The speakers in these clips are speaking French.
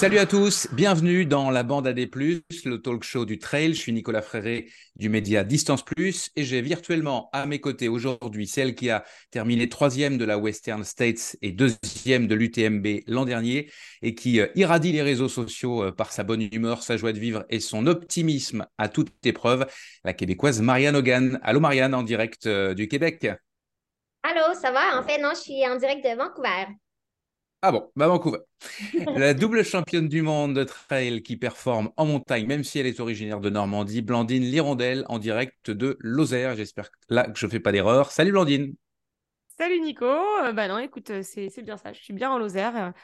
Salut à tous, bienvenue dans la bande AD+, le talk show du trail. Je suis Nicolas Fréré du média Distance Plus et j'ai virtuellement à mes côtés aujourd'hui celle qui a terminé troisième de la Western States et deuxième de l'UTMB l'an dernier et qui euh, irradie les réseaux sociaux euh, par sa bonne humeur, sa joie de vivre et son optimisme à toute épreuve, la québécoise Marianne Hogan. Allô Marianne, en direct euh, du Québec. Allô, ça va? En fait, non, je suis en direct de Vancouver. Ah bon, bah Vancouver. la double championne du monde de trail qui performe en montagne, même si elle est originaire de Normandie, Blandine Lirondelle en direct de Lozère. J'espère là que je ne fais pas d'erreur. Salut Blandine. Salut Nico. Euh, bah non, écoute, euh, c'est bien ça. Je suis bien en Lozère.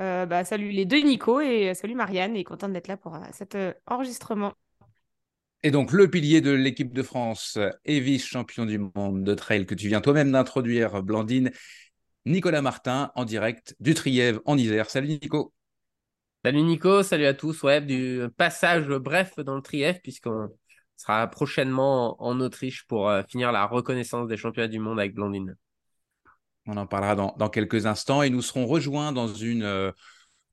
Euh, bah, salut les deux Nico et salut Marianne et contente d'être là pour cet enregistrement. Et donc, le pilier de l'équipe de France et vice-champion du monde de trail que tu viens toi-même d'introduire, Blandine, Nicolas Martin en direct du Trièvre en Isère. Salut Nico. Salut Nico, salut à tous. Ouais, du passage bref dans le Trièvre puisqu'on sera prochainement en Autriche pour euh, finir la reconnaissance des championnats du monde avec Blandine. On en parlera dans, quelques instants et nous serons rejoints dans une euh,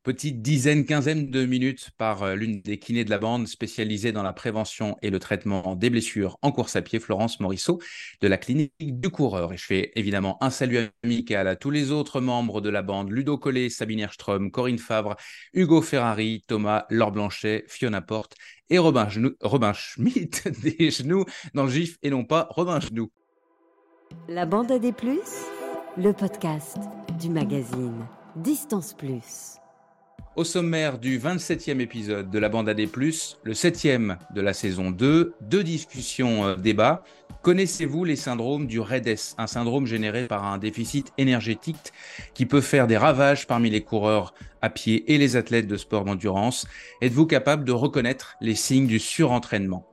petite dizaine, quinzaine de minutes par euh, l'une des kinés de la bande spécialisée dans la prévention et le traitement des blessures en course à pied, Florence Morisseau, de la clinique du coureur. Et je fais évidemment un salut amical à tous les autres membres de la bande, Ludo Collet, Sabine Erstrom, Corinne Favre, Hugo Ferrari, Thomas Laure Blanchet, Fiona Porte et Robin, Schmitt, des genoux dans le gif et non pas Robin Genoux. La bande à des plus, le podcast du magazine Distance Plus. Au sommaire du 27e épisode de la bande AD+, le 7e de la saison 2, deux discussions euh, débat. Connaissez-vous les syndromes du REDES, un syndrome généré par un déficit énergétique qui peut faire des ravages parmi les coureurs à pied et les athlètes de sport d'endurance. Êtes-vous capable de reconnaître les signes du surentraînement?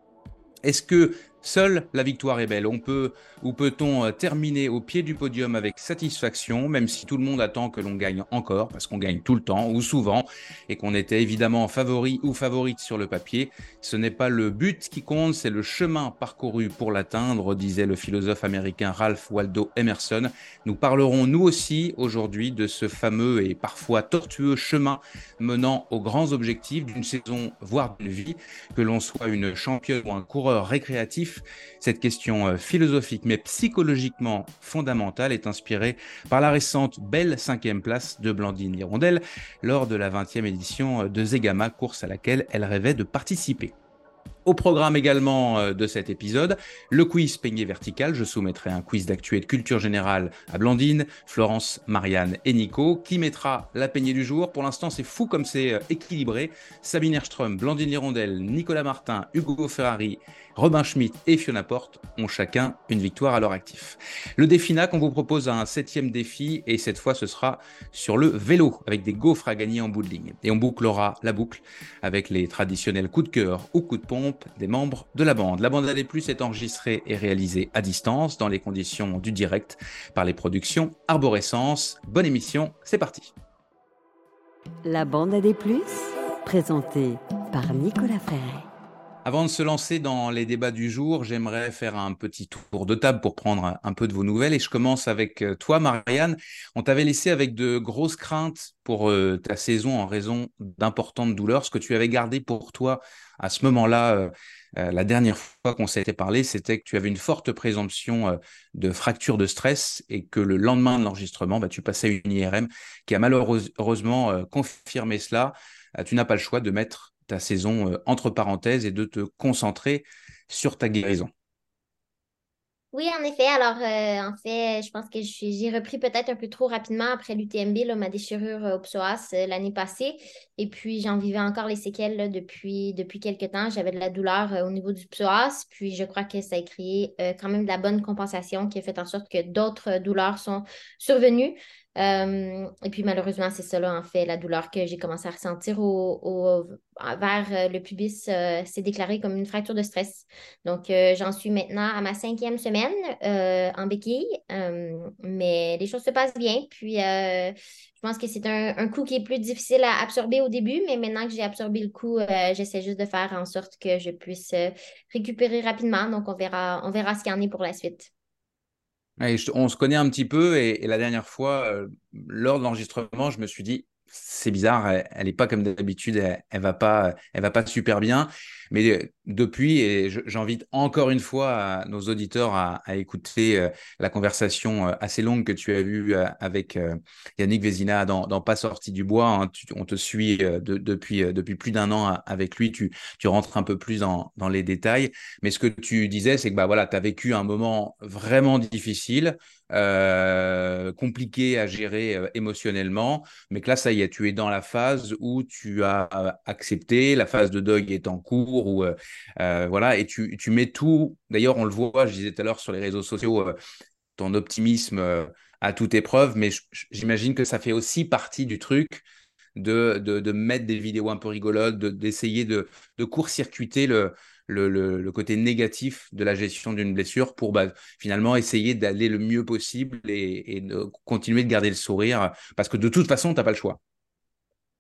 Est-ce que Seule la victoire est belle. On peut ou peut-on euh, terminer au pied du podium avec satisfaction, même si tout le monde attend que l'on gagne encore, parce qu'on gagne tout le temps ou souvent, et qu'on était évidemment favori ou favorite sur le papier. Ce n'est pas le but qui compte, c'est le chemin parcouru pour l'atteindre, disait le philosophe américain Ralph Waldo Emerson. Nous parlerons nous aussi aujourd'hui de ce fameux et parfois tortueux chemin menant aux grands objectifs d'une saison, voire d'une vie, que l'on soit une championne ou un coureur récréatif cette question euh, philosophique mais psychologiquement fondamentale est inspirée par la récente belle cinquième place de Blandine Hirondelle lors de la 20e édition euh, de Zegama, course à laquelle elle rêvait de participer. Au programme également euh, de cet épisode, le quiz peigné vertical. Je soumettrai un quiz d'actu et de culture générale à Blandine, Florence, Marianne et Nico, qui mettra la peignée du jour? Pour l'instant, c'est fou comme c'est équilibré. Sabine Erström, Blandine Hirondelle, Nicolas Martin, Hugo Ferrari Robin Schmidt et Fiona Porte ont chacun une victoire à leur actif. Le défi NAC, on vous propose un septième défi et cette fois ce sera sur le vélo avec des gaufres à gagner en bout de ligne. Et on bouclera la boucle avec les traditionnels coups de cœur ou coups de pompe des membres de la bande. La bande AD+, est enregistrée et réalisée à distance dans les conditions du direct par les productions Arborescence. Bonne émission, c'est parti. La bande AD+, présentée par Nicolas. Avant de se lancer dans les débats du jour, j'aimerais faire un petit tour de table pour prendre un peu de vos nouvelles. Et je commence avec euh, toi, Marianne. On t'avait laissé avec de grosses craintes pour euh, ta saison en raison d'importantes douleurs. Ce que tu avais gardé pour toi à ce moment-là, euh, la dernière fois qu'on s'était parlé, c'était que tu avais une forte présomption de fracture de stress et que le lendemain de l'enregistrement, bah, tu passais une IRM qui a malheureusement confirmé cela. tu n'as pas le choix de mettre ta saison euh, entre parenthèses et de te concentrer sur ta guérison. Oui, en effet. Alors, euh, en fait, je pense que j'ai repris peut-être un peu trop rapidement après l'UTMB, ma déchirure au psoas euh, l'année passée. Et puis, j'en vivais encore les séquelles depuis, depuis quelques temps. J'avais de la douleur au niveau du psoas. Puis, je crois que ça a créé quand même de la bonne compensation qui a fait en sorte que d'autres douleurs sont survenues. Euh, et puis malheureusement, c'est là, en fait, la douleur que j'ai commencé à ressentir au, vers euh, le pubis euh, s'est déclarée comme une fracture de stress. Donc, j'en suis maintenant à ma cinquième semaine en béquille, mais les choses se passent bien. Puis, je pense que c'est un, un, coup qui est plus difficile à absorber au début, mais maintenant que j'ai absorbé le coup, j'essaie juste de faire en sorte que je puisse récupérer rapidement. Donc, on verra, on verra ce qu'il y en est pour la suite on se connaît un petit peu et, la dernière fois, euh, lors de l'enregistrement, je me suis dit, c'est bizarre, elle, n'est pas comme d'habitude, elle, elle, va pas, elle va pas super bien. Mais euh, depuis, et j'invite encore une fois nos auditeurs à, écouter euh, la conversation euh, assez longue que tu as eue avec Yannick Vézina dans, Pas sorti du bois. Hein. on te suit depuis, plus d'un an avec lui. Tu, rentres un peu plus dans, dans les détails. Mais ce que tu disais, c'est que bah, voilà, tu as vécu un moment vraiment difficile. compliqué à gérer émotionnellement, mais que là, ça y est, tu es dans la phase où tu as accepté, la phase de deuil est en cours, euh, euh, voilà, et tu, mets tout. D'ailleurs, on le voit, je disais tout à l'heure sur les réseaux sociaux, euh, ton optimisme à toute épreuve, mais j'imagine que ça fait aussi partie du truc de, mettre des vidéos un peu rigolotes, d'essayer de, de court-circuiter le, côté négatif de la gestion d'une blessure pour bah, finalement essayer d'aller le mieux possible et, et, de continuer de garder le sourire parce que de toute façon, tu n'as pas le choix.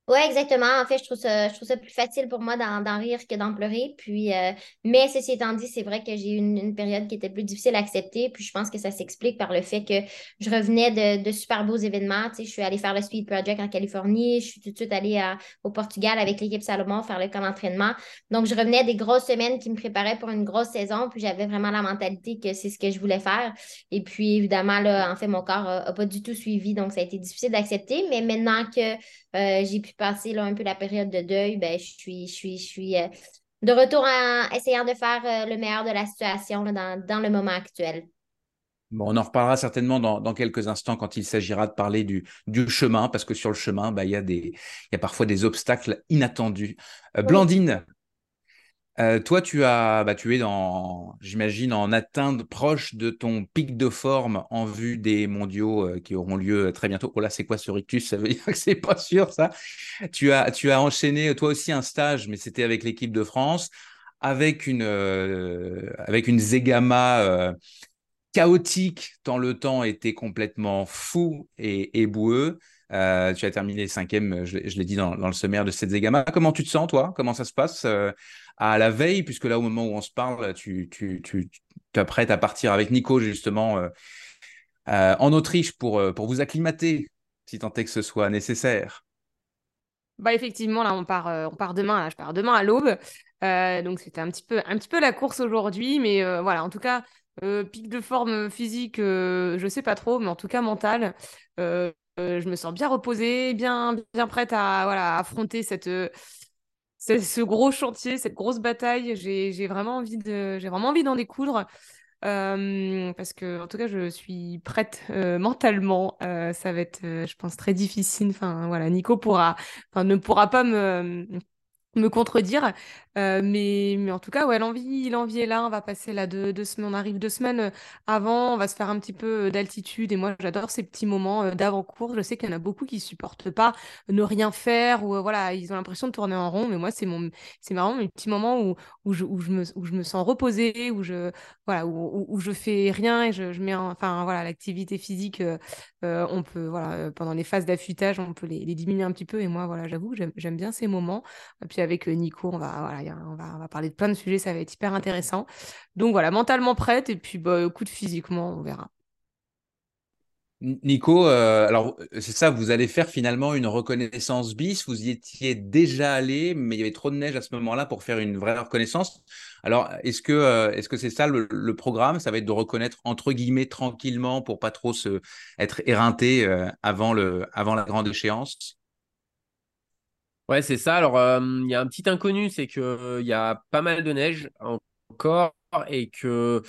Oui, exactement. En fait, je trouve ça, je trouve ça plus facile pour moi d'en rire que d'en pleurer. Puis, euh, mais ceci étant dit, c'est vrai que j'ai eu une, période qui était plus difficile à accepter. Puis, je pense que ça s'explique par le fait que je revenais de, de super beaux événements. Tu sais, je suis allée faire le Speed Project en Californie. Je suis tout de suite allée au Portugal avec l'équipe Salomon faire le camp d'entraînement. Donc, je revenais des grosses semaines qui me préparaient pour une grosse saison. Puis, j'avais vraiment la mentalité que c'est ce que je voulais faire. Et puis, évidemment, là, en fait, mon corps n'a pas du tout suivi. Donc, ça a été difficile d'accepter. Mais maintenant que euh, j'ai pu passer là, un peu la période de deuil, ben, je suis, je suis, je suis euh, de retour en essayant de faire euh, le meilleur de la situation dans, dans, le moment actuel. Bon, on en reparlera certainement dans, dans quelques instants quand il s'agira de parler du, du, chemin, parce que sur le chemin, bah, il, y a des, il y a parfois des obstacles inattendus. Blandine, euh, toi, tu as, bah, tu es dans, j'imagine, en atteinte proche de ton pic de forme en vue des mondiaux euh, qui auront lieu très bientôt. Oh là, c'est quoi ce rictus? Ça veut dire que c'est pas sûr, ça. Tu as, tu as enchaîné toi aussi un stage, mais c'était avec l'équipe de France, avec une, euh, avec une Zegama chaotique tant le temps était complètement fou et, boueux. tu as terminé cinquième, je, je l'ai dit dans, le sommaire de cette Zegama. Comment tu te sens, toi? Comment ça se passe à la veille, puisque là, au moment où on se parle, tu, tu, à partir avec Nico, justement, euh, euh, en Autriche pour, euh, vous acclimater, si tant est que ce soit nécessaire. Bah effectivement, là, on part, on part demain. Je pars demain à l'aube. donc, c'était un petit peu, un petit peu la course aujourd'hui. Mais voilà, en tout cas, pic de forme physique, je sais pas trop, mais en tout cas mentale. Je me sens bien reposée, bien, bien prête à voilà, affronter cette c'est ce gros chantier, cette grosse bataille. J'ai vraiment envie de, j'ai vraiment envie d'en découdre. Euh, parce que en tout cas je suis prête euh, mentalement euh, ça va être je pense très difficile enfin voilà Nico pourra ne pourra pas me me contredire. Euh, mais, mais en tout cas, ouais, l'envie, l'envie est là. On va passer là deux, deux semaines. On arrive deux semaines euh, avant. On va se faire un petit peu euh, d'altitude. Et moi, j'adore ces petits moments d'avant-cours. Je sais qu'il y en a beaucoup qui supportent pas ne rien faire ou voilà, ils ont l'impression de tourner en rond. Mais moi, c'est mon, c'est marrant, mes petits moments où, où, je, où, je me, où je me sens reposée, où je, voilà, où, je fais rien et je, mets, enfin voilà, l'activité physique. on peut, voilà, pendant les phases d'affûtage, on peut les, diminuer un petit peu. Et moi, voilà, j'avoue, j'aime bien ces moments. Puis avec Nico, on va, voilà, on, va, on va parler de plein de sujets, ça va être hyper intéressant. Donc voilà, mentalement prête et puis bah, écoute, physiquement, on verra. Nico, euh, alors c'est ça, vous allez faire finalement une reconnaissance bis. Vous y étiez déjà allé, mais il y avait trop de neige à ce moment-là pour faire une vraie reconnaissance. Alors, est-ce que euh, que c'est ça le, programme? Ça va être de reconnaître entre guillemets tranquillement pour pas trop se être éreinté avant le avant la grande échéance? Ouais, c'est ça. Alors, euh, il y a un petit inconnu, c'est qu'il il y a pas mal de neige encore et que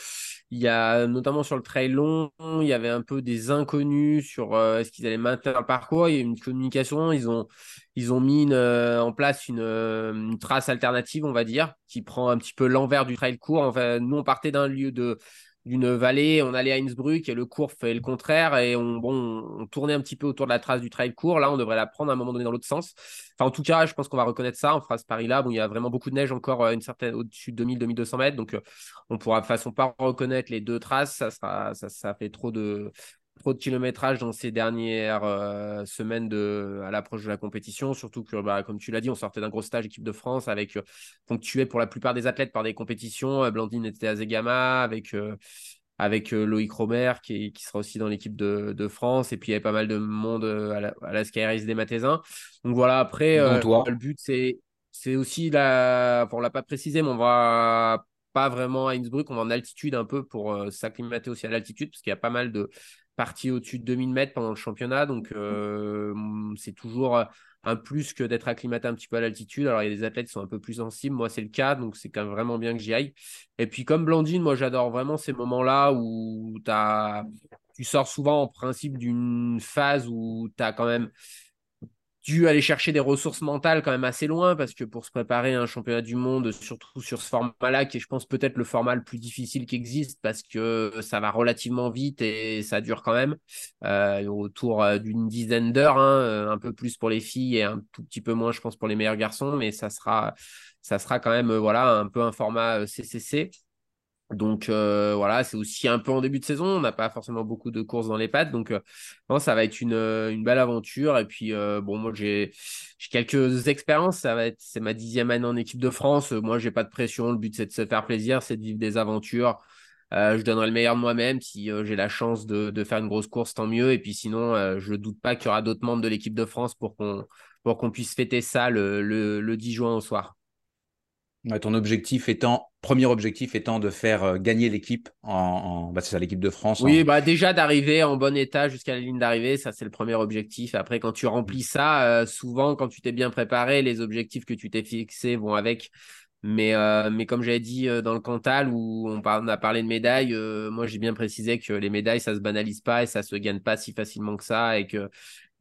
il y a notamment sur le trail long, il y avait un peu des inconnus sur euh, est-ce qu'ils allaient maintenir le parcours. Il y a eu une communication, ils ont mis euh, en place une, une, trace alternative, on va dire, qui prend un petit peu l'envers du trail court. Enfin, nous on partait d'un lieu de d'une vallée, on allait à Innsbruck et le cours fait le contraire et on, tournait un petit peu autour de la trace du trail court. Là, on devrait la prendre à un moment donné dans l'autre sens. Enfin, en tout cas, je pense qu'on va reconnaître ça. On fera ce pari-là. Il y a vraiment beaucoup de neige encore euh, une certaine au-dessus de 2000-2200 mètres, donc euh, on pourra de façon pas reconnaître les deux traces. Ça sera, ça, ça fait trop de, trop de kilométrage dans ces dernières euh, semaines de, à l'approche de la compétition, surtout que, bah, comme tu l'as dit, on sortait d'un gros stage équipe de France avec euh, ponctué pour la plupart des athlètes par des compétitions. Euh, Blandine était à Zegama avec avec Loïc Romer qui, qui, sera aussi dans l'équipe de, de, France. Et puis il y avait pas mal de monde à la, à la des Mathésins. Donc voilà, après, le but c'est c'est aussi la, on l'a pas précisé, mais on va pas vraiment à Innsbruck, on va en altitude un peu pour euh, s'acclimater aussi à l'altitude, parce qu'il y a pas mal de parties au-dessus de 2000 mètres pendant le championnat, donc euh, c'est toujours un plus que d'être acclimaté un petit peu à l'altitude. Alors il y a des athlètes qui sont un peu plus sensibles, moi c'est le cas, donc c'est quand même vraiment bien que j'y aille. Et puis comme Blandine, moi j'adore vraiment ces moments-là où tu sors souvent en principe d'une phase où tu as quand même dû aller chercher des ressources mentales quand même assez loin parce que pour se préparer à un championnat du monde, surtout sur ce format-là, qui est, je pense, peut-être le format le plus difficile qui existe parce que ça va relativement vite et ça dure quand même euh, autour euh, d'une dizaine d'heures, hein, euh, un peu plus pour les filles et un tout petit peu moins, je pense, pour les meilleurs garçons, mais ça sera, ça sera quand même, voilà, un peu un format CCC. Donc euh, voilà, c'est aussi un peu en début de saison. On n'a pas forcément beaucoup de courses dans les pattes. Donc euh, ça va être une, euh, une belle aventure. Et puis bon, moi j'ai quelques expériences. Ça va être c'est ma dixième année en équipe de France. Moi j'ai pas de pression. Le but c'est de se faire plaisir, c'est de vivre des aventures. je donnerai le meilleur de moi-même. Si j'ai la chance de, faire une grosse course, tant mieux. Et puis sinon, je ne doute pas qu'il y aura d'autres membres de l'équipe de France pour qu'on pour qu'on puisse fêter ça le, le, le 10 juin au soir ton objectif étant, premier objectif étant de faire euh, gagner l'équipe en, bah, c'est ça l'équipe de France. Oui, bah déjà d'arriver en bon état jusqu'à la ligne d'arrivée, ça c'est le premier objectif. Après, quand tu remplis ça, euh, souvent quand tu t'es bien préparé, les objectifs que tu t'es fixés vont avec. Mais, euh, mais comme j'avais dit dans le Cantal où on, on a parlé de médailles, moi j'ai bien précisé que les médailles ça se banalise pas et ça se gagne pas si facilement que ça et que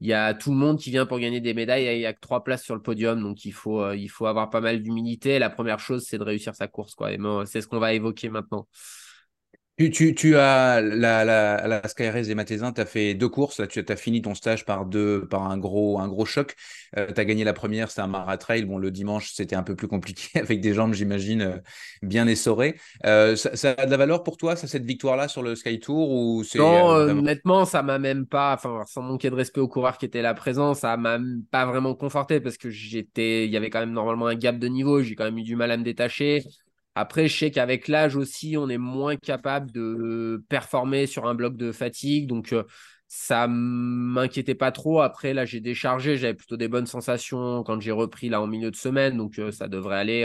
il y a tout le monde qui vient pour gagner des médailles. Il y a que trois places sur le podium, donc il faut, euh, il faut avoir pas mal d'humilité. La première chose, c'est de réussir sa course, quoi. Et c'est ce qu'on va évoquer maintenant. Tu, tu, as la, la, la Sky Race et Matézin, tu as fait deux courses. Là, tu as fini ton stage par, deux, par un, gros, un gros choc. Euh, tu as gagné la première, c'était un maratrail. Bon, le dimanche, c'était un peu plus compliqué avec des jambes, j'imagine, euh, bien essorées. Euh, ça, a de la valeur pour toi, ça, cette victoire-là sur le Sky Tour ou Non, honnêtement, ça m'a même pas, enfin, sans manquer de respect aux coureurs qui étaient là présents, ça m'a pas vraiment conforté parce que j'étais, il y avait quand même normalement un gap de niveau. J'ai quand même eu du mal à me détacher. Après, je sais qu'avec l'âge aussi, on est moins capable de performer sur un bloc de fatigue. Donc, euh, ça m'inquiétait pas trop. Après, là, j'ai déchargé. J'avais plutôt des bonnes sensations quand j'ai repris là en milieu de semaine. Donc, euh, ça devrait aller.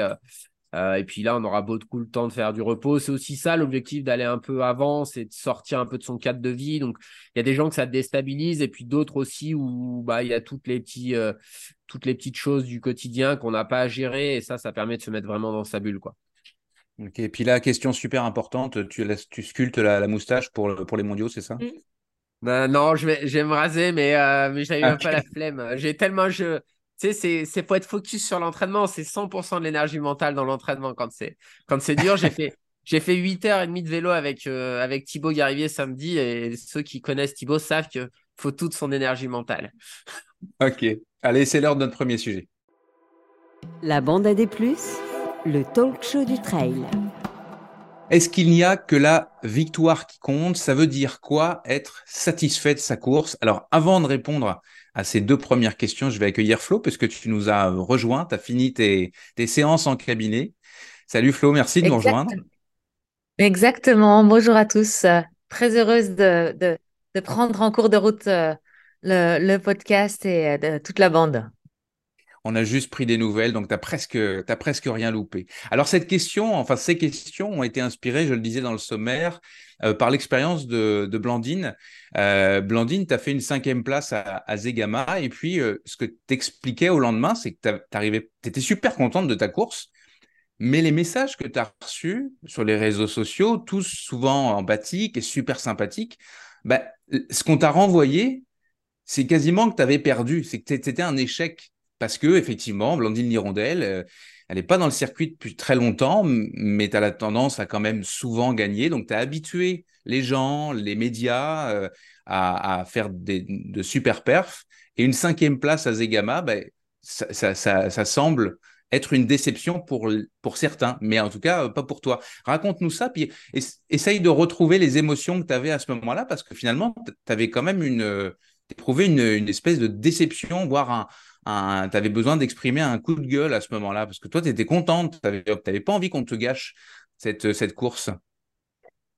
Euh, et puis là, on aura beaucoup le temps de faire du repos. C'est aussi ça l'objectif d'aller un peu avant, c'est de sortir un peu de son cadre de vie. Donc, il y a des gens que ça déstabilise et puis d'autres aussi où bah, il y a toutes les, petites choses du quotidien qu'on n'a pas à gérer. Et ça, ça permet de se mettre vraiment dans sa bulle. Ok, et puis là, question super importante, tu, tu sculptes la, moustache pour, pour les mondiaux, c'est ça? Ben, Non, je vais, je vais me raser, mais, euh, mais j'avais même pas la flemme. J'ai tellement. Je... Tu sais, c'est pour être focus sur l'entraînement, c'est 100% de l'énergie mentale dans l'entraînement quand c'est quand c'est dur. J'ai fait. J'ai fait 8h30 de vélo avec, euh, avec Thibaut Garivier samedi et ceux qui connaissent Thibaut savent qu'il faut toute son énergie mentale. Ok, allez, c'est l'heure de notre premier sujet. La bande à des plus le talk show du trail. Est-ce qu'il n'y a que la victoire qui compte? Ça veut dire quoi être satisfait de sa course? Alors, avant de répondre à ces deux premières questions, je vais accueillir Flo, puisque tu nous as rejoint, tu as fini tes, séances en cabinet. Salut Flo, merci de nous rejoindre. Exactement, bonjour à tous. Très heureuse de, prendre en cours de route euh, le, podcast et euh, de toute la bande on a juste pris des nouvelles, donc tu n'as presque, presque rien loupé. Alors cette question, enfin ces questions ont été inspirées, je le disais dans le sommaire, euh, par l'expérience de, Blandine. Euh, Blandine, tu as fait une cinquième place à, Zegama, et puis euh, ce que tu expliquais au lendemain, c'est que tu étais super contente de ta course, mais les messages que tu as reçus sur les réseaux sociaux, tous souvent empathiques et super sympathiques, bah, ce qu'on t'a renvoyé, c'est quasiment que tu avais perdu, c'est que c'était un échec parce que, effectivement, Blandine Lirondelle, euh, elle n'est pas dans le circuit depuis très longtemps, mais tu as la tendance à quand même souvent gagner. Donc, tu as habitué les gens, les médias euh, à, faire de super perfs. Et une cinquième place à Zegama, ben, ça, semble être une déception pour, pour certains, mais en tout cas, pas pour toi. Raconte-nous ça, puis essaye de retrouver les émotions que tu avais à ce moment-là, parce que finalement, tu avais quand même une, éprouvé une espèce de déception, voire un, tu avais besoin d'exprimer un coup de gueule à ce moment-là, parce que toi, tu étais contente, tu n'avais pas envie qu'on te gâche cette, cette course.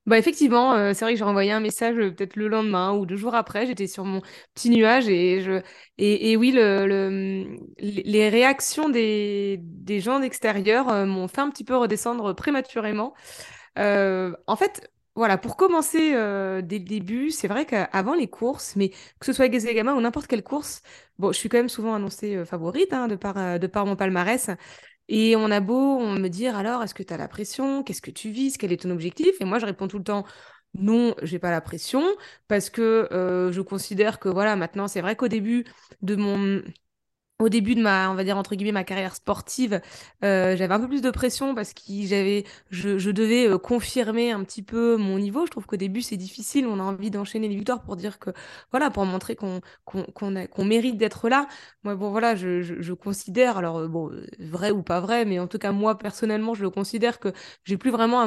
Bah effectivement, euh, c'est vrai que j'ai envoyé un message euh, peut-être le lendemain ou deux jours après, j'étais sur mon petit nuage et je et, oui le, le- les réactions des, des gens d'extérieur euh, m'ont fait un petit peu redescendre prématurément. En fait, voilà, pour commencer euh, dès le début, c'est vrai qu'avant les courses, mais que ce soit Gamma ou n'importe quelle course, bon, je suis quand même souvent annoncée euh, favorite hein, de par, euh, de par mon palmarès. Et on a beau on me dire alors, est-ce que tu as la pression? Qu'est-ce que tu vises? Quel est ton objectif? Et moi, je réponds tout le temps. Non, j'ai pas la pression parce que je considère que voilà, maintenant, c'est vrai qu'au début de mon au début de ma, on va dire entre guillemets, ma carrière sportive, euh, j'avais un peu plus de pression parce que j'avais, je, devais euh, confirmer un petit peu mon niveau. Je trouve qu'au début c'est difficile, on a envie d'enchaîner les victoires pour dire que, voilà, pour montrer qu'on qu'on a- qu'on mérite d'être là. Moi, bon, voilà, je, considère, alors euh, bon, vrai ou pas vrai, mais en tout cas moi personnellement, je le considère que j'ai plus vraiment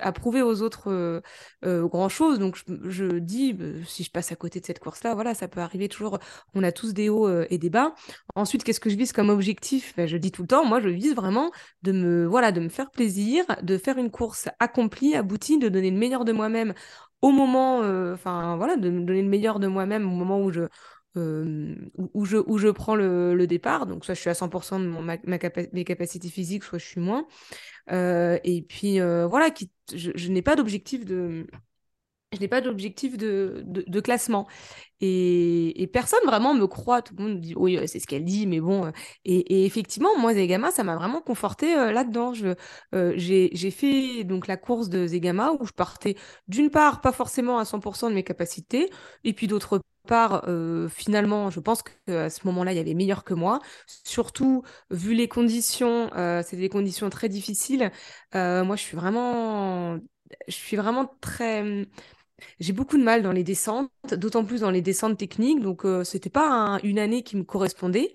à, prouver, aux autres euh, grand-chose. Donc je, dis, euh, si je passe à côté de cette course-là, voilà, ça peut arriver toujours. On a tous des hauts et des bas. Ensuite, qu'est-ce que je vise comme objectif? Ben, Je dis tout le temps, moi, je vise vraiment de me, voilà, de me faire plaisir, de faire une course accomplie, aboutie, de donner le meilleur de moi-même au moment, euh, enfin, voilà, de me donner le meilleur de moi-même au moment où je, euh, où, je, où je prends le, départ. Donc, soit je suis à 100% de mon, ma, ma mes capacités physiques, soit je suis moins. Euh, et puis, voilà, je n'ai pas d'objectif de... Je n'ai pas d'objectif de, classement. Et, personne vraiment me croit. Tout le monde dit, oui, c'est ce qu'elle dit, mais bon. euh, Et, effectivement, moi, Zegama, ça m'a vraiment conforté euh, là-dedans. Euh, j'ai, fait donc la course de Zegama où je partais d'une part, pas forcément à 100% de mes capacités, et puis d'autre part, finalement, je pense qu'à ce moment-là, il y avait meilleur que moi. Surtout, vu les conditions, c'était des conditions très difficiles. Moi, je suis vraiment, je suis vraiment très j'ai beaucoup de mal dans les descentes, d'autant plus dans les descentes techniques. Donc, euh, c'était pas un- une année qui me correspondait.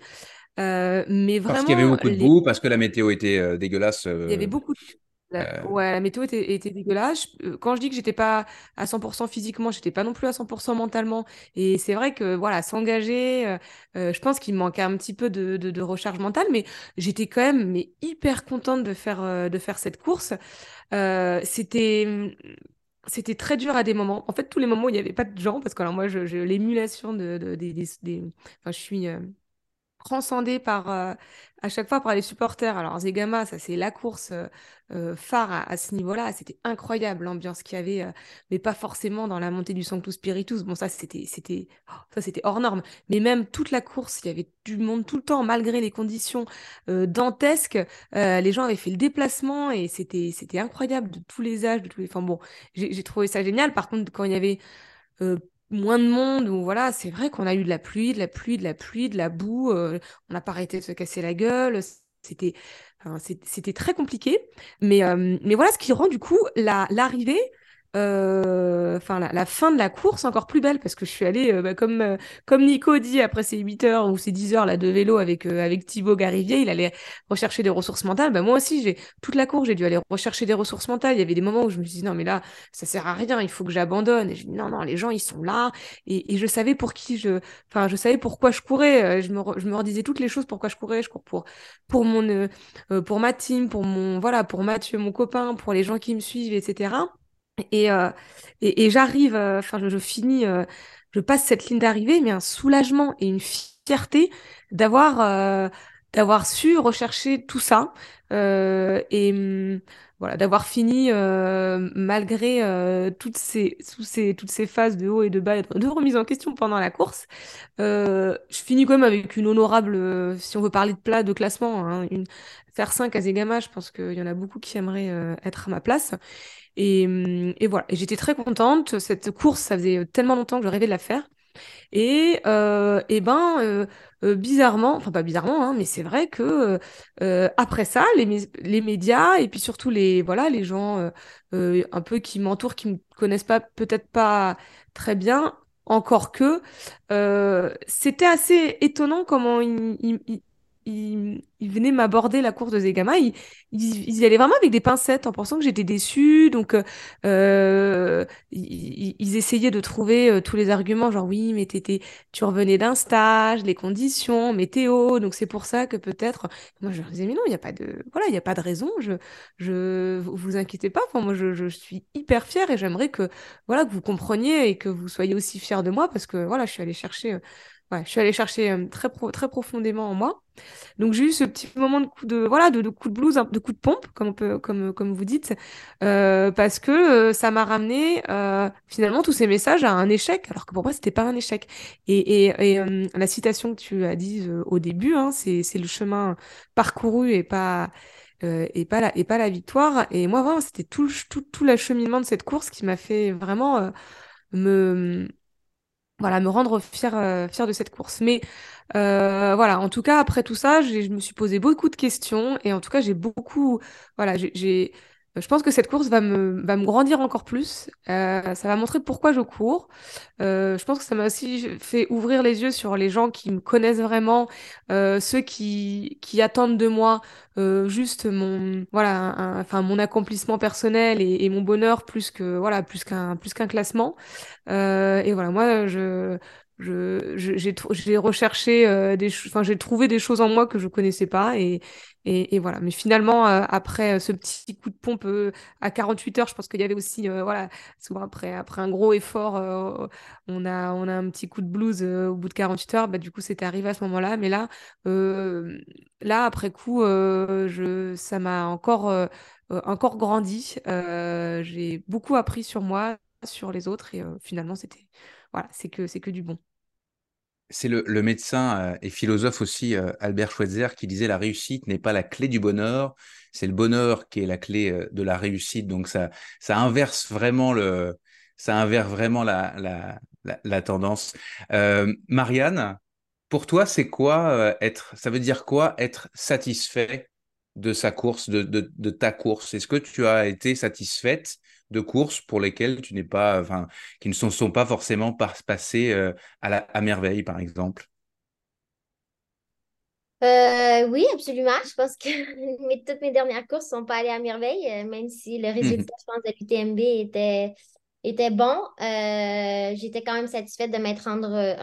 Euh, mais Parce qu'il y avait vraiment, beaucoup de les... boue, parce que la météo était euh, dégueulasse. il y avait euh, beaucoup de... la... Ouais, la météo était, était dégueulasse. Quand je dis que j'étais pas à 100% physiquement, j'étais pas non plus à 100% mentalement. Et c'est vrai que, voilà, s'engager, euh, je pense qu'il me manquait un petit peu de, de, de recharge mentale, mais j'étais quand même mais hyper contente de faire, de faire cette course. Euh, c'était c'était très dur à des moments. En fait, tous les moments où il n'y avait pas de gens, parce que alors moi, je, l'émulation de, de- des, des- des- Enfin, je suis euh, transcendée par, euh, à chaque fois par les supporters. Alors, Zegama, ça, c'est la course euh, euh, phare à, ce niveau-là. C'était incroyable l'ambiance qu'il y avait, mais pas forcément dans la montée du Sanctus Spiritus. Bon, ça, c'était, c'était, oh, ça, c'était hors norme. Mais même toute la course, il y avait du monde tout le temps, malgré les conditions dantesques. Les gens avaient fait le déplacement et c'était, c'était incroyable de tous les âges, de tous les. Enfin bon, j'ai trouvé ça génial. Par contre, quand il y avait moins de monde, ou voilà, c'est vrai qu'on a eu de la pluie, de la pluie, de la pluie, de la boue. euh, on n'a pas arrêté de se casser la gueule. C'était, c'était très compliqué. Mais, euh, mais voilà, ce qui rend du coup la, l'arrivée. Enfin, la, la fin de la course encore plus belle parce que je suis allée, euh, bah, comme, euh, comme Nico dit, après ces 8 heures ou ces 10 heures là, de vélo avec, euh, avec Thibaut Garivier, il allait rechercher des ressources mentales. Bah, moi aussi, j'ai toute la course, j'ai dû aller rechercher des ressources mentales. Il y avait des moments où je me suis dit, non, mais là, ça sert à rien, il faut que j'abandonne. Et je dis, non, non, les gens, ils sont là. Et, et je savais pour qui je. Enfin, je savais pourquoi je courais. Euh, Je me, je me redisais toutes les choses pourquoi je courais. Je cours pour, pour, mon, euh, euh, pour ma team, pour, mon, voilà, pour Mathieu, mon copain, pour les gens qui me suivent, etc. Et, euh, et, et j'arrive, euh, enfin, je, finis, euh, je passe cette ligne d'arrivée, mais un soulagement et une fierté d'avoir d'avoir su rechercher tout ça et hum, voilà, d'avoir fini malgré toutes ces, tous ces, toutes ces phases de haut et de bas, et de remise en question pendant la course. Je finis quand même avec une honorable, si on veut parler de plat, de classement, hein, une, faire 5 à Zegama, je pense qu'il y en a beaucoup qui aimeraient être à ma place. Et, voilà, et j'étais très contente. Cette course, ça faisait tellement longtemps que je rêvais de la faire. Et, euh, et ben, euh, euh, bizarrement, enfin pas bizarrement, hein, mais c'est vrai que euh, après ça, les, les médias et puis surtout les, voilà, les gens euh, un peu qui m'entourent, qui me connaissent pas, peut-être pas très bien, encore que, c'était assez étonnant comment ils, ils, venaient m'aborder la course de Zegama, ils, y allaient vraiment avec des pincettes en pensant que j'étais déçue. Donc, euh, ils, essayaient de trouver euh, tous les arguments, genre oui, mais t'étais, tu revenais d'un stage, les conditions, météo, donc c'est pour ça que peut-être. Moi, je leur disais, mais non, il n'y a pas de, voilà, il y a pas de raison. Je, je, vous inquiétez pas. Enfin, moi, je, je suis hyper fière et j'aimerais que, voilà, que vous compreniez et que vous soyez aussi fiers de moi parce que, voilà, je suis allée chercher. Euh, Ouais, je suis allée chercher euh, très, très profondément en moi. Donc j'ai eu ce petit moment de coup de voilà de, de coup de blues, de coup de pompe comme on peut comme comme vous dites, euh, parce que euh, ça m'a ramené finalement tous ces messages à un échec, alors que pour moi c'était pas un échec. Et, et, et la citation que tu as dit au début, hein, c'est c'est le chemin parcouru et pas et pas la et pas la victoire. Et moi vraiment c'était tout tout tout l'acheminement de cette course qui m'a fait vraiment me voilà, me rendre fière, euh, fière de cette course. Mais euh, voilà, en tout cas, après tout ça, je me suis posé beaucoup de questions et en tout cas, j'ai beaucoup, voilà, j'ai, je pense que cette course va me, va me grandir encore plus. Euh, ça va montrer pourquoi je cours. Euh, je pense que ça m'a aussi fait ouvrir les yeux sur les gens qui me connaissent vraiment, euh, ceux qui, qui attendent de moi juste mon, voilà, enfin mon accomplissement personnel et, et, mon bonheur plus que voilà, plus qu'un, plus qu'un classement. Et voilà, moi je j'ai recherché euh, des enfin j'ai trouvé des choses en moi que je connaissais pas et et, voilà. Mais finalement euh, après euh, ce petit coup de pompe à 48 heures je pense qu'il y avait aussi voilà souvent après après un gros effort on a on a un petit coup de blues au bout de 48 heures bah du coup c'était arrivé à ce moment-là. Mais là là après coup je ça m'a encore encore grandi. J'ai beaucoup appris sur moi sur les autres et finalement c'était voilà c'est que c'est que du bon c'est le, médecin euh, et philosophe aussi euh, Albert Schweitzer qui disait la réussite n'est pas la clé du bonheur, c'est le bonheur qui est la clé euh, de la réussite. Donc ça, ça inverse vraiment le, ça inverse vraiment la, la, tendance. Marianne, pour toi, c'est quoi être, ça veut dire quoi être satisfait de sa course, de, de ta course? Est-ce que tu as été satisfaite de courses pour lesquelles tu n'es pas, enfin, qui ne sont, sont pas forcément passées euh, à la à merveille, par exemple? Euh, oui, absolument. Je pense que toutes mes dernières courses ne sont pas allées à merveille, euh, même si le résultat, je pense, de l'UTMB était, était bon. j'étais quand même satisfaite de m'être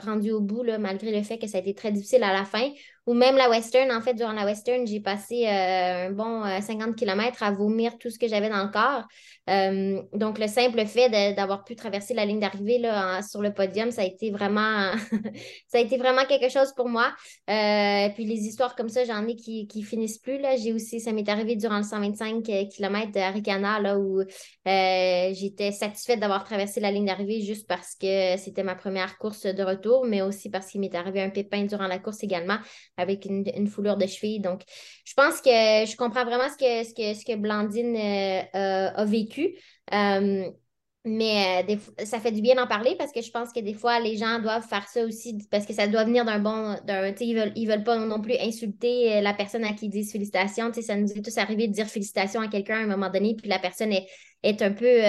rendue au bout, là, malgré le fait que ça a été très difficile à la fin. Ou même la Western, en fait, durant la Western, j'ai passé un bon 50 km à vomir tout ce que j'avais dans le corps. Euh, donc, le simple fait d'avoir pu traverser la ligne d'arrivée sur le podium, ça a été vraiment, ça a été vraiment quelque chose pour moi. Euh, puis les histoires comme ça, j'en ai qui, qui finissent plus. J'ai aussi, ça m'est arrivé durant le 125 km de là, où euh, j'étais satisfaite d'avoir traversé la ligne d'arrivée juste parce que c'était ma première course de retour, mais aussi parce qu'il m'est arrivé un pépin durant la course également avec une, foulure de cheville. Donc, je pense que je comprends vraiment ce que, ce que, ce que Blandine a vécu euh, mais euh, ça fait du bien d'en parler parce que je pense que des fois, les gens doivent faire ça aussi parce que ça doit venir d'un bon. ils veulent, ils veulent pas non plus insulter euh, la personne à qui ils disent félicitations. ça nous est tous arrivé de dire félicitations à quelqu'un à un moment donné, puis la personne est, est un peu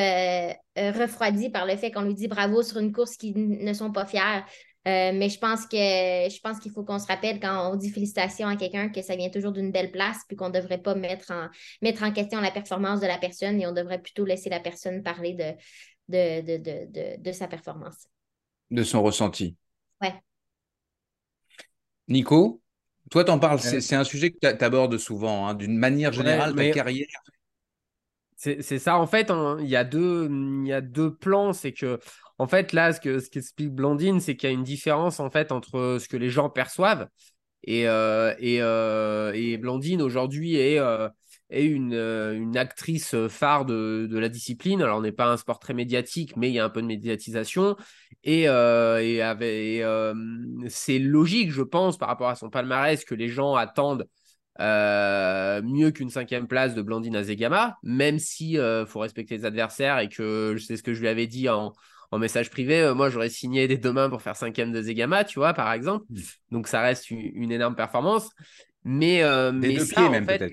refroidie par le fait qu'on lui dit bravo sur une course qui ne sont pas fiers. Euh, mais je pense que je pense qu'il faut qu'on se rappelle quand on dit félicitations à quelqu'un que ça vient toujours d'une belle place, puis qu'on ne devrait pas mettre en, mettre en question la performance de la personne et on devrait plutôt laisser la personne parler de, de, de, sa performance. De son ressenti. Ouais. Nico, toi, t'en parles, c'est un sujet que tu abordes souvent, hein, d'une manière générale, ta carrière. C'est ça, en fait, il y, a deux, y a deux plans. C'est que en fait, là, ce que ce qu'explique Blandine, c'est qu'il y a une différence en fait entre ce que les gens perçoivent et euh, euh, et, Blandine aujourd'hui est euh, une, actrice phare de, de la discipline. Alors, on n'est pas un sport très médiatique, mais il y a un peu de médiatisation et et, c'est logique, je pense, par rapport à son palmarès, que les gens attendent mieux qu'une cinquième place de Blandine Azegama, même si faut respecter les adversaires et que c'est ce que je lui avais dit en, en message privé, euh, moi j'aurais signé des deux mains pour faire cinquième de Zegama, tu vois, par exemple. Hmm. Donc ça reste une, énorme performance. Mais, euh, mais ça, en fait,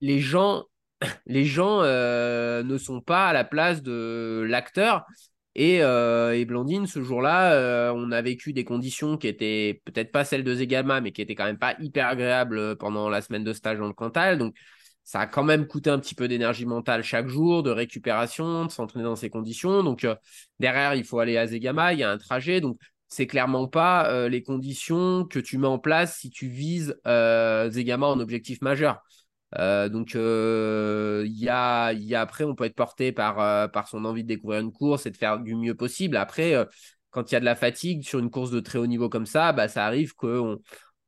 les gens, les gens euh, ne sont pas à la place de l'acteur Et, et Blandine, ce jour-là, on a vécu des conditions qui étaient peut-être pas celles de Zegama, mais qui étaient quand même pas hyper agréables pendant la semaine de stage dans le Cantal. Donc, ça a quand même coûté un petit peu d'énergie mentale chaque jour, de récupération, de s'entraîner dans ces conditions. Donc, euh, derrière, il faut aller à Zegama, il y a un trajet. Donc, c'est clairement pas les conditions que tu mets en place si tu vises Zegama en objectif majeur. Euh, donc, euh, il y, a, après, on peut être porté par, euh, par son envie de découvrir une course et de faire du mieux possible. Après, quand il y a de la fatigue sur une course de très haut niveau comme ça, bah, ça arrive qu'on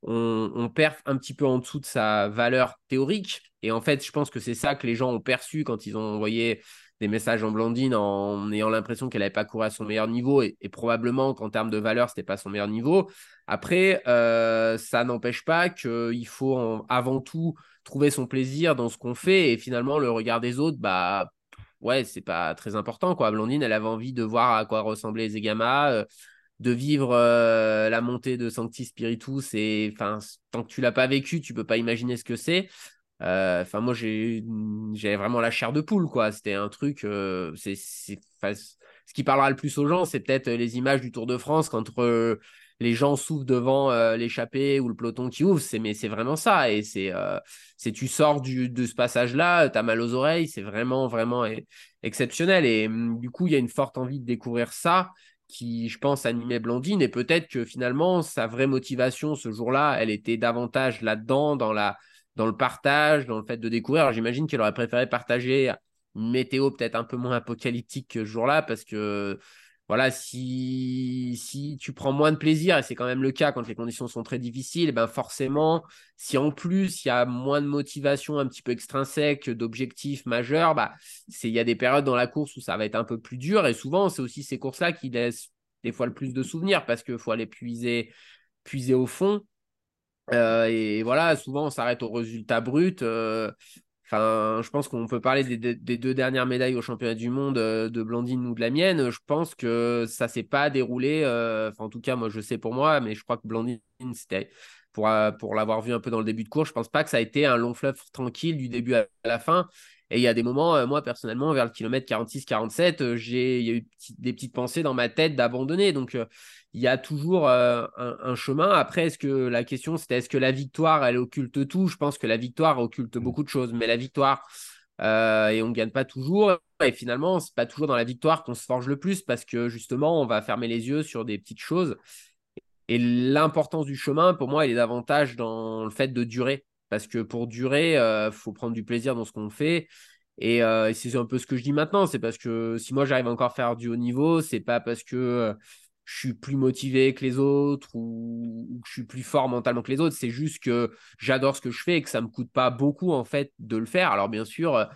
on, on un petit peu en dessous de sa valeur théorique. Et en fait, je pense que c'est ça que les gens ont perçu quand ils ont envoyé des messages en Blandine en ayant l'impression qu'elle n'avait pas couru à son meilleur niveau et, probablement qu'en termes de valeur, ce n'était pas son meilleur niveau. Après, ça n'empêche pas qu'il faut avant tout trouver son plaisir dans ce qu'on fait et finalement le regard des autres, bah ouais, c'est pas très important quoi. Blandine, elle avait envie de voir à quoi ressemblait Zegama, euh, de vivre euh, la montée de Sancti Spiritus et enfin tant que tu l'as pas vécu, tu peux pas imaginer ce que c'est. Euh, enfin moi j'ai j'avais vraiment la chair de poule quoi. C'était un truc c'est ce qui parlera le plus aux gens, c'est peut-être les images du Tour de France quand les gens souffrent devant euh, l'échappée ou le peloton qui ouvre. C'est, mais c'est vraiment ça. Et c'est, euh, c'est tu sors du, de ce passage-là, tu as mal aux oreilles. C'est vraiment, vraiment exceptionnel. Et hum, du coup, il y a une forte envie de découvrir ça qui, je pense, animait Blandine. Et peut-être que finalement, sa vraie motivation ce jour-là, elle était davantage là-dedans, dans, la, dans le partage, dans le fait de découvrir. Alors, j'imagine qu'elle aurait préféré partager une météo peut-être un peu moins apocalyptique que ce jour-là parce que voilà, si, si tu prends moins de plaisir, et c'est quand même le cas quand les conditions sont très difficiles, ben forcément, si en plus il y a moins de motivation un petit peu extrinsèque, d'objectifs majeurs, bah, il y a des périodes dans la course où ça va être un peu plus dur. Et souvent, c'est aussi ces courses-là qui laissent des fois le plus de souvenirs parce qu'il faut aller puiser, puiser au fond. Euh, et voilà, souvent on s'arrête au résultat brut. Euh, Enfin, je pense qu'on peut parler des, deux dernières médailles au championnat du monde euh, de Blandine ou de la mienne. Je pense que ça s'est pas déroulé. Euh, en tout cas, moi, je sais pour moi, mais je crois que Blandine, c'était pour, euh, pour l'avoir vu un peu dans le début de course, je pense pas que ça a été un long fleuve tranquille du début à la fin. Et il y a des moments, moi personnellement, vers le kilomètre 46-47, j'ai il y a eu des petites pensées dans ma tête d'abandonner. Donc il y a toujours euh, un, chemin. Après, est-ce que la question, c'était est-ce que la victoire, elle occulte tout? Je pense que la victoire occulte mm. beaucoup de choses, mais la victoire, euh, et on ne gagne pas toujours. Et finalement, c'est pas toujours dans la victoire qu'on se forge le plus parce que justement, on va fermer les yeux sur des petites choses. Et l'importance du chemin, pour moi, elle est davantage dans le fait de durer. Parce que pour durer, il euh, faut prendre du plaisir dans ce qu'on fait. Et, et c'est un peu ce que je dis maintenant. C'est parce que si moi, j'arrive encore à faire du haut niveau, c'est pas parce que je suis plus motivé que les autres ou, que je suis plus fort mentalement que les autres. C'est juste que j'adore ce que je fais et que ça me coûte pas beaucoup en fait de le faire. Alors bien sûr, euh,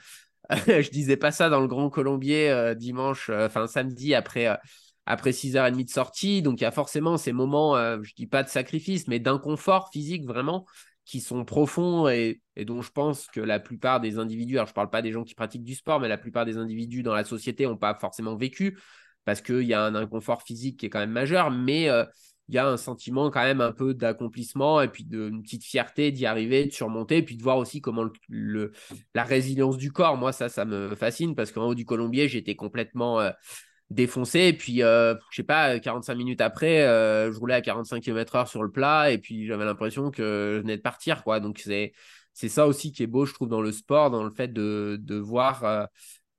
je disais pas ça dans le Grand Colombier euh, dimanche, euh, enfin samedi après. après 6h30 de sortie, donc il y a forcément ces moments, je dis pas de sacrifice, mais d'inconfort physique vraiment, qui sont profonds et, dont je pense que la plupart des individus, alors je parle pas des gens qui pratiquent du sport, mais la plupart des individus dans la société n'ont pas forcément vécu parce qu'il y a un inconfort physique qui est quand même majeur, mais euh, il y a un sentiment quand même un peu d'accomplissement et puis d'une petite fierté d'y arriver, de surmonter, et puis de voir aussi comment le, la résilience du corps, moi ça, ça me fascine parce qu'en haut du Colombier, j'étais complètement euh, défoncé, et puis euh, je sais pas, 45 minutes après, je roulais à 45 km/h sur le plat, et puis j'avais l'impression que je venais de partir, quoi. Donc c'est c'est ça aussi qui est beau, je trouve, dans le sport, dans le fait de, de voir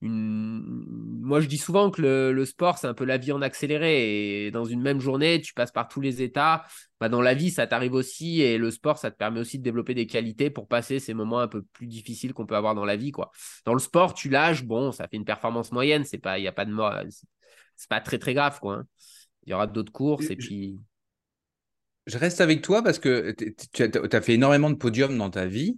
moi, je dis souvent que le, sport, c'est un peu la vie en accéléré. Et dans une même journée, tu passes par tous les états. Bah, dans la vie, ça t'arrive aussi. Et le sport, ça te permet aussi de développer des qualités pour passer ces moments un peu plus difficiles qu'on peut avoir dans la vie. Quoi. Dans le sport, tu lâches, bon, ça fait une performance moyenne. C'est pas, il y a pas de c'est pas très très grave, quoi. Hein. Il y aura d'autres courses et puis. Je reste avec toi parce que tu as fait énormément de podiums dans ta vie.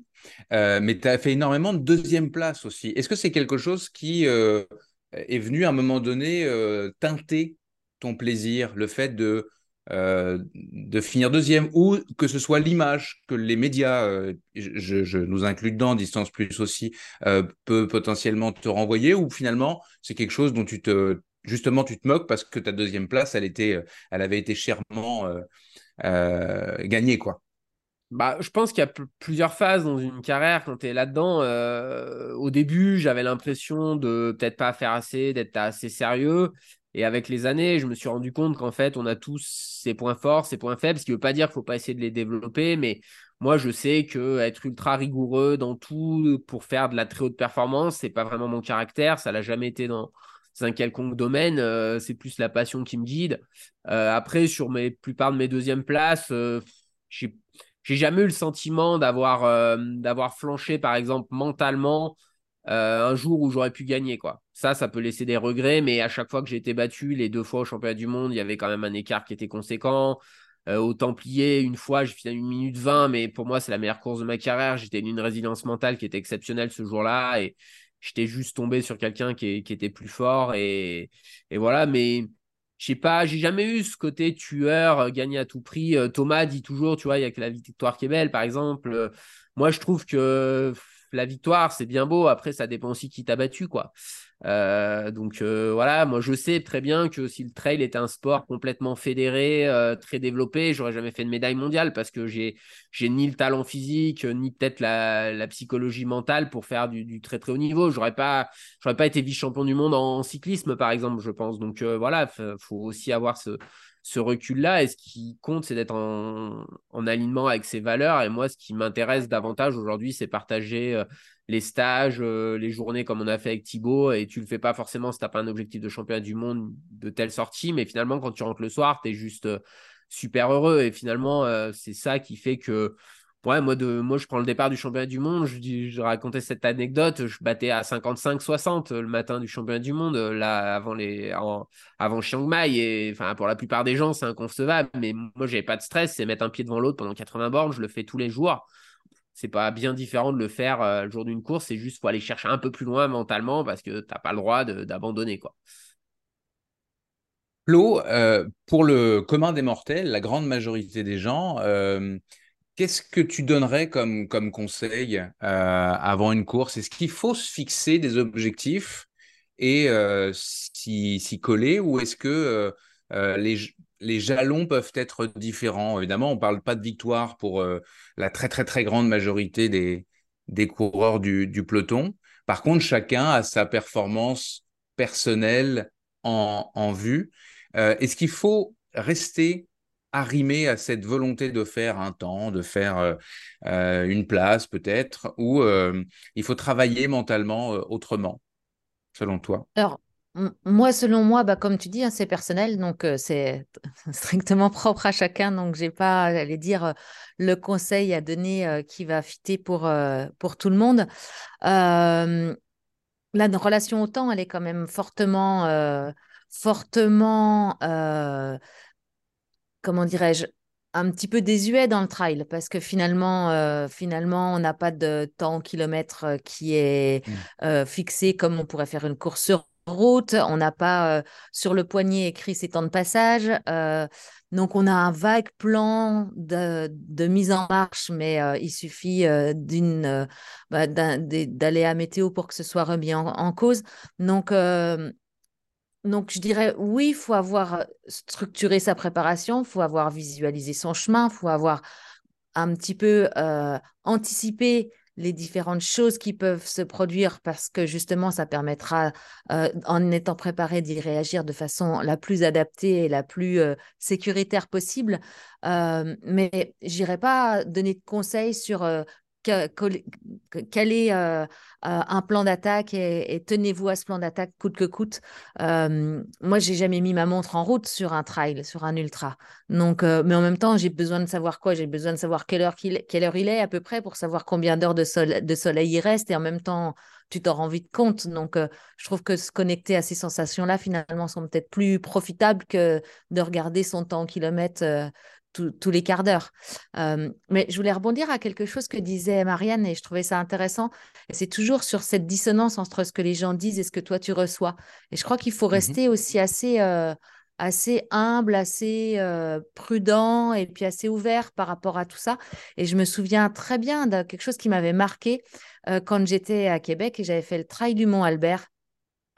Euh, mais tu as fait énormément de deuxième place aussi. Est-ce que c'est quelque chose qui euh, est venu à un moment donné euh, teinter ton plaisir, le fait de, de finir deuxième ou que ce soit l'image que les médias, je, nous inclus dedans, Distance Plus aussi, peut potentiellement te renvoyer ou finalement c'est quelque chose dont tu te, justement, tu te moques parce que ta deuxième place, elle, était, elle avait été chèrement gagnée, quoi bah, je pense qu'il y a plusieurs phases dans une carrière quand tu es là-dedans. Euh, au début, j'avais l'impression de peut-être pas faire assez, d'être assez sérieux. Et avec les années, je me suis rendu compte qu'en fait, on a tous ses points forts, ses points faibles, ce qui ne veut pas dire qu'il ne faut pas essayer de les développer, mais moi, je sais que être ultra rigoureux dans tout pour faire de la très haute performance, c'est pas vraiment mon caractère, ça l'a jamais été dans un quelconque domaine, euh, c'est plus la passion qui me guide. Euh, après, sur mes plupart de mes deuxièmes places, euh, j'ai jamais eu le sentiment d'avoir flanché, par exemple, mentalement un jour où j'aurais pu gagner. quoi. Ça, ça peut laisser des regrets, mais à chaque fois que j'ai été battu, les deux fois au championnat du monde, il y avait quand même un écart qui était conséquent. Au Templier, une fois, j'ai fini une minute 20, mais pour moi, c'est la meilleure course de ma carrière. J'étais une résilience mentale qui était exceptionnelle ce jour-là j'étais juste tombé sur quelqu'un qui, était plus fort. Et, voilà, mais je sais jamais eu ce côté tueur, euh, gagné à tout prix. Euh, Thomas dit toujours, tu vois, il y a que la victoire qui est belle, par exemple. moi, je trouve que la victoire, c'est bien beau. Après, ça dépend aussi qui t'a battu, quoi. Euh, donc euh, voilà, moi je sais très bien que si le trail était un sport complètement fédéré, euh, très développé, j'aurais jamais fait de médaille mondiale parce que j'ai j'ai ni le talent physique, ni peut-être la, psychologie mentale pour faire du, très très haut niveau. J'aurais pas j'aurais pas été vice-champion du monde en, cyclisme par exemple, je pense. Donc voilà, faut aussi avoir ce recul-là. Et ce qui compte, c'est d'être en, alignement avec ses valeurs. Et moi, ce qui m'intéresse davantage aujourd'hui, c'est partager les stages, euh, les journées comme on a fait avec Thibaut. Et tu le fais pas forcément si tu n'as pas un objectif de championnat du monde de telle sortie. Mais finalement, quand tu rentres le soir, tu es juste euh, super heureux. Et finalement, c'est ça qui fait que Ouais, moi, de, moi, je prends le départ du championnat du monde. Je, racontais cette anecdote. Je battais à 55-60 le matin du championnat du monde, là, avant, les, avant Chiang Mai. Et enfin, pour la plupart des gens, c'est inconcevable. Mais moi, j'avais pas de stress. C'est mettre un pied devant l'autre pendant 80 bornes. Je le fais tous les jours. C'est pas bien différent de le faire euh, le jour d'une course. C'est juste faut aller chercher un peu plus loin mentalement parce que tu n'as pas le droit d'abandonner. quoi. Euh, pour le commun des mortels, la grande majorité des gens, euh, Qu'est-ce que tu donnerais comme, comme conseil avant une course? Est-ce qu'il faut se fixer des objectifs et s'y coller ou est-ce que les, les, jalons peuvent être différents Évidemment, on ne parle pas de victoire pour la très très très grande majorité des, des coureurs du, du peloton. Par contre, chacun a sa performance personnelle en, en vue. est-ce qu'il faut rester arrimer à cette volonté de faire un temps, de faire euh, euh, une place peut-être, ou euh, il faut travailler mentalement autrement, selon toi? Moi, selon moi, bah, comme tu dis, hein, c'est personnel, donc c'est strictement propre à chacun, donc j'ai pas, à dire, le conseil à donner qui va fitter pour, pour tout le monde. la relation au temps, elle est quand même fortement, fortement comment dirais-je, un petit peu désuet dans le trail parce que finalement, euh, finalement on n'a pas de temps au kilomètre euh, qui est mmh. euh, fixé comme on pourrait faire une course sur route. On n'a pas sur le poignet écrit ses temps de passage. donc, on a un vague plan de, mise en marche, mais il suffit bah, d'aller à météo pour que ce soit remis en, en cause. Donc, donc, je dirais, oui, il faut avoir structuré sa préparation, il faut avoir visualisé son chemin, il faut avoir un petit peu anticipé les différentes choses qui peuvent se produire parce que justement, ça permettra, en étant préparé, d'y réagir de façon la plus adaptée et la plus sécuritaire possible. mais je n'irai pas donner de conseils sur quel est euh, euh, un plan d'attaque et, tenez-vous à ce plan d'attaque coûte que coûte. Euh, moi, j'ai jamais mis ma montre en route sur un trail, sur un ultra. Donc, euh, mais en même temps, j'ai besoin de savoir quoi? J'ai besoin de savoir quelle heure, quelle heure il est à peu près pour savoir combien d'heures de, de soleil il reste et en même temps, tu t'en rends vite compte. Donc, je trouve que se connecter à ces sensations-là, finalement, sont peut-être plus profitables que de regarder son temps en kilomètres tous les quarts d'heure. Euh, mais je voulais rebondir à quelque chose que disait Marianne et je trouvais ça intéressant. C'est toujours sur cette dissonance entre ce que les gens disent et ce que toi tu reçois. Et je crois qu'il faut mmh rester aussi assez, euh, assez humble, assez euh, prudent et puis assez ouvert par rapport à tout ça. Et je me souviens très bien de quelque chose qui m'avait marqué quand j'étais à Québec et j'avais fait le trail du Mont Albert.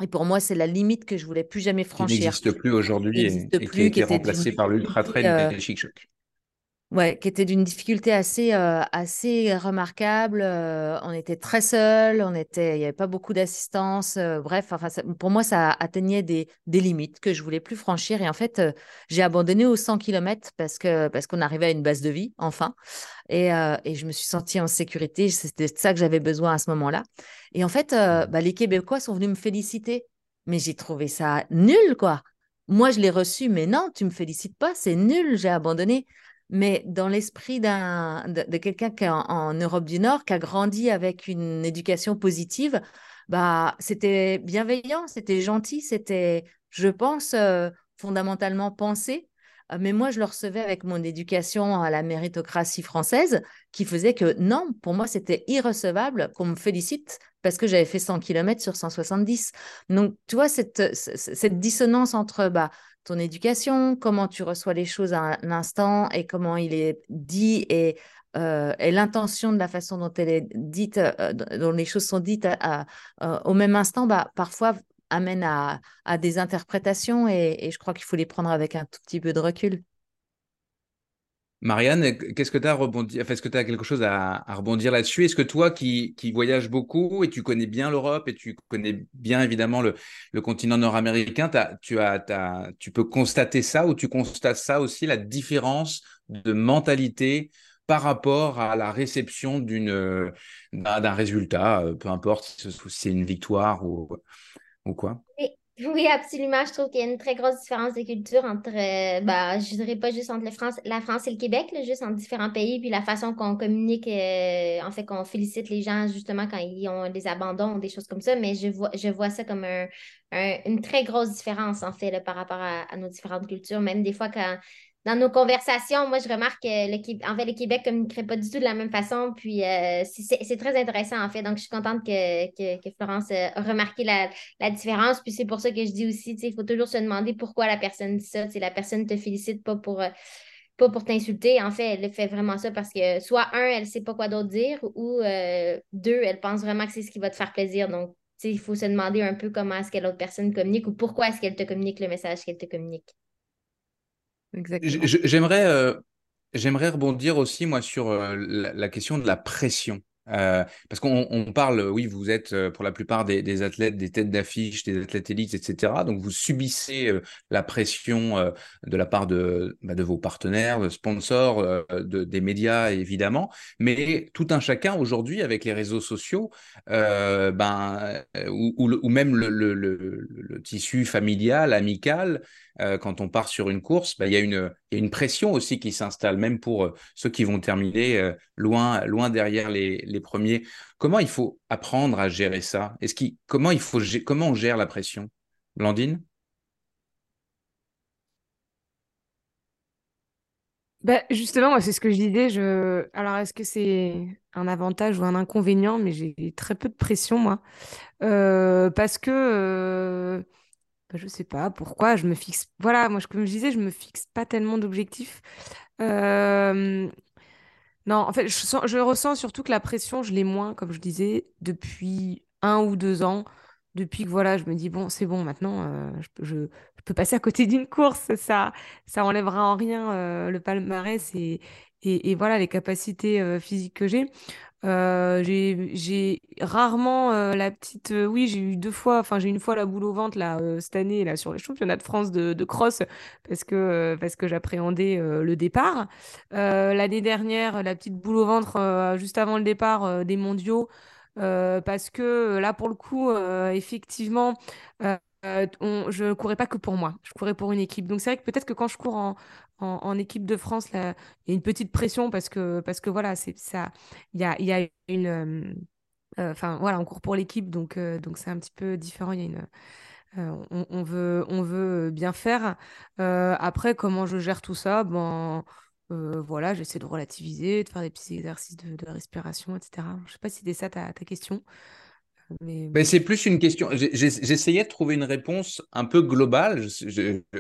Et pour moi, c'est la limite que je voulais plus jamais franchir. Qui n'existe plus aujourd'hui et, qui a été remplacé par l'ultra trail et chic choc. Ouais, qui était d'une difficulté assez, euh, assez remarquable. euh, on était très seuls, on était, il n'y avait pas beaucoup d'assistance. euh, bref, pour moi, ça atteignait des, des limites que je voulais plus franchir. Et en fait, j'ai abandonné aux 100 km parce que, parce qu'on arrivait à une base de vie, enfin. Et, et je me suis sentie en sécurité. C'était ça que j'avais besoin à ce moment-là. Et en fait, bah, les Québécois sont venus me féliciter. Mais j'ai trouvé ça nul, quoi. Moi, je l'ai reçu, mais non, tu me félicites pas, c'est nul, j'ai abandonné. Mais dans l'esprit d'un, de, quelqu'un qui est en, Europe du Nord, qui a grandi avec une éducation positive, bah, c'était bienveillant, c'était gentil, c'était, je pense, euh, fondamentalement pensé. Euh, Mais moi, je le recevais avec mon éducation à la méritocratie française, qui faisait que non, pour moi, c'était irrecevable qu'on me félicite parce que j'avais fait 100 km sur 170. Donc, tu vois, cette, cette dissonance entre bah, ton éducation, comment tu reçois les choses à l'instant et comment il est dit et, euh, et l'intention de la façon dont elle est dite, euh, dont les choses sont dites euh, au même instant, bah, parfois amène à, à des interprétations et, et je crois qu'il faut les prendre avec un tout petit peu de recul. Marianne, est-ce que tu as quelque chose à, rebondir là-dessus? Est-ce que toi qui, qui voyages beaucoup et tu connais bien l'Europe et tu connais bien évidemment le, continent nord-américain, tu, tu peux constater ça ou tu constates ça aussi, la différence de mentalité par rapport à la réception d'une, d'un résultat, euh, peu importe si ce- si c'est une victoire ou, ou quoi? Oui, absolument. Je trouve qu'il y a une très grosse différence de culture entre, euh, bah, je dirais pas juste entre la France, la France et le Québec, juste entre différents pays, puis la façon qu'on communique, euh, en fait, qu'on félicite les gens justement quand ils ont des abandons ou des choses comme ça. Mais je vois, je vois ça comme un, un- une très grosse différence, en fait, par rapport à nos différentes cultures. Même des fois, quand dans nos conversations, moi, je remarque que fait, le Québec ne communiquerait pas du tout de la même façon. Puis euh, c'est très intéressant, en fait. Donc, je suis contente que, que, Florence a remarqué la la différence. Puis c'est pour ça que je dis aussi, il faut toujours se demander pourquoi la personne dit ça. La personne ne te félicite pas pour, euh, pas pour t'insulter. En fait, elle fait vraiment ça parce que soit un, elle ne sait pas quoi d'autre dire, ou euh, deux, elle pense vraiment que c'est ce qui va te faire plaisir. Donc, il faut se demander un peu comment est-ce que l'autre personne communique ou pourquoi est-ce qu'elle te communique le message qu'elle te communique. Euh, j'aimerais rebondir aussi moi sur euh, la, question de la pression. Euh, parce qu'on on parle, oui, vous êtes pour la plupart des, athlètes, des têtes d'affiche, des athlètes élites, etc. Donc vous subissez la pression de la part de, bah, de vos partenaires, de sponsors, de, des médias évidemment. Mais tout un chacun aujourd'hui avec les réseaux sociaux, ben, ou, même le- le tissu familial, amical, euh, quand on part sur une course, bah, il y a une, pression aussi qui s'installe, même pour euh, ceux qui vont terminer euh, loin, loin derrière les, premiers. Comment il faut apprendre à gérer ça? Comment, il faut, comment on gère la pression? Blandine Bah, justement, c'est ce que je disais. Alors, est-ce que c'est un avantage ou un inconvénient? Mais j'ai très peu de pression, moi. Parce que, bah, je sais pas pourquoi, je me fixe. Voilà, moi, je- comme je disais, je me fixe pas tellement d'objectifs. Non, en fait, je sens- je ressens surtout que la pression, je l'ai moins, comme je disais, depuis un ou deux ans. Depuis que voilà, je me dis, bon, c'est bon, maintenant, euh, je, peux- je- je peux passer à côté d'une course. Ça, ça enlèvera en rien euh, le palmarès et, et, voilà les capacités physiques que j'ai. J'ai, rarement la petite. oui, j'ai eu deux fois, enfin, j'ai une fois la boule au ventre là, cette année là, sur les championnats de France de, de cross parce que, parce que j'appréhendais le départ. L'année dernière, la petite boule au ventre juste avant le départ des mondiaux, parce que là, pour le coup, effectivement, on- je ne courais pas que pour moi, je courais pour une équipe. Donc c'est vrai que peut-être que quand je cours en, en, équipe de France, il y a une petite pression parce que, parce que voilà, c'est ça, il y a, y a une... euh, euh, Enfin, voilà, on court pour l'équipe, donc euh, donc c'est un petit peu différent. Il y a une, on, veut, on veut bien faire. Après, comment je gère tout ça? Ben, voilà, j'essaie de relativiser, de faire des petits exercices de, respiration, etc. Je sais pas si c'était ça ta, ta question, mais Ben, c'est plus une question. J'essayais de trouver une réponse un peu globale.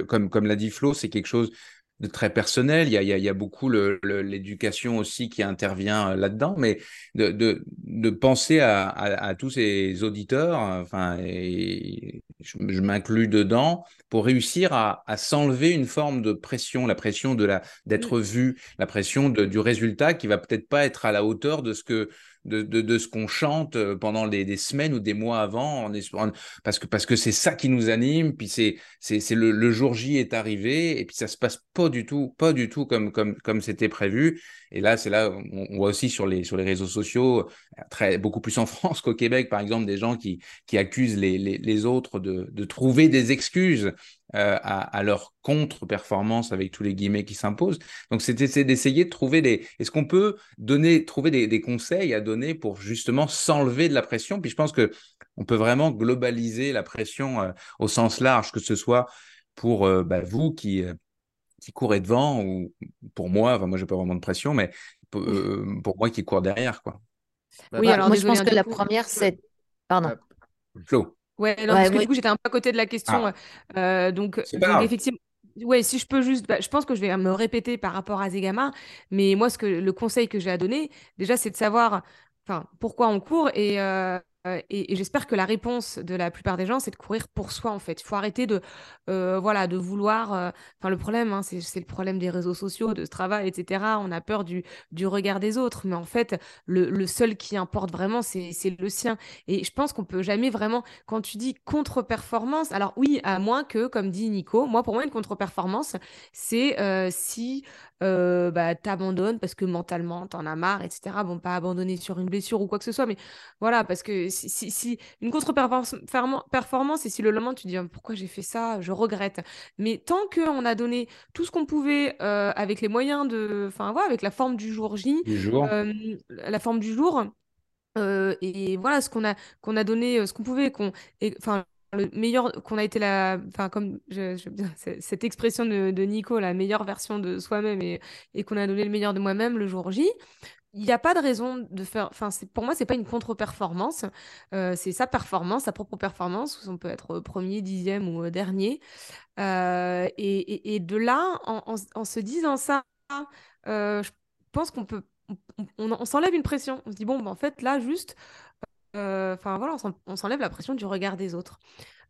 Comme comme l'a dit Flo, c'est quelque chose de très personnel. Il y a, il y a, beaucoup l'éducation aussi qui intervient là-dedans, mais de, de, de penser à, à, tous ces auditeurs, enfin, et je, m'inclus dedans, pour réussir à, à s'enlever une forme de pression, la pression de la d'être vu, la pression de, du résultat qui va peut-être pas être à la hauteur de ce que de, de, ce qu'on chante euh, pendant des, semaines ou des mois avant, en parce que parce que c'est ça qui nous anime. Puis c'est c'est le, le jour J est arrivé et puis ça se passe pas du tout, pas du tout comme comme comme c'était prévu. Et là, c'est là on, voit aussi sur les sur les réseaux sociaux, très beaucoup plus en France qu'au Québec, par exemple, des gens qui qui accusent les les, les autres de de trouver des excuses euh, à, à, leur contre-performance avec tous les guillemets qui s'imposent. Donc, c'était d'essayer de trouver des. Est-ce qu'on peut donner, trouver des, des, conseils à donner pour justement s'enlever de la pression? Puis je pense que on peut vraiment globaliser la pression euh, au sens large, que ce soit pour euh, bah, vous qui qui courez devant ou pour moi. Enfin, moi, j'ai pas vraiment de pression, mais pour, pour moi qui cours derrière, quoi. Oui, alors moi, je pense que la première, c'est. Pardon. Flo. Ouais, non, parce que du coup, j'étais un peu à côté de la question. Ah. Euh, donc, donc effectivement, ouais, si je peux juste, bah, je pense que je vais me répéter par rapport à Zegama, mais moi, ce que le conseil que j'ai à donner, déjà, c'est de savoir, enfin, pourquoi on court et, euh, euh, et, j'espère que la réponse de la plupart des gens, c'est de courir pour soi, en fait. Il faut arrêter de, euh, voilà, de vouloir. Euh, enfin, le problème, hein, c'est le problème des réseaux sociaux, de ce travail, etc. On a peur du, du regard des autres, mais en fait, le, le seul qui importe vraiment, c'est le sien. Et je pense qu'on peut jamais vraiment, quand tu dis contre-performance, alors oui, à moins que, comme dit Nico, moi, pour moi, une contre-performance, c'est si euh, bah, t'abandonnes parce que mentalement, t'en as marre, etc. Bon, pas abandonner sur une blessure ou quoi que ce soit, mais voilà, parce que si, si, une contre-performance, et si le lendemain tu dis «Ah, pourquoi j'ai fait ça, je regrette. Mais tant qu'on a donné tout ce qu'on pouvait euh, avec les moyens de. Enfin, voilà, avec la forme du jour J, euh, la forme du jour. Euh, et voilà ce qu'on a qu'on a donné ce qu'on pouvait qu'on enfin le meilleur qu'on a été la enfin comme je, cette expression de, de, Nico la meilleure version de soi-même et, et qu'on a donné le meilleur de moi-même le jour J il n'y a pas de raison de faire enfin pour moi c'est pas une contre-performance. Euh, c'est sa performance sa propre performance où on peut être premier dixième ou dernier. Euh, et, et, de là en, se disant ça euh, je pense qu'on peut on, on, s'enlève une pression. On se dit bon ben, en fait là juste euh, enfin voilà, on s'enlève la pression du regard des autres.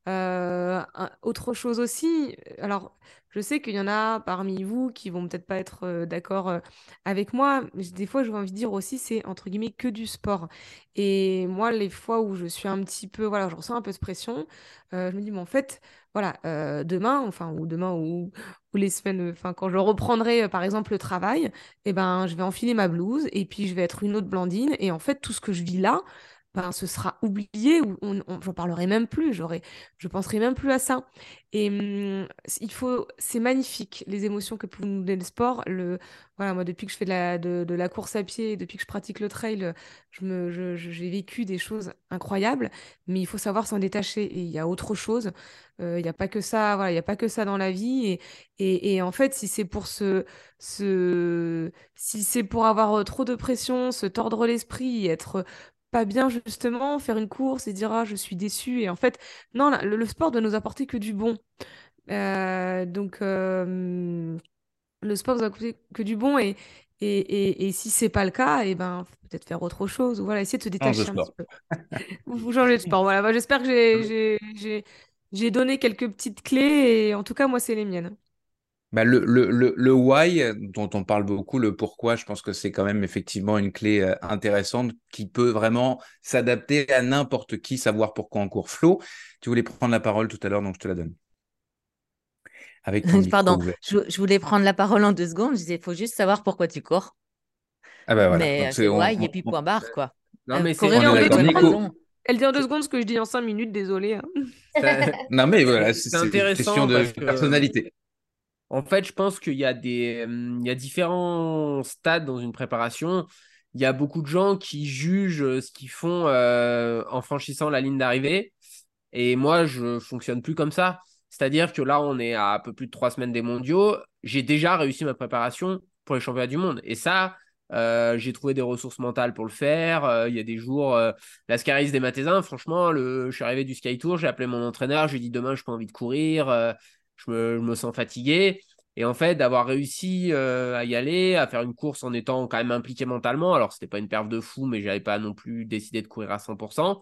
Euh, autre chose aussi, alors je sais qu'il y en a parmi vous qui vont peut-être pas être euh, d'accord avec moi, mais des fois je envie de dire aussi c'est entre guillemets que du sport. Et moi les fois où je suis un petit peu, voilà, je ressens un peu de pression, je me dis mais en fait voilà demain, enfin ou demain ou, ou les semaines, enfin quand je reprendrai par exemple le travail, et eh ben je vais enfiler ma blouse et puis je vais être une autre Blandine et en fait tout ce que je vis là ben, ce sera oublié ou on, j'en parlerai même plus, je penserai même plus à ça. Et mmh, il faut, c'est magnifique les émotions que peut nous donner le sport. Le, voilà, moi depuis que je fais de la, course à pied, depuis que je pratique le trail, je me, j'ai vécu des choses incroyables, mais il faut savoir s'en détacher. Il y a autre chose. Euh, il n'y a pas que ça, voilà, il y a pas que ça dans la vie. Et, et, et en fait, si c'est pour se, se, si c'est pour avoir trop de pression, se tordre l'esprit, être pas bien justement faire une course et dire ah je suis déçu et en fait non le, sport doit nous apporter que du bon. Euh, donc euh, le sport nous apporter que du bon et et, et, et si c'est pas le cas et eh ben peut-être faire autre chose ou voilà essayer de se détacher un petit peu. Ou changer de sport voilà. Bah, j'espère que j'ai j'ai donné quelques petites clés et en tout cas moi c'est les miennes bah, le, le, le, le, why, dont on parle beaucoup, le pourquoi, je pense que c'est quand même effectivement une clé euh, intéressante qui peut vraiment s'adapter à n'importe qui, savoir pourquoi on court. Flo, tu voulais prendre la parole tout à l'heure, donc je te la donne. Avec Pardon, je, je, voulais prendre la parole en deux secondes. Je disais, il faut juste savoir pourquoi tu cours. Ah bah voilà. Mais c'est why et puis point barre, quoi. Non, euh, mais c'est Elle dit en deux secondes ce que je dis en cinq minutes, désolé. Hein. non, mais voilà, c'est une question de personnalité. En fait, je pense qu'il y, a des, il y a différents stades dans une préparation. Il y a beaucoup de gens qui jugent ce qu'ils font en franchissant la ligne d'arrivée. Et moi, je fonctionne plus comme ça. C'est-à-dire que là, on est à un peu plus de trois semaines des mondiaux. J'ai déjà réussi ma préparation pour les championnats du monde. Et ça, j'ai trouvé des ressources mentales pour le faire. Il y a des jours, euh, la Scaris des Matézins, franchement, le, je suis arrivé du Sky Tour, j'ai appelé mon entraîneur, j'ai dit demain, je n'ai pas envie de courir je me, sens fatigué. Et en fait, d'avoir réussi à y aller, à faire une course en étant quand même impliqué mentalement, alors c'était pas une perte de fou, mais j'avais pas non plus décidé de courir à 100%,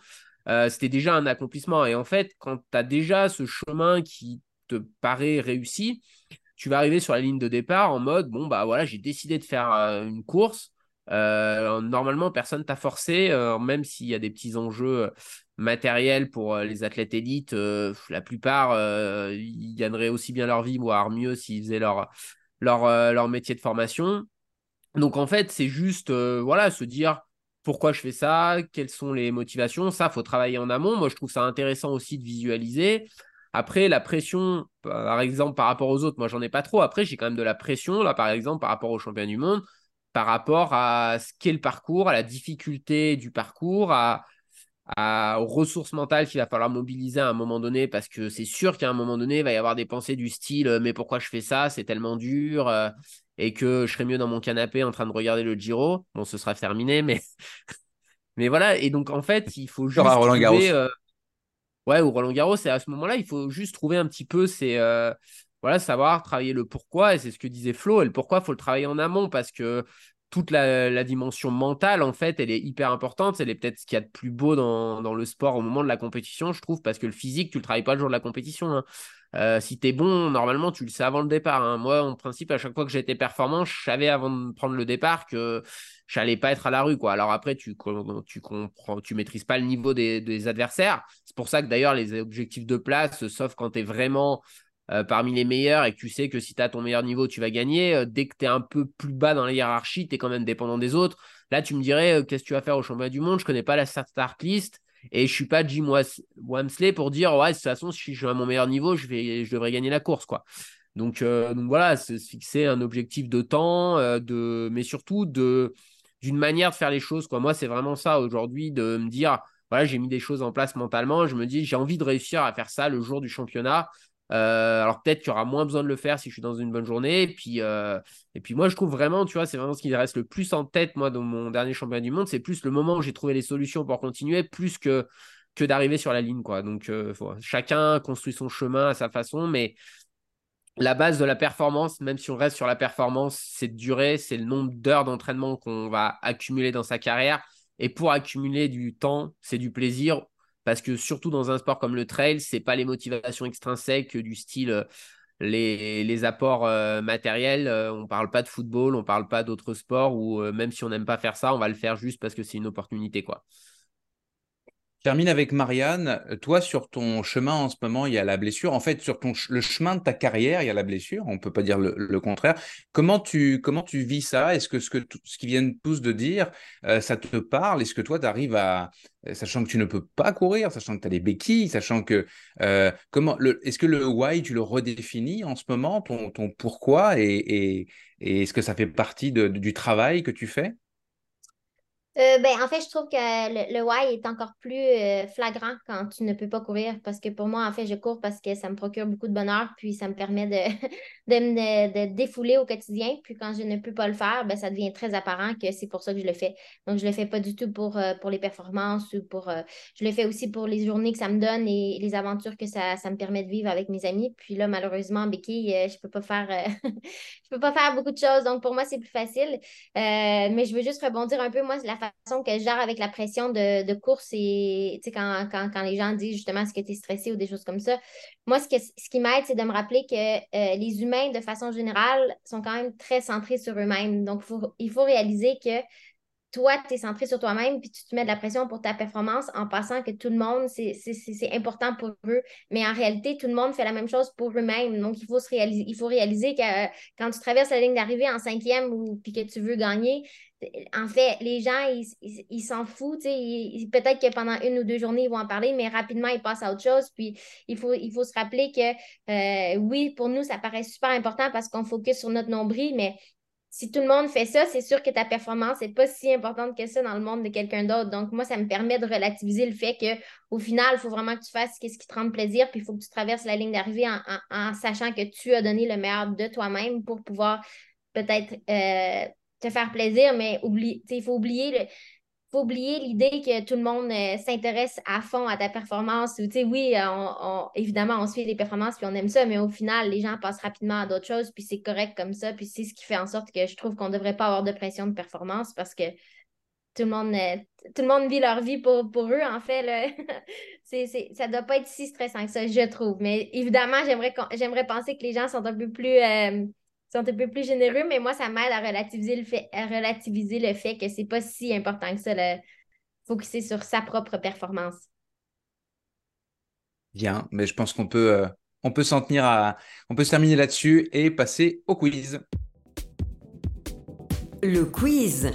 c'était déjà un accomplissement. Et en fait, quand tu as déjà ce chemin qui te paraît réussi, tu vas arriver sur la ligne de départ en mode bon bah voilà j'ai décidé de faire une course euh, normalement, personne t'a forcé, euh, même s'il y a des petits enjeux euh, matériels pour les athlètes élites. la plupart, ils gagneraient aussi bien leur vie, voire mieux, s'ils faisaient leur, leur, leur métier de formation. Donc en fait, c'est juste voilà, se dire pourquoi je fais ça, quelles sont les motivations. Ça, faut travailler en amont. Moi, je trouve ça intéressant aussi de visualiser. Après, la pression, par exemple, par rapport aux autres, moi, j'en ai pas trop. Après, j'ai quand même de la pression, là, par exemple, par rapport aux champions du monde par rapport à ce qu'est le parcours, à la difficulté du parcours, à, aux ressources mentales qu'il va falloir mobiliser à un moment donné, parce que c'est sûr qu'à un moment donné, il va y avoir des pensées du style euh, Mais pourquoi je fais ça? C'est tellement dur, euh, et que je serais mieux dans mon canapé en train de regarder le Giro. Bon, ce sera terminé, mais. mais voilà, et donc en fait, il faut juste. Roland Garros. Euh, ouais, ou Roland Garros, et à ce moment-là, il faut juste trouver un petit peu ces voilà, savoir travailler le pourquoi, et c'est ce que disait Flo, et le pourquoi, il faut le travailler en amont, parce que toute la, dimension mentale, en fait, elle est hyper importante. Elle est peut-être ce qu'il y a de plus beau dans, le sport au moment de la compétition, je trouve, parce que le physique, tu le travailles pas le jour de la compétition. Hein. Euh, si tu es bon, normalement, tu le sais avant le départ. Hein. Moi, en principe, à chaque fois que été performant, je savais avant de prendre le départ que je n'allais pas être à la rue. Quoi. Alors après, tu, tu comprends, tu maîtrises pas le niveau des, des adversaires. C'est pour ça que d'ailleurs, les objectifs de place, sauf quand tu es vraiment euh, parmi les meilleurs et que tu sais que si tu as ton meilleur niveau, tu vas gagner. Euh, dès que tu es un peu plus bas dans la hiérarchie, tu es quand même dépendant des autres. Là, tu me dirais, euh, qu'est-ce que tu vas faire au championnat du monde? Je connais pas la start list et je suis pas Jim Wamsley pour dire, ouais, de toute façon, si je suis à mon meilleur niveau, je, vais, je devrais gagner la course. quoi. Donc, donc voilà, se fixer un objectif de temps, de, mais surtout de d'une manière de faire les choses. Quoi. Moi, c'est vraiment ça aujourd'hui, de me dire, voilà, j'ai mis des choses en place mentalement. Je me dis, j'ai envie de réussir à faire ça le jour du championnat. Euh, alors peut-être qu'il y aura moins besoin de le faire si je suis dans une bonne journée. Et puis, euh, et puis moi, je trouve vraiment, tu vois, c'est vraiment ce qui reste le plus en tête, moi, dans mon dernier championnat du monde. C'est plus le moment où j'ai trouvé les solutions pour continuer, plus que, que d'arriver sur la ligne. Quoi. Donc, euh, chacun construit son chemin à sa façon. Mais la base de la performance, même si on reste sur la performance, c'est de durée, c'est le nombre d'heures d'entraînement qu'on va accumuler dans sa carrière. Et pour accumuler du temps, c'est du plaisir parce que surtout dans un sport comme le trail, c'est pas les motivations extrinsèques du style euh, les, apports euh, matériels. Euh, on parle pas de football, on parle pas d'autres sports où même si on n'aime pas faire ça, on va le faire juste parce que c'est une opportunité quoi termine avec Marianne. Toi, sur ton chemin en ce moment, il y a la blessure. En fait, sur ton, le chemin de ta carrière, il y a la blessure. On ne peut pas dire le, contraire. Comment tu, comment tu vis ça? Est-ce que ce, que ce qu'ils viennent tous de dire, euh, ça te parle? Est-ce que toi, tu arrives à, sachant que tu ne peux pas courir, sachant que tu as des béquilles, sachant que, euh, comment, est-ce que le why, tu le redéfinis en ce moment, ton, ton pourquoi et, et, est-ce que ça fait partie du travail que tu fais? Euh, ben, en fait, je trouve que le, why est encore plus euh, flagrant quand tu ne peux pas courir parce que pour moi, en fait, je cours parce que ça me procure beaucoup de bonheur puis ça me permet de, de me défouler au quotidien. Puis quand je ne peux pas le faire, ben, ça devient très apparent que c'est pour ça que je le fais. Donc, je le fais pas du tout pour, euh, pour les performances ou pour. je le fais aussi pour les journées que ça me donne et les aventures que ça, ça me permet de vivre avec mes amis. Puis là, malheureusement, Becky, je peux pas faire peux pas faire beaucoup de choses. Donc, pour moi, c'est plus facile. mais je veux juste rebondir un peu. Moi, la façon que je gère avec la pression de, course et quand, quand, quand, les gens disent justement est-ce que tu es stressé ou des choses comme ça, moi, ce, que, ce qui m'aide, c'est de me rappeler que euh, les humains, de façon générale, sont quand même très centrés sur eux-mêmes. Donc, il faut réaliser que toi, tu es centré sur toi-même, puis tu te mets de la pression pour ta performance en passant que tout le monde, c'est important pour eux. Mais en réalité, tout le monde fait la même chose pour eux-mêmes. Donc, il faut, se réaliser, il faut réaliser que euh, quand tu traverses la ligne d'arrivée en cinquième ou puis que tu veux gagner, en fait, les gens, ils s'en foutent. Peut-être que pendant une ou deux journées, ils vont en parler, mais rapidement, ils passent à autre chose. Puis, il faut, il faut se rappeler que euh, oui, pour nous, ça paraît super important parce qu'on focus sur notre nombril, mais si tout le monde fait ça, c'est sûr que ta performance n'est pas si importante que ça dans le monde de quelqu'un d'autre. Donc, moi, ça me permet de relativiser le fait qu'au final, il faut vraiment que tu fasses ce qui te rend plaisir, puis il faut que tu traverses la ligne d'arrivée en, sachant que tu as donné le meilleur de toi-même pour pouvoir peut-être euh, te faire plaisir, mais il faut oublier le, faut oublier l'idée que tout le monde euh, s'intéresse à fond à ta performance. Ou, oui, euh, on, évidemment, on suit les performances puis on aime ça, mais au final, les gens passent rapidement à d'autres choses, puis c'est correct comme ça. Puis c'est ce qui fait en sorte que je trouve qu'on ne devrait pas avoir de pression de performance parce que tout le monde, euh, tout le monde vit leur vie pour, pour eux, en fait. Ça ne doit pas être si stressant que ça, je trouve. Mais évidemment, j'aimerais penser que les gens sont un peu plus sont un peu plus généreux, mais moi, ça m'aide à relativiser le fait, à relativiser le fait que c'est pas si important que ça, le focuser sur sa propre performance. Bien, mais je pense qu'on peut, euh, on peut s'en tenir à, on peut se terminer là-dessus et passer au quiz. Le quiz.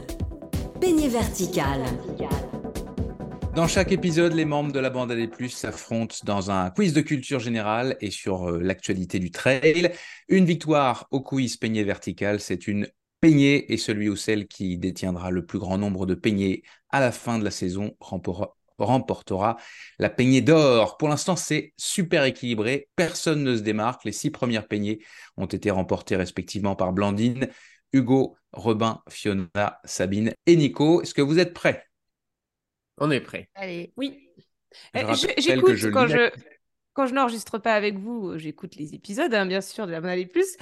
Peigné vertical. Dans chaque épisode, les membres de la bande AD+, s'affrontent dans un quiz de culture générale et sur euh, l'actualité du trail. Une victoire au quiz peigné vertical, c'est une peignée et celui ou celle qui détiendra le plus grand nombre de peignets à la fin de la saison remportera la peignée d'or. Pour l'instant, c'est super équilibré. Personne ne se démarque. Les six premières peignées ont été remportées respectivement par Blandine, Hugo, Robin, Fiona, Sabine et Nico. Est-ce que vous êtes prêts? On est prêt. Allez, oui. Eh, j'écoute quand je, quand je n'enregistre pas avec vous, j'écoute les épisodes, hein, bien sûr, de la Bonne Plus.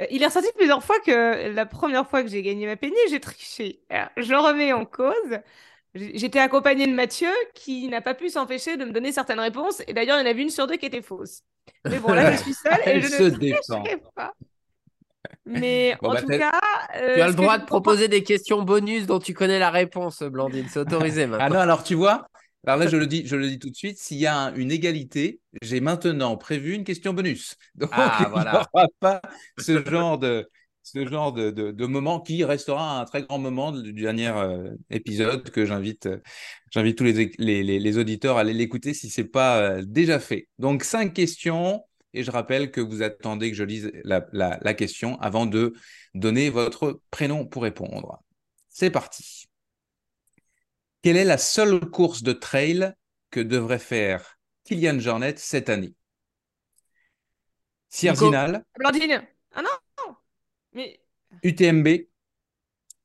Euh, il est ressorti plusieurs fois que la première fois que j'ai gagné ma peignée, j'ai triché. je remets en cause. J'étais accompagnée de Mathieu qui n'a pas pu s'empêcher de me donner certaines réponses. Et d'ailleurs, il y en avait une sur deux qui était fausse. Mais bon, là, je suis seule et je ne défend. pas. Mais en bah, tout cas. tu as le droit de proposer des questions bonus dont tu connais la réponse, Blandine. C'est autorisé maintenant. Ah non, alors tu vois, alors là, je le dis, je le dis tout de suite, s'il y a une égalité, j'ai maintenant prévu une question bonus. Donc, ah, il n'y aura pas ce genre de, ce genre de, de, moment qui restera un très grand moment du dernier euh, épisode que j'invite, j'invite tous les, les, les, auditeurs à aller l'écouter si ce n'est pas euh, déjà fait. Donc, cinq questions. Et je rappelle que vous attendez que je lise la, question avant de donner votre prénom pour répondre. C'est parti. Quelle est la seule course de trail que devrait faire Kylian Jornet cette année? Sierzinal. Blandine. Ah non, Mais... UTMB,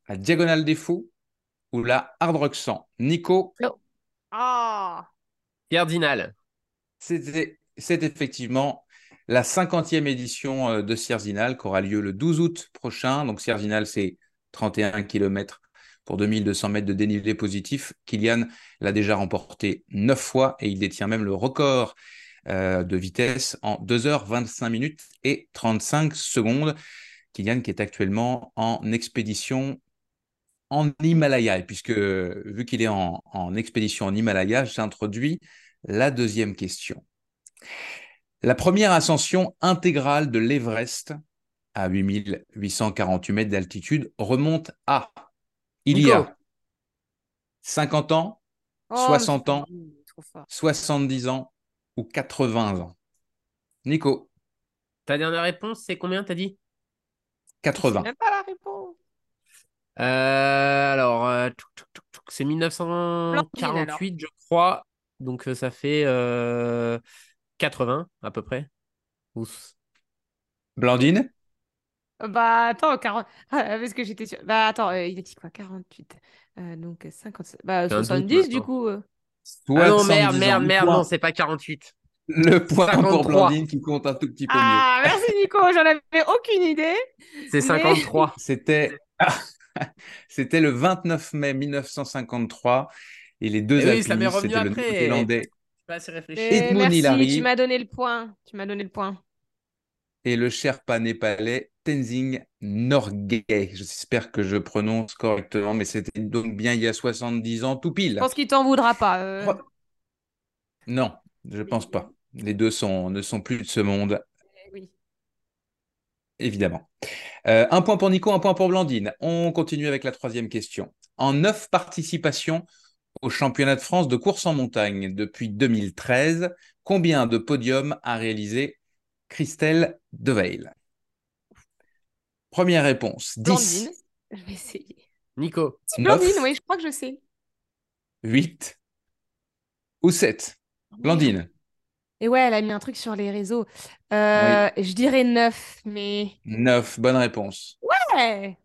la Diagonale des Fous ou la Hard Rock 100 Nico. Ah. Cardinal. C'est effectivement la 50e édition euh, de Sierzinal qui aura lieu le 12 août prochain. Donc Sierzinal, c'est 31 km pour 2200 mètres de dénivelé positif. Kylian l'a déjà remporté 9 fois et il détient même le record euh, de vitesse en 2h25 minutes et 35 secondes. Kylian qui est actuellement en expédition en Himalaya. Et puisque, vu qu'il est en, en expédition en Himalaya, j'introduis la deuxième question. La première ascension intégrale de l'Everest à 8848 mètres d'altitude remonte à il y a 50 ans, 60 ans, 70 ans ou 80 ans. Nico. Ta dernière réponse, c'est combien, t'as dit? 80. même pas la réponse. Euh, alors, euh, c'est 1948, je crois. Donc, euh, ça fait 80 à peu près. Ouf. Blandine? Bah attends, 40... Ah, parce que j'étais sûr. Bah attends, euh, il a dit quoi 48. Euh, donc 50... Bah 70 du coup. Euh. Ah non, merde, merde, merde, non, c'est pas 48. Le point pour Blandine qui compte un tout petit peu ah, merci Nico, j'en avais aucune idée. C'est 53. C'était... C'était le 29 mai 1953 et les deux et oui, c'était le Néerlandais merci, tu m'as donné le point. Tu m'as donné le point. Et le Sherpa népalais Tenzing Norgay. J'espère que je prononce correctement, mais c'était donc bien il y a 70 ans, tout pile. Je pense qu'il t'en voudra pas. Euh. Non, je pense pas. Les deux sont, ne sont plus de ce monde. Eh oui. Évidemment. Euh, un point pour Nico, un point pour Blandine. On continue avec la troisième question. En neuf participations au championnat de France de course en montagne depuis 2013. Combien de podiums a réalisé Christelle Deveil? Première réponse, 10. Je vais essayer. Nico. Blandine, oui, je crois que je sais. 8 ou 7 Blandine. Et ouais, elle a mis un truc sur les réseaux. Euh, je dirais 9, mais... 9, bonne réponse. Ouais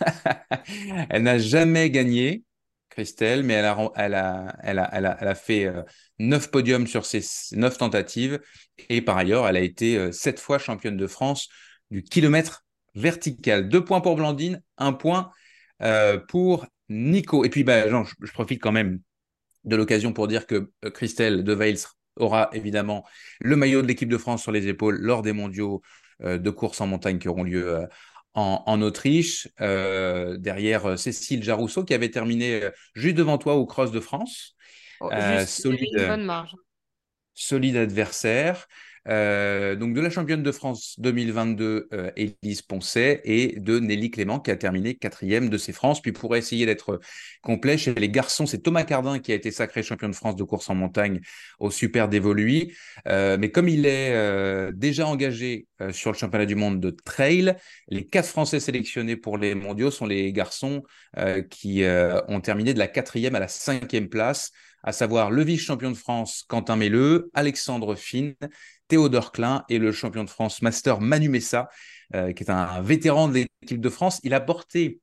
Elle n'a jamais gagné Christelle, mais elle a, fait euh, neuf podiums sur ses neuf tentatives. Et par ailleurs, elle a été euh, sept fois championne de France du kilomètre vertical. Deux points pour Blandine, un point euh, pour Nico. Et puis, bah, je, je profite quand même de l'occasion pour dire que Christelle De Weils aura évidemment le maillot de l'équipe de France sur les épaules lors des mondiaux de course en montagne qui auront lieu en, Autriche, euh, derrière euh, Cécile Jarousseau qui avait terminé euh, juste devant toi au Cross de France. Oh, solide, solide adversaire. Euh, donc de la championne de France 2022, euh, Élise Poncet, et de Nelly Clément qui a terminé quatrième de ces France. Puis pour essayer d'être complet, chez les garçons, c'est Thomas Cardin qui a été sacré champion de France de course en montagne au Super d'évolue. Euh, mais comme il est euh, déjà engagé sur le championnat du monde de trail, les quatre Français sélectionnés pour les mondiaux sont les garçons qui ont terminé de la quatrième à la cinquième place à savoir le vice-champion de France Quentin Melleux, Alexandre Finn, Théodore Klein et le champion de France Master Manu Messa, euh, qui est un, vétéran de l'équipe de France. Il a porté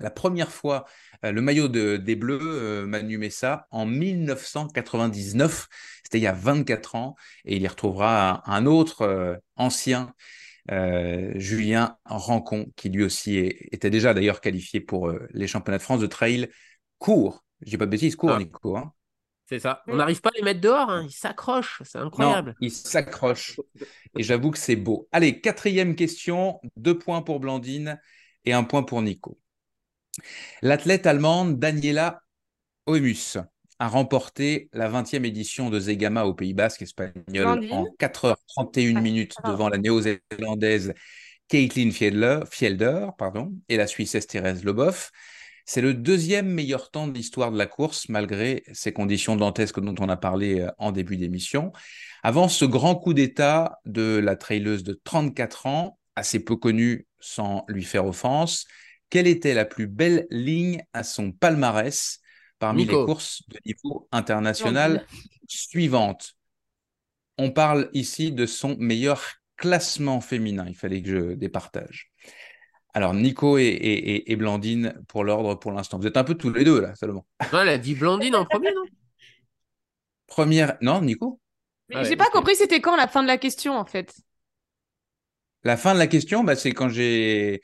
la première fois euh, le maillot des Bleus, euh, Manu Messa, en 1999. C'était il y a 24 ans. Et il y retrouvera un, autre ancien, Julien Rancon, qui lui aussi était déjà d'ailleurs qualifié pour les championnats de France de trail court. Je dis pas de bêtises, court, ah. Nico. Hein. C'est ça. On n'arrive pas à les mettre dehors, hein. ils s'accrochent, c'est incroyable. Non, ils s'accrochent. Et j'avoue que c'est beau. Allez, quatrième question, deux points pour Blandine et un point pour Nico. L'athlète allemande Daniela Oemus a remporté la 20e édition de Zegama au Pays Basque espagnol en 4h31 minutes devant la néo-zélandaise Caitlin Fielder, Fielder pardon, et la Suissesse Thérèse Leboff. C'est le deuxième meilleur temps de l'histoire de la course, malgré ces conditions dantesques dont on a parlé euh, en début d'émission. Avant ce grand coup d'état de la traileuse de 34 ans, assez peu connue sans lui faire offense, quelle était la plus belle ligne à son palmarès parmi les courses de niveau international suivantes? On parle ici de son meilleur classement féminin. Il fallait que je départage. Alors, Nico et, Blandine pour l'ordre pour l'instant. Vous êtes un peu tous les deux, là, seulement. Non, elle a dit Blandine en premier, non? Première. Non, Nico? Mais J'ai pas compris, c'était quand la fin de la question, en fait? La fin de la question, bah, c'est quand j'ai.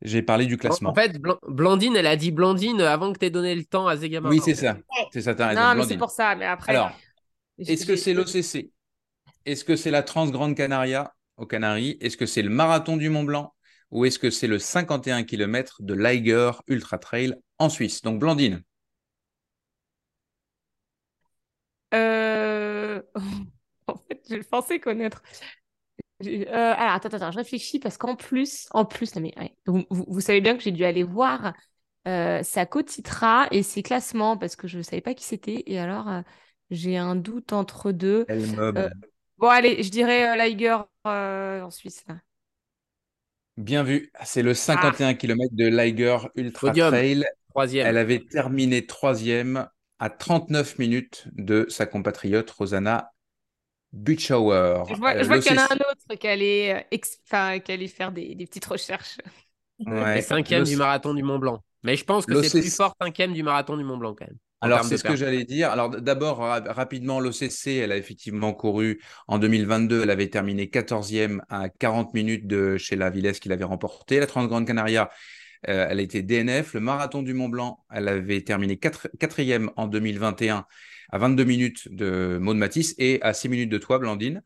J'ai parlé du classement. En fait, Blandine, elle a dit Blandine avant que tu aies donné le temps à Zegama. Oui, c'est ça. C'est ça, as. Non, mais c'est pour ça. Mais après. Alors, est-ce que c'est l'OCC Est-ce que c'est la Transgrande Canaria aux Canaries? Est-ce que c'est le marathon du Mont Blanc? Ou est-ce que c'est le 51 km de Liger Ultra Trail en Suisse? Donc, Blandine. Euh... en fait, je pensais connaître. Euh, alors, attends, attends, je réfléchis parce qu'en plus, en plus, mais, vous, savez bien que j'ai dû aller voir euh, sa cotitra et ses classements parce que je ne savais pas qui c'était. Et alors, euh, j'ai un doute entre deux. bon, allez, je dirais Liger en Suisse. Bien vu. C'est le 51 ah. km de Liger Ultra Trail. Troisième. Elle avait terminé troisième à 39 minutes de sa compatriote Rosanna Butchauer. Je vois, euh, qu'il y en a un autre qui allait, euh, faire des, petites recherches. Ouais, cinquième du marathon du Mont Blanc. Mais je pense que c'est plus fort cinquième du marathon du Mont Blanc quand même. Alors, c'est ce que j'allais dire. Alors, d'abord, rapidement, l'OCC, elle a effectivement couru en 2022. Elle avait terminé 14e à 40 minutes de chez la Villesse qu'il avait remporté. La Transgrande Canaria, euh, elle a été DNF. Le Marathon du Mont Blanc, elle avait terminé 4, e en 2021 à 22 minutes de Maud Matisse et à 6 minutes de toi, Blandine.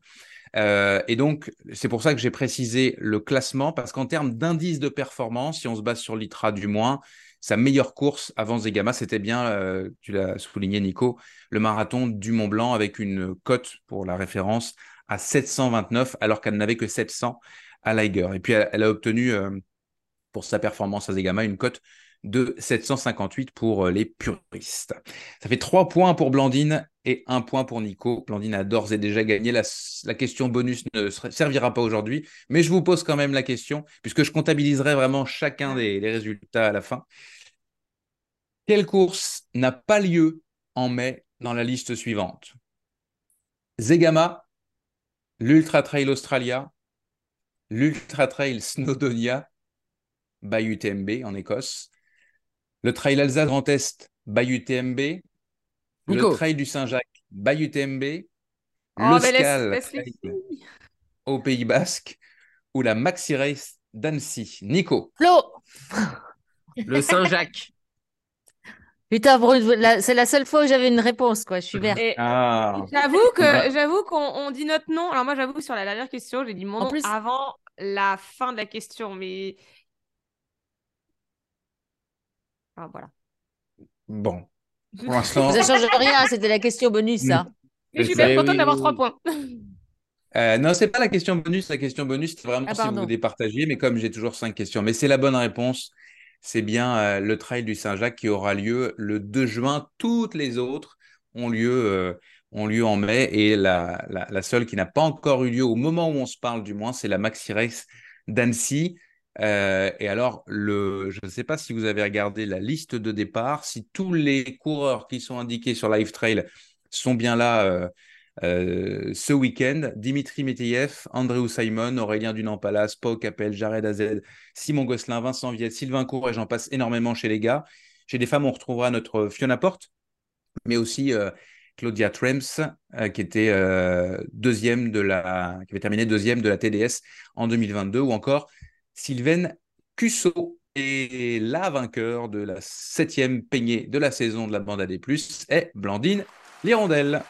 Euh, et donc, c'est pour ça que j'ai précisé le classement, parce qu'en termes d'indice de performance, si on se base sur l'ITRA du moins, sa meilleure course avant Zegama, c'était bien, euh, tu l'as souligné Nico, le marathon du Mont Blanc avec une cote pour la référence à 729 alors qu'elle n'avait que 700 à Liger. Et puis elle, a obtenu euh, pour sa performance à Zegama une cote de 758 pour euh, les puristes. Ça fait trois points pour Blandine et un point pour Nico. Blandine a d'ores et déjà gagné. La, question bonus ne servira pas aujourd'hui, mais je vous pose quand même la question, puisque je comptabiliserai vraiment chacun des, résultats à la fin. Quelle course n'a pas lieu en mai dans la liste suivante? Zegama, l'Ultra Trail Australia, l'Ultra Trail Snowdonia, by UTMB en Écosse, le Trail Alsace Grand Est by UTMB, le trail du Saint-Jacques by UTMB, Oh, laisse- Trail au Pays Basque ou la Maxi Race d'Annecy. Nico. Flo Le Saint-Jacques. Putain, c'est la seule fois où j'avais une réponse, quoi. Je suis verte. Ah. j'avoue que Bah. j'avoue qu'on on dit notre nom. Alors moi, j'avoue que sur la dernière question, j'ai dit mon En nom plus- avant la fin de la question, mais ah, voilà. Bon. Pour l'instant, Ça change rien, c'était la question bonus, ça. Mais je suis bien contente Oui, d'avoir trois oui. points. Euh, non, c'est pas la question bonus. La question bonus, c'est vraiment Ah, si vous vous départagiez. Mais comme j'ai toujours cinq questions, mais c'est la bonne réponse. C'est bien euh, le trail du Saint-Jacques qui aura lieu le 2 juin. Toutes les autres ont lieu, euh, ont lieu en mai. Et la, la, seule qui n'a pas encore eu lieu au moment où on se parle, du moins, c'est la Maxi Race d'Annecy. Euh, et alors, le, je ne sais pas si vous avez regardé la liste de départ, si tous les coureurs qui sont indiqués sur Live Trail sont bien là euh, ce week-end. Dimitri Meteyev, Andrew Simon, Aurélien Dunant-Palas, Pau Capel, Jared Azed, Simon Gosselin, Vincent Viette, Sylvain Cour et j'en passe énormément chez les gars. Chez les femmes, on retrouvera notre Fiona Porte, mais aussi euh, Claudia Trems, euh, qui était deuxième de la, avait terminé deuxième de la TDS en 2022, ou encore Sylvaine Cusso. Et la vainqueur de la septième peignée de la saison de la bande AD+, est Blandine Lirondelle.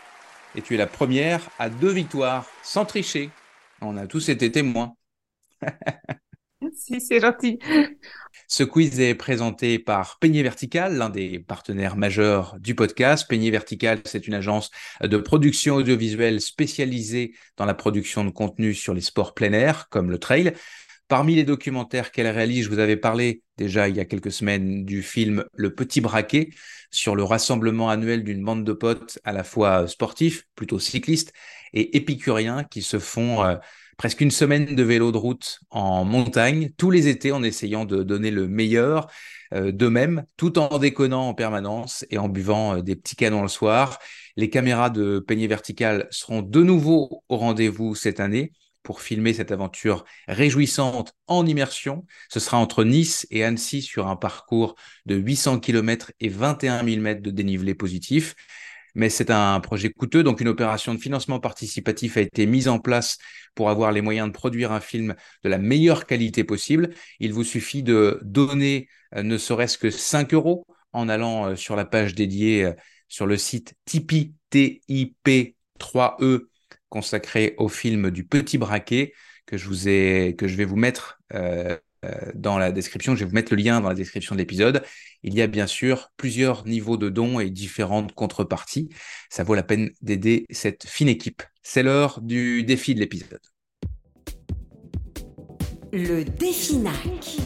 Et tu es la première à deux victoires, sans tricher. On a tous été témoins. si, c'est gentil. Ce quiz est présenté par Peigné Vertical, l'un des partenaires majeurs du podcast. Peigné Vertical, c'est une agence de production audiovisuelle spécialisée dans la production de contenu sur les sports plein air, comme le trail. Parmi les documentaires qu'elle réalise, je vous avais parlé déjà il y a quelques semaines du film Le Petit Braquet sur le rassemblement annuel d'une bande de potes à la fois sportifs, plutôt cyclistes, et épicuriens qui se font euh, presque une semaine de vélo de route en montagne tous les étés en essayant de donner le meilleur euh, d'eux-mêmes, tout en déconnant en permanence et en buvant euh, des petits canons le soir. Les caméras de Peigné Vertical seront de nouveau au rendez-vous cette année pour filmer cette aventure réjouissante en immersion. Ce sera entre Nice et Annecy sur un parcours de 800 km et 21 000 mètres de dénivelé positif. Mais c'est un projet coûteux, donc une opération de financement participatif a été mise en place pour avoir les moyens de produire un film de la meilleure qualité possible. Il vous suffit de donner euh, ne serait-ce que 5 euros en allant euh, sur la page dédiée euh, sur le site Tipeee, TIP 3E, consacré au film du Petit Braquet que je vais vous mettre euh, euh, dans la description. Je vais vous mettre le lien dans la description de l'épisode. Il y a bien sûr plusieurs niveaux de dons et différentes contreparties. Ça vaut la peine d'aider cette fine équipe. C'est l'heure du défi de l'épisode. Le défi NAC.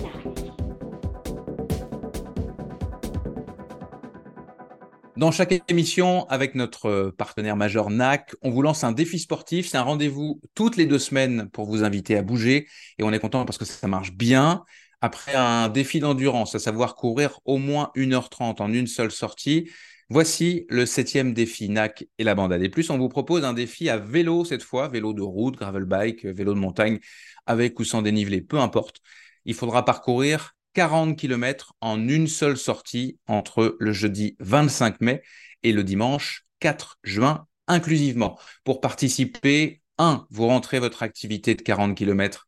Dans chaque émission, avec notre partenaire majeur NAC, on vous lance un défi sportif. C'est un rendez-vous toutes les deux semaines pour vous inviter à bouger. Et on est content parce que ça marche bien. Après un défi d'endurance, à savoir courir au moins 1h30 en une seule sortie, voici le septième défi NAC et la bande AD+. On vous propose un défi à vélo cette fois, vélo de route, gravel bike, vélo de montagne, avec ou sans dénivelé, peu importe. Il faudra parcourir 40 km en une seule sortie entre le jeudi 25 mai et le dimanche 4 juin inclusivement. Pour participer, 1. Vous rentrez votre activité de 40 km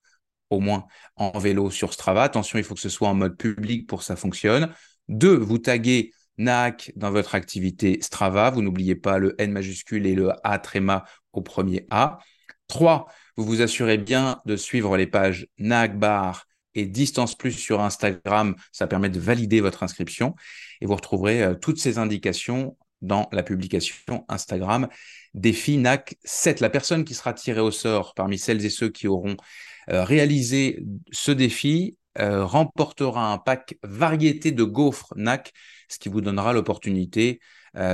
au moins en vélo sur Strava. Attention, il faut que ce soit en mode public pour que ça fonctionne. 2. Vous taguez NAC dans votre activité Strava. Vous n'oubliez pas le N majuscule et le A tréma au premier A. 3. Vous vous assurez bien de suivre les pages NAC bar et Distance Plus sur Instagram. Ça permet de valider votre inscription et vous retrouverez euh, toutes ces indications dans la publication Instagram Défi NAC 7. La personne qui sera tirée au sort parmi celles et ceux qui auront euh, réalisé ce défi euh, remportera un pack variété de gaufres NAC, ce qui vous donnera l'opportunité,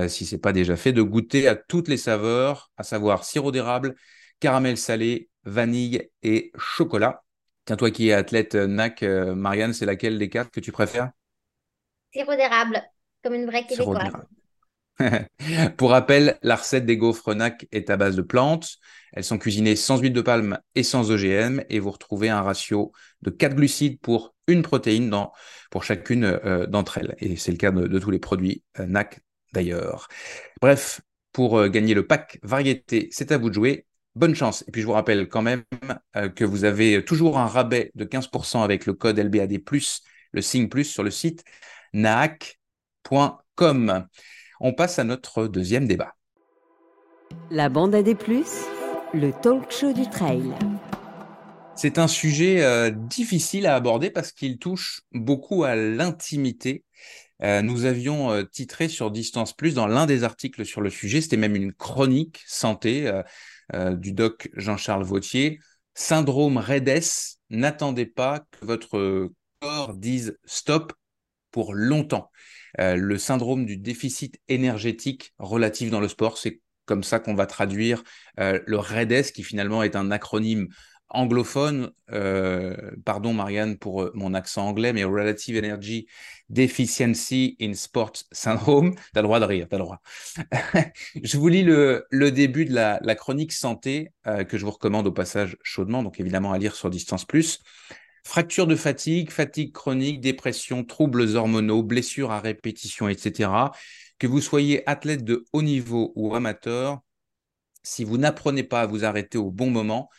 si ce n'est pas déjà fait, de goûter à toutes les saveurs, à savoir sirop d'érable, caramel salé, vanille et chocolat. Tiens, toi qui es athlète NAC, euh, Marianne, c'est laquelle des quatre que tu préfères? Sirop d'érable, comme une vraie québécoise. Pour rappel, la recette des gaufres NAC est à base de plantes. Elles sont cuisinées sans huile de palme et sans OGM et vous retrouvez un ratio de 4 glucides pour une protéine dans, pour chacune euh, d'entre elles. Et c'est le cas de, tous les produits euh, NAC d'ailleurs. Bref, pour euh, gagner le pack variété, c'est à vous de jouer. Bonne chance. Et puis je vous rappelle quand même que vous avez toujours un rabais de 15% avec le code LBAD+, le signe plus sur le site naac.com. On passe à notre deuxième débat. La bande AD+, le talk show du trail. C'est un sujet euh, difficile à aborder parce qu'il touche beaucoup à l'intimité. Euh, nous avions euh, titré sur Distance Plus dans l'un des articles sur le sujet, c'était même une chronique santé du doc Jean-Charles Vautier. Syndrome REDES, n'attendez pas que votre corps dise stop pour longtemps. le syndrome du déficit énergétique relatif dans le sport, c'est comme ça qu'on va traduire le REDES, qui finalement est un acronyme anglophone, euh, pardon Marianne pour euh, mon accent anglais, mais Relative Energy Deficiency in Sport Syndrome. T'as le droit de rire, t'as le droit. je vous lis le, début de la, chronique santé euh, que je vous recommande au passage chaudement, donc évidemment à lire sur Distance Plus. Fracture de fatigue, fatigue chronique, dépression, troubles hormonaux, blessures à répétition, etc. Que vous soyez athlète de haut niveau ou amateur, si vous n'apprenez pas à vous arrêter au bon moment,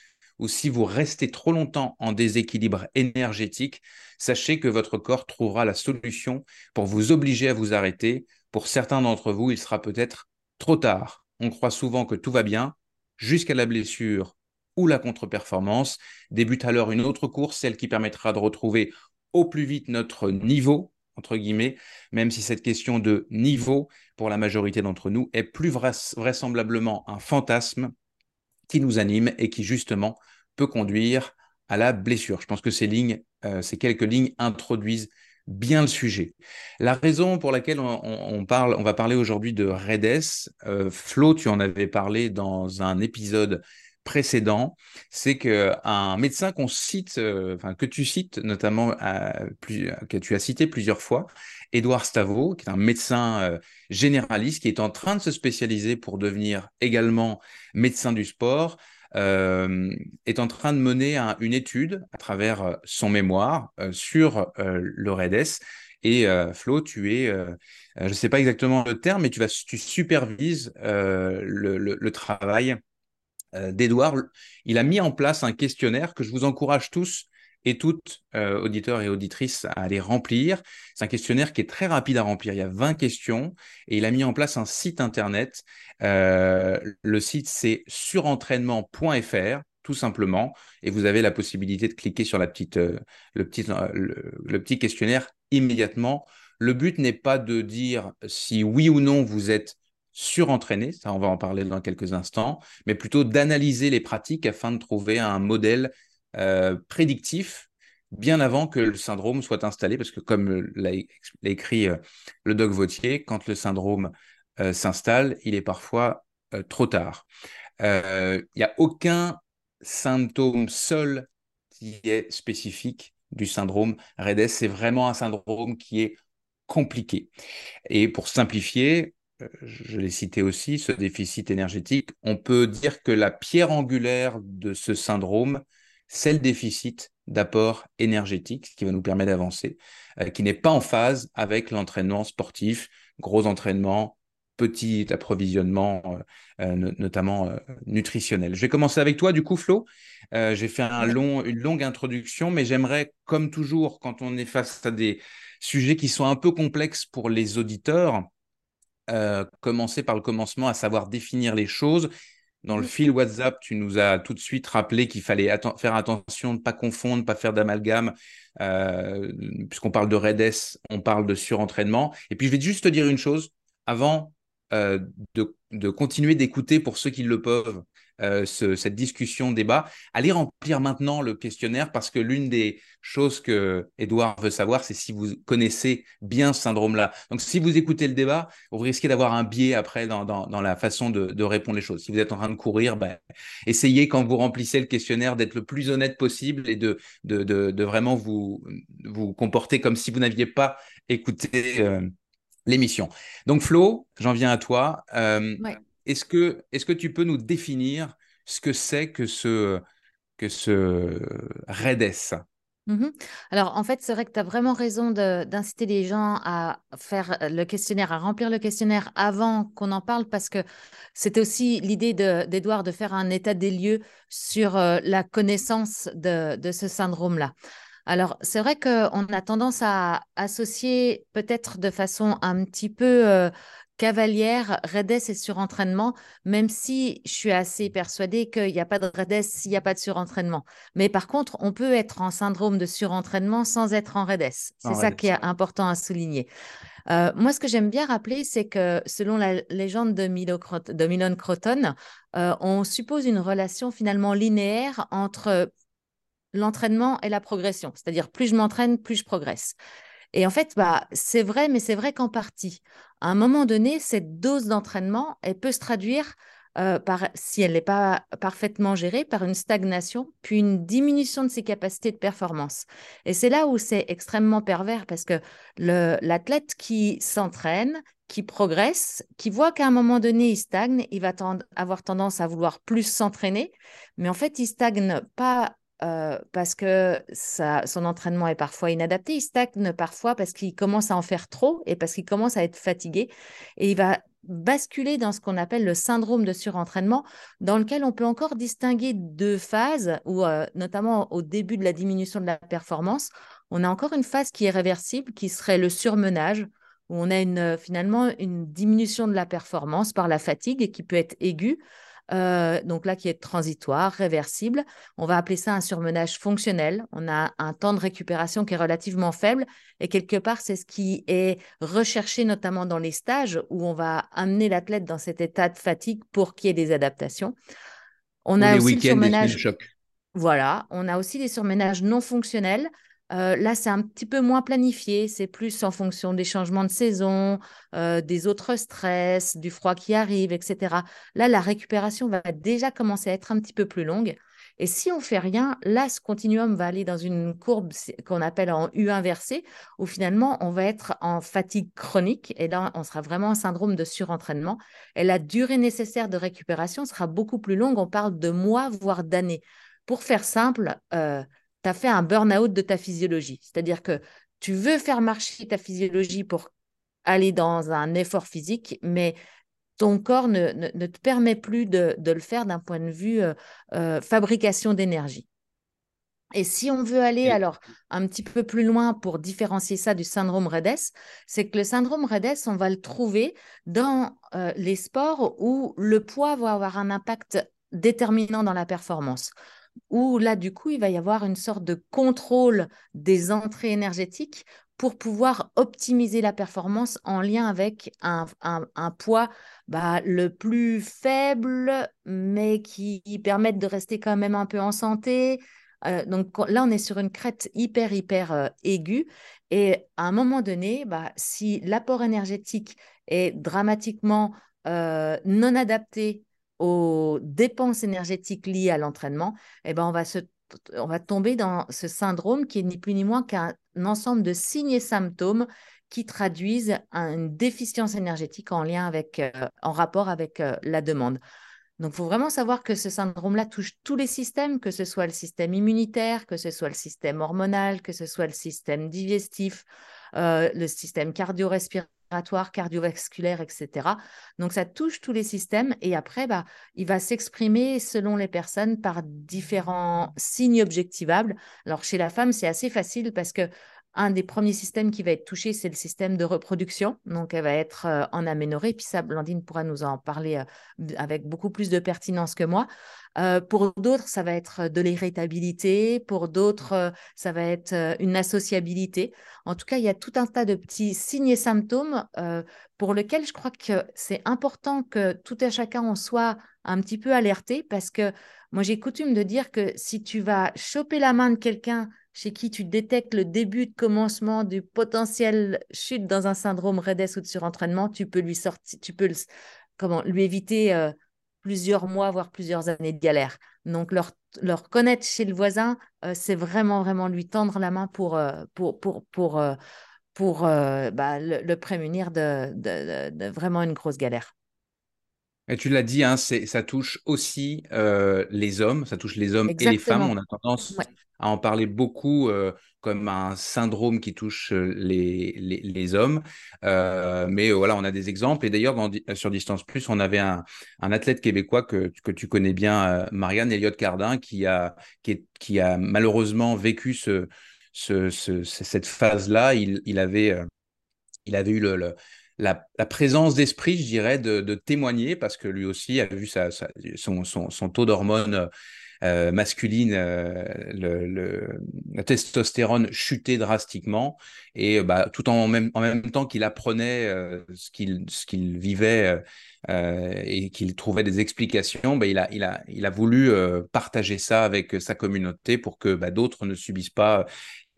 ou si vous restez trop longtemps en déséquilibre énergétique, sachez que votre corps trouvera la solution pour vous obliger à vous arrêter. Pour certains d'entre vous, il sera peut-être trop tard. On croit souvent que tout va bien jusqu'à la blessure ou la contre-performance. Débute alors une autre course, celle qui permettra de retrouver au plus vite notre niveau, entre guillemets, même si cette question de niveau, pour la majorité d'entre nous, est plus vraisemblablement un fantasme qui nous anime et qui justement peut conduire à la blessure. Je pense que ces lignes, euh, ces quelques lignes introduisent bien le sujet. La raison pour laquelle on, parle, on va parler aujourd'hui de REDES, euh, Flo, tu en avais parlé dans un épisode précédent, c'est qu'un médecin qu'on cite, euh, enfin, que tu cites notamment, que tu as cité plusieurs fois, Édouard Stavo, qui est un médecin généraliste qui est en train de se spécialiser pour devenir également médecin du sport, euh, est en train de mener une étude à travers euh, son mémoire euh, sur le REDES. Et Flo, tu es, je ne sais pas exactement le terme, mais tu, vas, tu supervises le, travail d'Edouard. Il a mis en place un questionnaire que je vous encourage tous et toutes, auditeurs et auditrices, à aller remplir. C'est un questionnaire qui est très rapide à remplir. Il y a 20 questions et il a mis en place un site internet euh, le site, c'est surentraînement.fr, tout simplement, et vous avez la possibilité de cliquer sur la petite, euh, le, petit, euh, le, petit questionnaire immédiatement. Le but n'est pas de dire si oui ou non vous êtes surentraîné, ça on va en parler dans quelques instants, mais plutôt d'analyser les pratiques afin de trouver un modèle prédictif bien avant que le syndrome soit installé, parce que comme l'a écrit le doc Vautier, quand le syndrome euh, s'installe, il est parfois euh, trop tard. Il euh, n'y a aucun symptôme seul qui est spécifique du syndrome REDES. C'est vraiment un syndrome qui est compliqué. Et pour simplifier, je l'ai cité aussi, ce déficit énergétique, on peut dire que la pierre angulaire de ce syndrome, c'est le déficit d'apport énergétique, ce qui va nous permettre d'avancer, qui n'est pas en phase avec l'entraînement sportif, gros entraînement, petit approvisionnement, euh, euh, notamment euh, nutritionnel. Je vais commencer avec toi, du coup, Flo. J'ai fait un long, une longue introduction, mais j'aimerais, comme toujours, quand on est face à des sujets qui sont un peu complexes pour les auditeurs, commencer par le commencement, à savoir définir les choses. Dans le fil WhatsApp, tu nous as tout de suite rappelé qu'il fallait faire attention, ne pas confondre, pas faire d'amalgame. Puisqu'on parle de REDES, on parle de surentraînement. Et puis, je vais juste te dire une chose avant euh, de, continuer d'écouter pour ceux qui le peuvent euh, cette discussion, débat. Allez remplir maintenant le questionnaire parce que l'une des choses que Edouard veut savoir, c'est si vous connaissez bien ce syndrome-là. Donc, si vous écoutez le débat, vous risquez d'avoir un biais après dans, la façon de, répondre les choses. Si vous êtes en train de courir, ben, essayez quand vous remplissez le questionnaire d'être le plus honnête possible et de, de, vraiment vous, vous comporter comme si vous n'aviez pas écouté. Euh, l'émission. Donc Flo, j'en viens à toi. Euh. Est-ce que, est que tu peux nous définir ce que c'est que ce, que ce REDES Mhm. Alors, en fait, c'est vrai que tu as vraiment raison d'inciter les gens à faire le questionnaire, à remplir le questionnaire avant qu'on en parle, parce que c'était aussi l'idée de- d'Edouard de faire un état des lieux sur euh, la connaissance de, de ce syndrome-là. Alors, c'est vrai qu'on a tendance à associer peut-être de façon un petit peu euh, cavalière REDES et surentraînement, même si je suis assez persuadée qu'il n'y a pas de REDES s'il n'y a pas de surentraînement. Mais par contre, on peut être en syndrome de surentraînement sans être en REDES. C'est ça qui est important à souligner. Euh, moi, ce que j'aime bien rappeler, c'est que selon la légende de, Milo Crot- de Milon Croton, euh, on suppose une relation finalement linéaire entre l'entraînement et la progression. C'est-à-dire, plus je m'entraîne, plus je progresse. Et en fait, bah, c'est vrai, mais c'est vrai qu'en partie. À un moment donné, cette dose d'entraînement, elle peut se traduire euh, par, si elle n'est pas parfaitement gérée, par une stagnation, puis une diminution de ses capacités de performance. Et c'est là où c'est extrêmement pervers parce que l'athlète qui s'entraîne, qui progresse, qui voit qu'à un moment donné, il stagne, il va avoir tendance à vouloir plus s'entraîner, mais en fait, il stagne pas parce que son entraînement est parfois inadapté, il stagne parfois parce qu'il commence à en faire trop et parce qu'il commence à être fatigué et il va basculer dans ce qu'on appelle le syndrome de surentraînement, dans lequel on peut encore distinguer deux phases, où, notamment au début de la diminution de la performance, on a encore une phase qui est réversible, qui serait le surmenage, où on a finalement une diminution de la performance par la fatigue qui peut être aiguë. Euh, donc là, qui est transitoire, réversible. On va appeler ça un surmenage fonctionnel. On a un temps de récupération qui est relativement faible et quelque part, c'est ce qui est recherché notamment dans les stages où on va amener l'athlète dans cet état de fatigue pour qu'il y ait des adaptations. On a les aussi le surmenage. Voilà, on a aussi des surménages non fonctionnels. Euh, là, c'est un petit peu moins planifié, c'est plus en fonction des changements de saison, euh, des autres stress, du froid qui arrive, etc. Là, la récupération va déjà commencer à être un petit peu plus longue. Et si on fait rien, là, ce continuum va aller dans une courbe qu'on appelle en U inversé, où finalement, on va être en fatigue chronique. Et là, on sera vraiment en syndrome de surentraînement. Et la durée nécessaire de récupération sera beaucoup plus longue. On parle de mois, voire d'années. Pour faire simple, euh, tu as fait un burn-out de ta physiologie. C'est-à-dire que tu veux faire marcher ta physiologie pour aller dans un effort physique, mais ton corps ne, ne- ne te permet plus de, de le faire d'un point de vue euh, euh, fabrication d'énergie. Et si on veut aller alors un petit peu plus loin pour différencier ça du syndrome REDES, c'est que le syndrome REDES, on va le trouver dans euh, les sports où le poids va avoir un impact déterminant dans la performance où là, du coup, il va y avoir une sorte de contrôle des entrées énergétiques pour pouvoir optimiser la performance en lien avec un, poids bah, le plus faible, mais qui permette de rester quand même un peu en santé. Euh, donc là, on est sur une crête hyper, hyper euh, aiguë. Et à un moment donné, bah, si l'apport énergétique est dramatiquement euh, non adapté aux dépenses énergétiques liées à l'entraînement, eh ben, on va on va tomber dans ce syndrome qui est ni plus ni moins qu'un ensemble de signes et symptômes qui traduisent un- une déficience énergétique en lien avec, euh, en rapport avec euh, la demande. Donc, il faut vraiment savoir que ce syndrome-là touche tous les systèmes, que ce soit le système immunitaire, que ce soit le système hormonal, que ce soit le système digestif, euh, le système cardio-respiratoire, cardiovasculaire, etc. Donc, ça touche tous les systèmes et après, bah, il va s'exprimer selon les personnes par différents signes objectivables. Alors, chez la femme, c'est assez facile parce que un des premiers systèmes qui va être touché, c'est le système de reproduction. Donc, elle va être euh, en aménorrhée. Puis ça, Blandine pourra nous en parler euh, avec beaucoup plus de pertinence que moi. Euh, pour d'autres, ça va être de l'irritabilité. Pour d'autres, ça va être une associabilité. En tout cas, il y a tout un tas de petits signes et symptômes pour lesquels je crois que c'est important que tout à chacun on soit un petit peu alerté parce que moi, j'ai coutume de dire que si tu vas choper la main de quelqu'un chez qui tu détectes le début de commencement du potentiel chute dans un syndrome REDES ou de surentraînement, tu peux lui sortir, tu peux comment, lui éviter euh, plusieurs mois, voire plusieurs années de galère. Donc, leur, leur connaître chez le voisin, euh, c'est vraiment, vraiment lui tendre la main pour, euh, pour, pour, pour, pour bah, le, prémunir de, de, vraiment une grosse galère. Et tu l'as dit, hein, ça touche aussi les hommes, ça touche les hommes et les femmes. On a tendance à en parler beaucoup comme un syndrome qui touche les, les, hommes. mais voilà, on a des exemples. Et d'ailleurs, sur Distance Plus, on avait un, un athlète québécois que, que, tu connais bien, Marianne Elliott Cardin, qui a, qui, qui a malheureusement vécu ce, ce, cette phase-là. Il, il, avait, il avait eu le, la, présence d'esprit, je dirais, de, témoigner, parce que lui aussi a vu sa, son, son, taux d'hormones euh, masculine, euh, la testostérone chutait drastiquement et bah, tout en même, en même temps qu'il apprenait euh, ce qu'il vivait et qu'il trouvait des explications, bah, il, a, il, a, il a voulu partager ça avec sa communauté pour que bah, d'autres ne subissent pas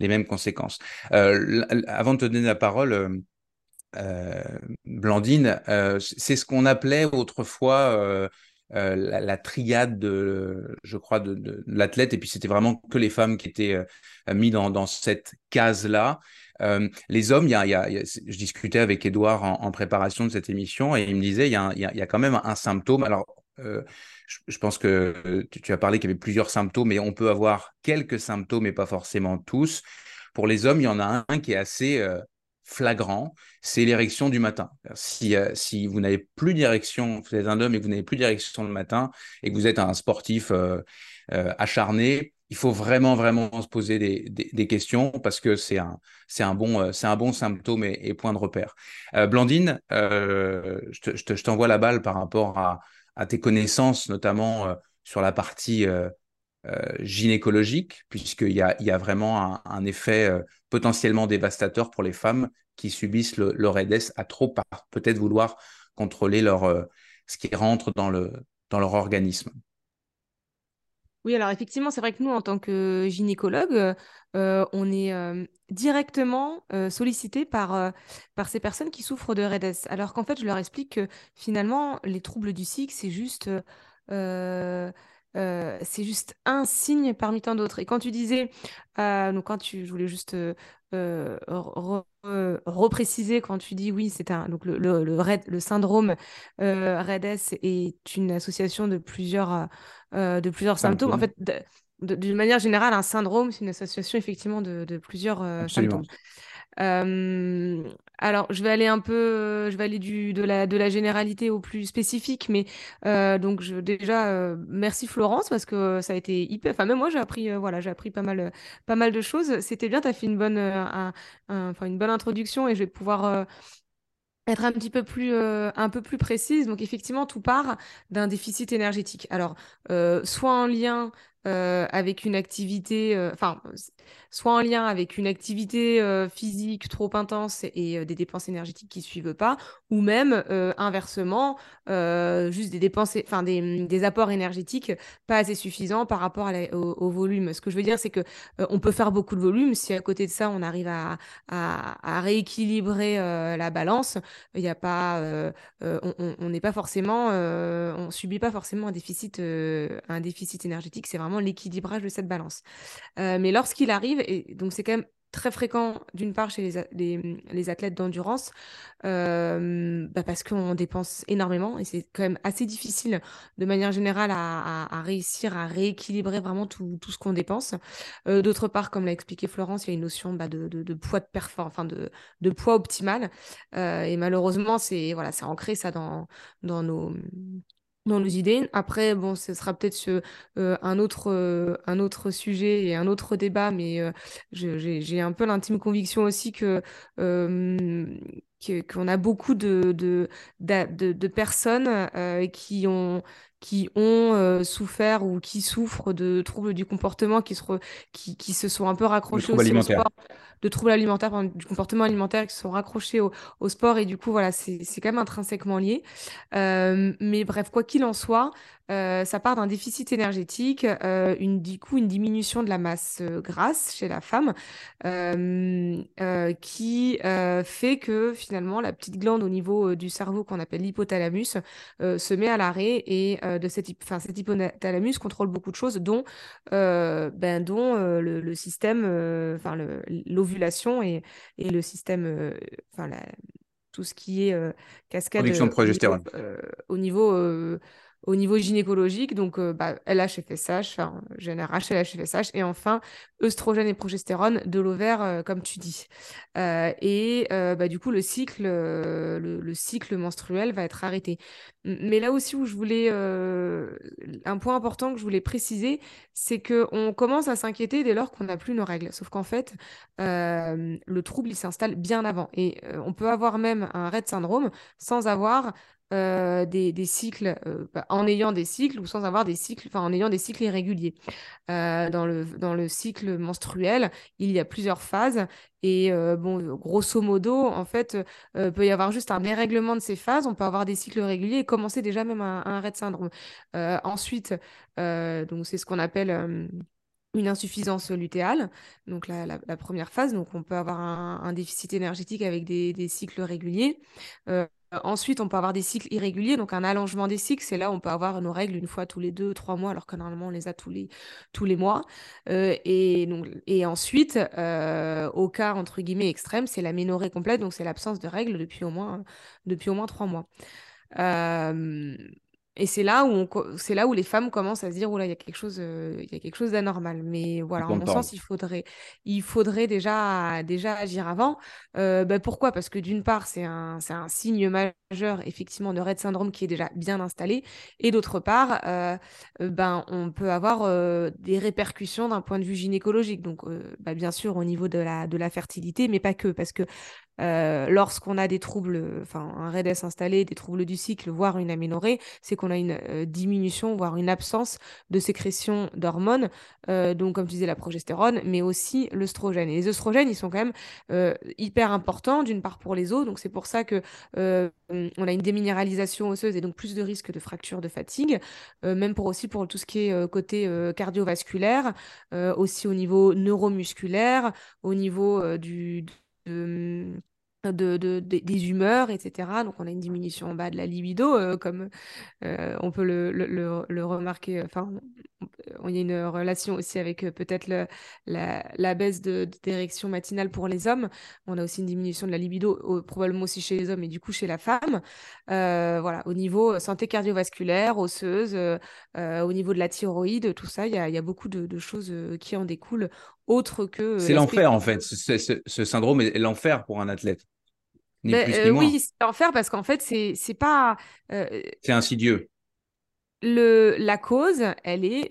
les mêmes conséquences. avant de te donner la parole, euh, Blandine, euh, c'est ce qu'on appelait autrefois euh, la, triade de, je crois, de, l'athlète, et puis c'était vraiment que les femmes qui étaient euh, mis dans, cette case-là. Euh, les hommes, y y a, je discutais avec Edouard en, préparation de cette émission, et il me disait, il y a, y a quand même un symptôme. Alors, je, pense que tu, tu as parlé qu'il y avait plusieurs symptômes, mais on peut avoir quelques symptômes, et pas forcément tous. Pour les hommes, il y en a un qui est assez flagrant, c'est l'érection du matin. Si, euh, si vous n'avez plus d'érection, vous êtes un homme et que vous n'avez plus d'érection le matin et que vous êtes un sportif euh, euh, acharné, il faut vraiment, vraiment se poser des, des, questions parce que c'est un, un, bon, un bon symptôme et, point de repère. Blandine, je t'envoie la balle par rapport à, à tes connaissances, notamment sur la partie gynécologique, puisqu'il y a, il y a vraiment un, effet potentiellement dévastateur pour les femmes qui subissent le, leur à trop peut-être vouloir contrôler leur, euh, ce qui rentre dans, le, dans leur organisme. Oui, alors effectivement, c'est vrai que nous, en tant que gynécologue, euh, on est euh, directement sollicité par, par ces personnes qui souffrent de REDES. Alors qu'en fait, je leur explique que finalement, les troubles du cycle, c'est juste euh, c'est juste un signe parmi tant d'autres. Et quand tu disais, euh, donc quand tu, je voulais juste euh, repréciser quand tu dis oui, c'est un donc le, le, le, syndrome REDS est une association de plusieurs de plusieurs symptômes. En fait, d'une manière générale, un syndrome, c'est une association effectivement de, de plusieurs symptômes alors, je vais aller un peu, je vais aller du, de, la, de la généralité au plus spécifique, mais donc je, déjà, merci Florence parce que ça a été hyper. Enfin, même moi, j'ai appris, voilà, j'ai appris pas mal, pas mal de choses. C'était bien, tu as fait une bonne, une bonne introduction et je vais pouvoir être un petit peu plus, un peu plus précise. Donc, effectivement, tout part d'un déficit énergétique. Alors, soit en lien avec une activité, enfin, soit en lien avec une activité euh, physique trop intense et euh, des dépenses énergétiques qui ne suivent pas, ou même euh, inversement, juste des dépenses, enfin des, des, apports énergétiques pas assez suffisants par rapport au, volume. Ce que je veux dire, c'est que on peut faire beaucoup de volume si à côté de ça on arrive à, à, rééquilibrer la balance. Il a pas, on n'est pas forcément, on subit pas forcément un déficit, un déficit énergétique. C'est vraiment l'équilibrage de cette balance. mais lorsqu'il arrive et donc c'est quand même très fréquent, d'une part, chez les, athlètes d'endurance, euh, bah parce qu'on dépense énormément et c'est quand même assez difficile, de manière générale, à, réussir à rééquilibrer vraiment tout, ce qu'on dépense. Euh, d'autre part, comme l'a expliqué Florence, il y a une notion bah, de, de, poids enfin de, poids optimal. Euh, et malheureusement, c'est voilà, ancré ça dans nos dans nos idées. Après, bon, ce sera peut-être euh, un, autre, euh, un autre sujet et un autre débat, mais euh, j'ai un peu l'intime conviction aussi que qu'on a beaucoup de, de, de, de personnes qui ont qui ont souffert ou qui souffrent de troubles du comportement, qui se, qui, qui, se sont un peu raccrochés au sport, de troubles alimentaires, du comportement alimentaire, qui sont raccrochés au, sport. Et du coup, voilà, c'est quand même intrinsèquement lié. mais bref, quoi qu'il en soit, euh, ça part d'un déficit énergétique, euh, une, du coup une diminution de la masse euh, grasse chez la femme, qui fait que finalement la petite glande au niveau du cerveau qu'on appelle l'hypothalamus se met à l'arrêt et de cette, cet hypothalamus contrôle beaucoup de choses, dont, ben, dont le, système, enfin l'ovulation et, et, le système, enfin tout ce qui est cascade. Production de progestérone. Au niveau, au niveau gynécologique, donc euh, bah, enfin GnRH, LH, FSH, et enfin œstrogène et progestérone de l'ovaire, euh, comme tu dis. Euh, et bah, du coup, le cycle, le, cycle menstruel va être arrêté. Mais là aussi où je voulais, un point important que je voulais préciser, c'est qu'on commence à s'inquiéter dès lors qu'on n'a plus nos règles. Sauf qu'en fait, le trouble, il s'installe bien avant. Et on peut avoir même un RED syndrome sans avoir euh, des, cycles, euh, bah, en ayant des cycles ou sans avoir des cycles, enfin en ayant des cycles irréguliers. Euh, dans, le, dans le cycle menstruel, il y a plusieurs phases et bon, grosso modo, en fait, peut y avoir juste un dérèglement de ces phases, on peut avoir des cycles réguliers et commencer déjà même un, un RED syndrome. ensuite, donc c'est ce qu'on appelle une insuffisance lutéale, donc la, première phase, donc on peut avoir un, déficit énergétique avec des, cycles réguliers. Ensuite, on peut avoir des cycles irréguliers, donc un allongement des cycles, c'est là où on peut avoir nos règles une fois tous les deux, trois mois, alors que normalement on les a tous les, tous les mois. Euh, et, donc, et ensuite, euh, au cas entre guillemets extrême, c'est la ménorrhée complète, donc c'est l'absence de règles depuis au moins, depuis au moins trois mois. Et c'est là où c'est là où les femmes commencent à se dire là il y a quelque chose euh, il y a quelque chose d'anormal. Mais voilà en mon sens il faudrait il faudrait déjà déjà agir avant. Euh, bah, pourquoi? Parce que d'une part c'est un c'est un signe majeur effectivement de Rett syndrome qui est déjà bien installé. Et d'autre part euh, ben on peut avoir des répercussions d'un point de vue gynécologique. Donc bah, bien sûr au niveau de la de la fertilité mais pas que. Parce que euh, lorsqu'on a des troubles, enfin un REDS installé, des troubles du cycle, voire une aménorrhée, c'est qu'on a une euh, diminution, voire une absence de sécrétion d'hormones, euh, donc comme tu disais la progestérone, mais aussi l'œstrogène. Et les œstrogènes, ils sont quand même hyper importants, d'une part pour les os, donc c'est pour ça que on a une déminéralisation osseuse et donc plus de risques de fracture de fatigue, même pour aussi pour tout ce qui est côté cardiovasculaire, aussi au niveau neuromusculaire, au niveau du de, de, des humeurs, etc. Donc on a une diminution en bas de la libido, euh, comme euh, on peut le, remarquer. Enfin, il y a une relation aussi avec euh, peut-être la, la, baisse d'érection matinale pour les hommes. On a aussi une diminution de la libido, probablement aussi chez les hommes et du coup chez la femme. voilà, au niveau santé cardiovasculaire, osseuse, au niveau de la thyroïde, tout ça, il y a, beaucoup de, choses qui en découlent autre que. C'est l'enfer en fait. Ce, ce syndrome est l'enfer pour un athlète. Ben, euh, oui, c'est l'enfer parce qu'en fait, c'est, c'est pas. Euh, c'est insidieux la cause, elle est,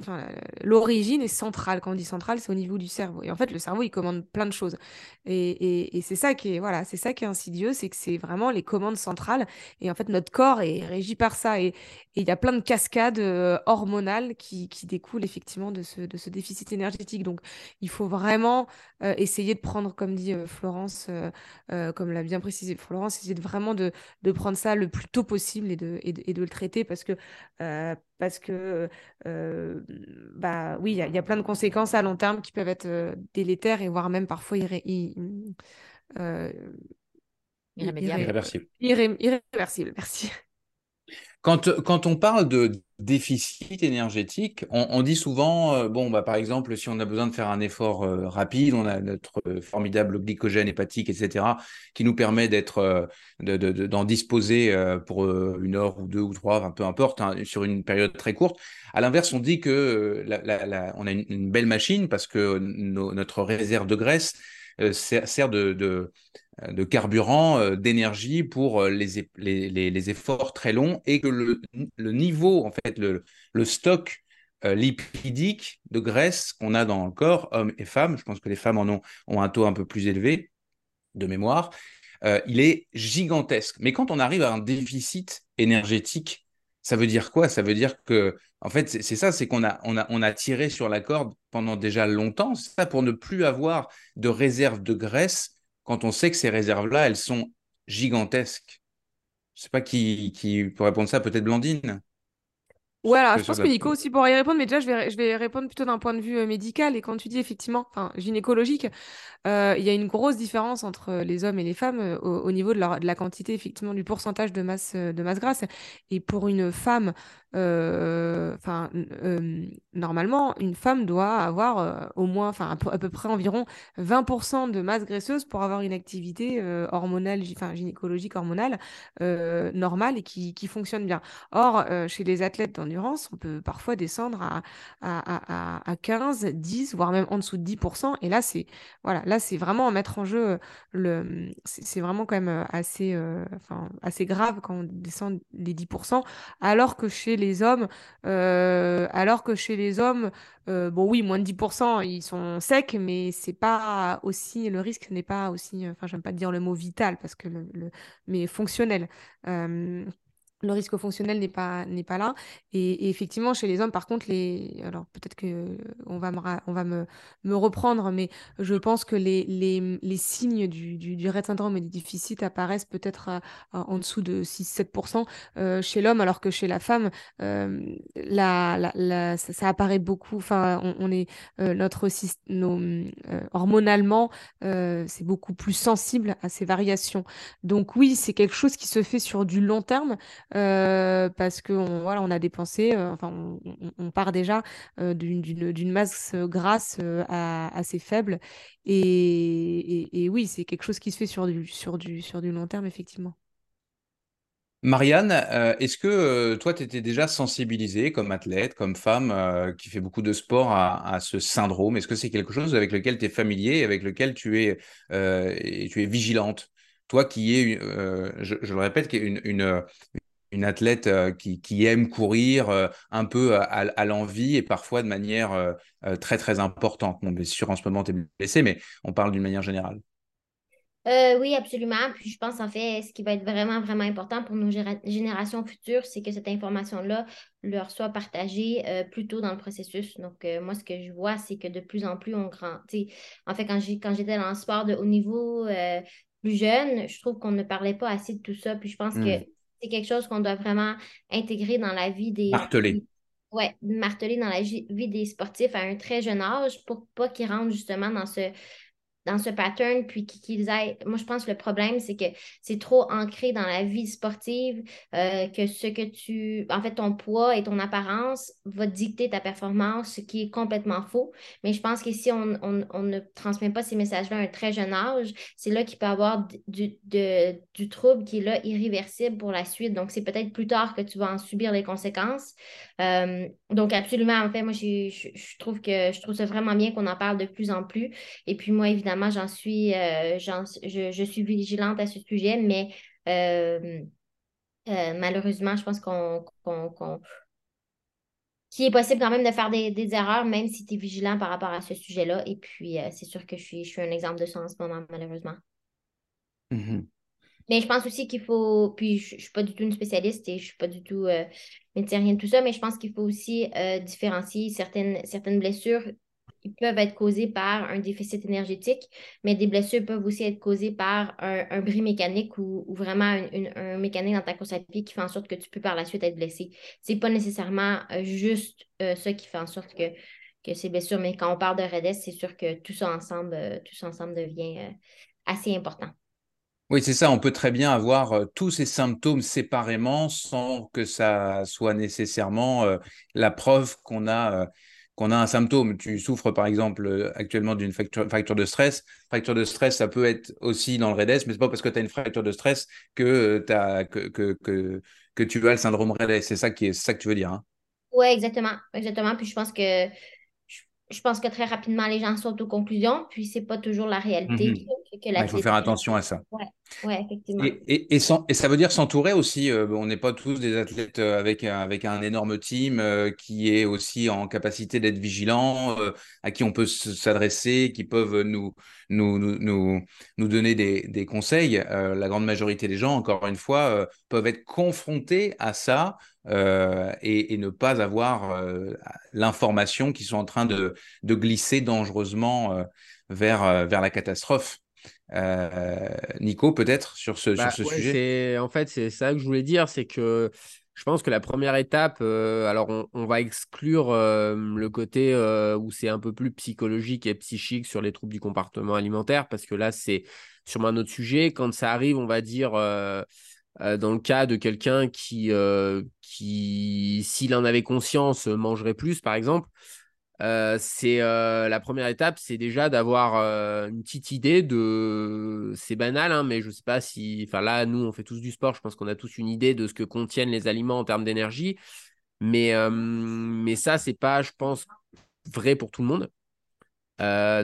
l'origine est centrale. Quand on dit centrale, c'est au niveau du cerveau. Et en fait, le cerveau, il commande plein de choses. Et, c'est ça qui est, voilà, c'est ça qui est insidieux, c'est que c'est vraiment les commandes centrales. Et en fait, notre corps est régi par ça. Et il y a plein de cascades euh, hormonales qui, découlent effectivement de ce, déficit énergétique. Donc, il faut vraiment euh, essayer de prendre, comme dit euh, Florence, comme l'a bien précisé Florence, essayer de vraiment de, prendre ça le plus tôt possible et de, de le traiter parce que parce que, euh, bah oui, il y, a plein de conséquences à long terme qui peuvent être euh, délétères et voire même parfois euh, irréversibles. irréversibles, merci. Quand, quand, on parle de déficit énergétique, on, dit souvent, euh, bon, bah, par exemple, si on a besoin de faire un effort euh, rapide, on a notre euh, formidable glycogène hépatique, etc., qui nous permet d'être, d'en disposer pour une heure ou deux ou trois, peu importe, hein, sur une période très courte. À l'inverse, on dit que on a une, belle machine parce que notre réserve de graisse sert, de euh, carburant, euh, d'énergie pour euh, les, efforts très longs et que le, niveau, en fait, le, stock lipidique de graisse qu'on a dans le corps, hommes et femmes, je pense que les femmes en ont un taux un peu plus élevé de mémoire, il est gigantesque. Mais quand on arrive à un déficit énergétique, ça veut dire quoi? Ça veut dire que, en fait, c'est ça, c'est qu'on a, on a, tiré sur la corde pendant déjà longtemps, c'est ça pour ne plus avoir de réserve de graisse quand on sait que ces réserves-là, elles sont gigantesques. Je ne sais pas qui, qui peut répondre ça, peut-être Blandine Voilà, je pense que Nico aussi pourra y répondre, mais déjà, je vais, je vais répondre plutôt d'un point de vue euh, médical. Et quand tu dis effectivement, enfin, gynécologique, euh, il y a une grosse différence entre euh, les hommes et les femmes euh, au, au niveau de, leur- de la quantité, effectivement, du pourcentage de masse, de masse grasse. Et pour une femme, enfin, n- euh, normalement, une femme doit avoir euh, au moins, enfin, à, peu à près environ 20% de masse graisseuse pour avoir une activité euh, hormonale, enfin, gynécologique hormonale euh, normale et qui, fonctionne bien. Or, euh, chez les athlètes d'endurance, on peut parfois descendre à, à, à, à 15, 10, voire même en dessous de 10%. Et là, c'est voilà, là, c'est vraiment mettre en jeu le. C'est vraiment quand même euh, assez, euh, enfin, assez grave quand on descend les 10%. Alors que chez hommes, euh, alors que chez les hommes, euh, bon, oui, moins de 10%, ils sont secs, mais c'est pas aussi. Le risque n'est pas aussi. Enfin, j'aime pas dire le mot vital parce que le- mais fonctionnel. Euh, le risque fonctionnel n'est pas, n'est pas là. Et, effectivement, chez les hommes, par contre, les... alors peut-être que on va me, on va me, me reprendre, mais je pense que les, les, les signes du, du, du syndrome et du déficit apparaissent peut-être à- en dessous de 6-7% euh, chez l'homme, alors que chez la femme, euh, la, la, ça, apparaît beaucoup. Enfin, on, est euh, notre nos, euh, hormonalement, euh, c'est beaucoup plus sensible à ces variations. Donc oui, c'est quelque chose qui se fait sur du long terme euh, parce que on, voilà, on a dépensé, euh, enfin, on, part déjà euh, d'une masse grasse euh, à- assez faible. Et, oui, c'est quelque chose qui se fait sur du, sur du, sur du long terme, effectivement. Marianne, est-ce que toi, tu étais déjà sensibilisée comme athlète, comme femme qui fait beaucoup de sport à, ce syndrome? Est-ce que c'est quelque chose avec lequel tu es familier avec lequel tu es, tu es vigilante? Toi qui es, je, le répète, qui est une, une athlète euh, qui, qui aime courir euh, un peu à, à l'envie et parfois de manière euh, euh, très très importante. Bon, bien sûr, en ce moment, tu es blessé, mais on parle d'une manière générale. Euh, oui, absolument. Puis je pense en fait, ce qui va être vraiment, vraiment important pour nos générations futures, c'est que cette information-là leur soit partagée euh, plus tôt dans le processus. Donc, euh, moi, ce que je vois, c'est que de plus en plus, on grand. tu sais, En fait, quand j'étais dans le sport de haut niveau euh, plus jeune, je trouve qu'on ne parlait pas assez de tout ça. Puis je pense que Hmm. C'est quelque chose qu'on doit vraiment intégrer dans la vie des. Martelé. Ouais, marteler dans la vie des sportifs à un très jeune âge pour pas qu'ils rentrent justement dans ce dans ce pattern, puis qui- qu'ils aillent. Moi, je pense que le problème, c'est que c'est trop ancré dans la vie sportive, euh, que ce que tu. En fait, ton poids et ton apparence va dicter ta performance, ce qui est complètement faux. Mais je pense que si on, on- on ne transmet pas ces messages-là à un très jeune âge, c'est là qu'il peut y avoir du, de- du trouble qui est là irréversible pour la suite. Donc, c'est peut-être plus tard que tu vas en subir les conséquences. Euh, donc, absolument, en fait, moi, j'ai- je, je trouve que je trouve ça vraiment bien qu'on en parle de plus en plus. Et puis moi, évidemment, j'en suis, euh, j'en- je, je suis vigilante à ce sujet, mais euh, euh, malheureusement, je pense qu'on, qu'on, qu'on- qu'il est possible quand même de faire des, des erreurs, même si tu es vigilant par rapport à ce sujet-là. Et puis, c'est sûr que je suis, je suis un exemple de ça en ce moment, malheureusement. Mhm. Mais je pense aussi qu'il faut, puis je ne suis pas du tout une spécialiste et je ne suis pas du tout médecin, rien de tout ça, mais je pense qu'il faut aussi différencier certaines, certaines blessures qui peuvent être causées par un déficit énergétique, mais des blessures peuvent aussi être causées par un, un bris mécanique ou, ou vraiment une- un mécanique dans ta course à pied qui fait en sorte que tu peux par la suite être blessé. C'est pas nécessairement euh, juste euh, ça qui fait en sorte que, que ces blessures, mais quand on parle de REDES, c'est sûr que tout ça ensemble, euh, tout ça ensemble devient assez important. Oui, c'est ça. On peut très bien avoir tous ces symptômes séparément sans que ça soit nécessairement la preuve qu'on a, qu'on a un symptôme. Tu souffres par exemple actuellement d'une fracture, de stress. Fracture de stress, ça peut être aussi dans le REDES, mais c'est pas parce que tu as une fracture de stress que, euh, t'as- que, que, que, tu as le syndrome REDES. C'est ça, qui est, ça que tu veux dire. hein. Oui, exactement. Exactement. Puis je pense que je, pense que très rapidement, les gens sautent aux conclusions, puis c'est pas toujours la réalité Mhm. que, il faut faire attention à ça. Ouais, ouais, effectivement. Et, et, et, sans- et ça veut dire s'entourer aussi. euh, on n'est pas tous des athlètes euh, avec, un- avec un énorme team euh, qui est aussi en capacité d'être vigilant, euh, à qui on peut s'adresser, qui peuvent nous, nous, nous, nous, nous donner des, des conseils. La grande majorité des gens, encore une fois, peuvent être confrontés à ça euh, et, et ne pas avoir euh, l'information qu'ils sont en train de, de glisser dangereusement euh, vers, vers la catastrophe. Nico, peut-être sur ce, Bah, sur ce ouais, sujet? en fait c'est ça que je voulais dire, c'est que je pense que la première étape, alors on, va exclure le côté où c'est un peu plus psychologique et psychique sur les troubles du comportement alimentaire, parce que là, c'est sûrement un autre sujet. Quand ça arrive, on va dire, dans le cas de quelqu'un qui, qui s'il en avait conscience, mangerait plus, par exemple, euh, c'est euh, la première étape, c'est déjà d'avoir euh, une petite idée de. C'est banal, hein, mais je sais pas si. Enfin là, nous, on fait tous du sport. Je pense qu'on a tous une idée de ce que contiennent les aliments en termes d'énergie, mais mais ça, c'est pas, je pense, vrai pour tout le monde.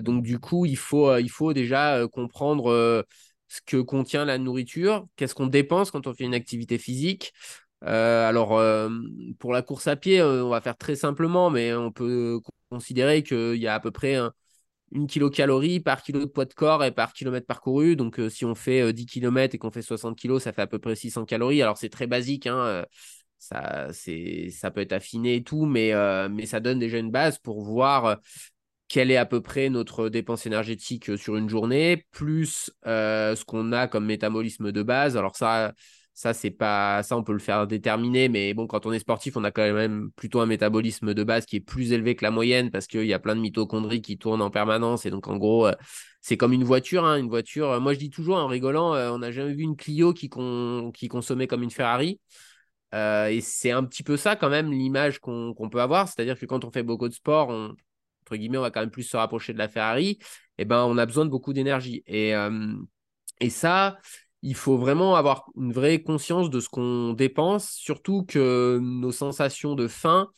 donc du coup, il faut il faut déjà comprendre ce que contient la nourriture, qu'est-ce qu'on dépense quand on fait une activité physique. alors, pour la course à pied, on va faire très simplement, mais on peut considérer qu'il y a à peu près une kilocalorie par kilo de poids de corps et par kilomètre parcouru. Donc, euh, si on fait 10 euh, km et qu'on fait 60 kg, ça fait à peu près 600 calories. Alors, c'est très basique. Hein, euh, ça, ça peut être affiné et tout, mais, mais ça donne déjà une base pour voir quelle est à peu près notre dépense énergétique sur une journée, plus ce qu'on a comme métabolisme de base. Alors, ça ça, c'est pas ça, on peut le faire déterminer, mais bon, quand on est sportif, on a quand même plutôt un métabolisme de base qui est plus élevé que la moyenne parce qu'il y a plein de mitochondries qui tournent en permanence. Et donc, en gros, euh, c'est comme une voiture. Hein, une voiture, euh, moi, je dis toujours en rigolant, euh, on n'a jamais vu une Clio qui consommait comme une Ferrari. et c'est un petit peu ça, quand même, l'image qu'on peut avoir. C'est-à-dire que quand on fait beaucoup de sport, on, entre guillemets, on va quand même plus se rapprocher de la Ferrari. Eh ben, on a besoin de beaucoup d'énergie. Et, et ça, il faut vraiment avoir une vraie conscience de ce qu'on dépense, surtout que nos sensations de faim,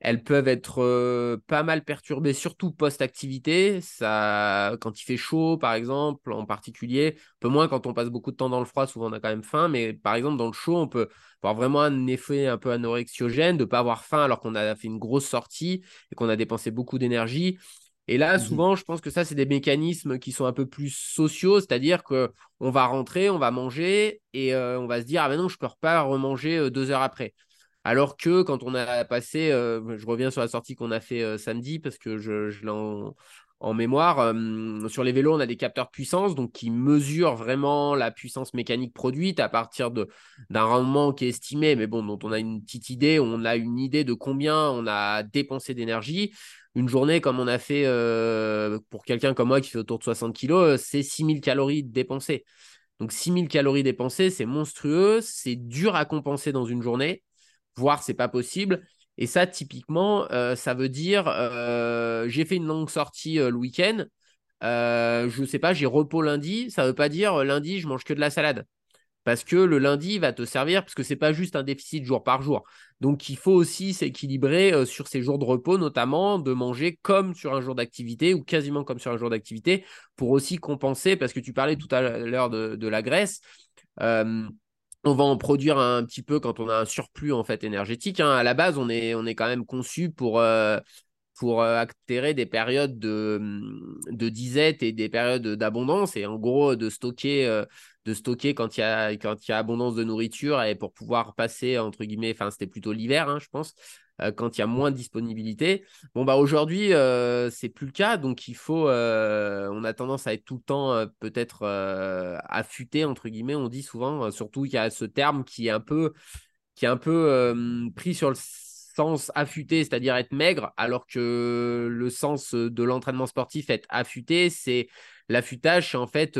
elles peuvent être euh, pas mal perturbées, surtout post-activité. Ça, quand il fait chaud, par exemple, en particulier, un peu moins quand on passe beaucoup de temps dans le froid, souvent on a quand même faim, mais par exemple dans le chaud, on peut avoir vraiment un effet un peu anorexiogène de ne pas avoir faim alors qu'on a fait une grosse sortie et qu'on a dépensé beaucoup d'énergie. Et là, mmh souvent, je pense que ça, c'est des mécanismes qui sont un peu plus sociaux, c'est-à-dire que on va rentrer, on va manger et euh, on va se dire ah ben non, je peux pas remanger euh, deux heures après. Alors que quand on a passé, euh, je reviens sur la sortie qu'on a fait samedi parce que je, l'ai en, mémoire. sur les vélos, on a des capteurs puissance donc qui mesurent vraiment la puissance mécanique produite à partir d'un rendement qui est estimé, mais bon, dont on a une petite idée, on a une idée de combien on a dépensé d'énergie une journée comme on a fait euh, pour quelqu'un comme moi qui fait autour de 60 kilos, euh, c'est 6000 calories dépensées. Donc 6000 calories dépensées, c'est monstrueux, c'est dur à compenser dans une journée, voire c'est pas possible. Et ça, typiquement, euh, ça veut dire j'ai fait une longue sortie le week-end, je sais pas, j'ai repos lundi, ça veut pas dire lundi je mange que de la salade. Parce que le lundi va te servir, parce que c'est pas juste un déficit jour par jour. Donc il faut aussi s'équilibrer euh, sur ces jours de repos, notamment de manger comme sur un jour d'activité ou quasiment comme sur un jour d'activité pour aussi compenser, parce que tu parlais tout à l'heure de, la graisse. Euh, on va en produire un petit peu quand on a un surplus en fait énergétique. Hein. À la base, on est, on est quand même conçu pour, euh, pour actérer des périodes de, de disette et des périodes d'abondance et en gros de stocker de stocker quand il y a quand il y a abondance de nourriture et pour pouvoir passer entre guillemets enfin c'était plutôt l'hiver hein, je pense euh, quand il y a moins de disponibilité. Bon bah aujourd'hui euh, c'est plus le cas. Donc il faut euh, on a tendance à être tout le temps peut-être affûté entre guillemets on dit souvent surtout il y a ce terme qui est un peu qui est un peu pris sur le sens affûté, c'est-à-dire être maigre, alors que le sens de l'entraînement sportif, être affûté, c'est l'affûtage, en fait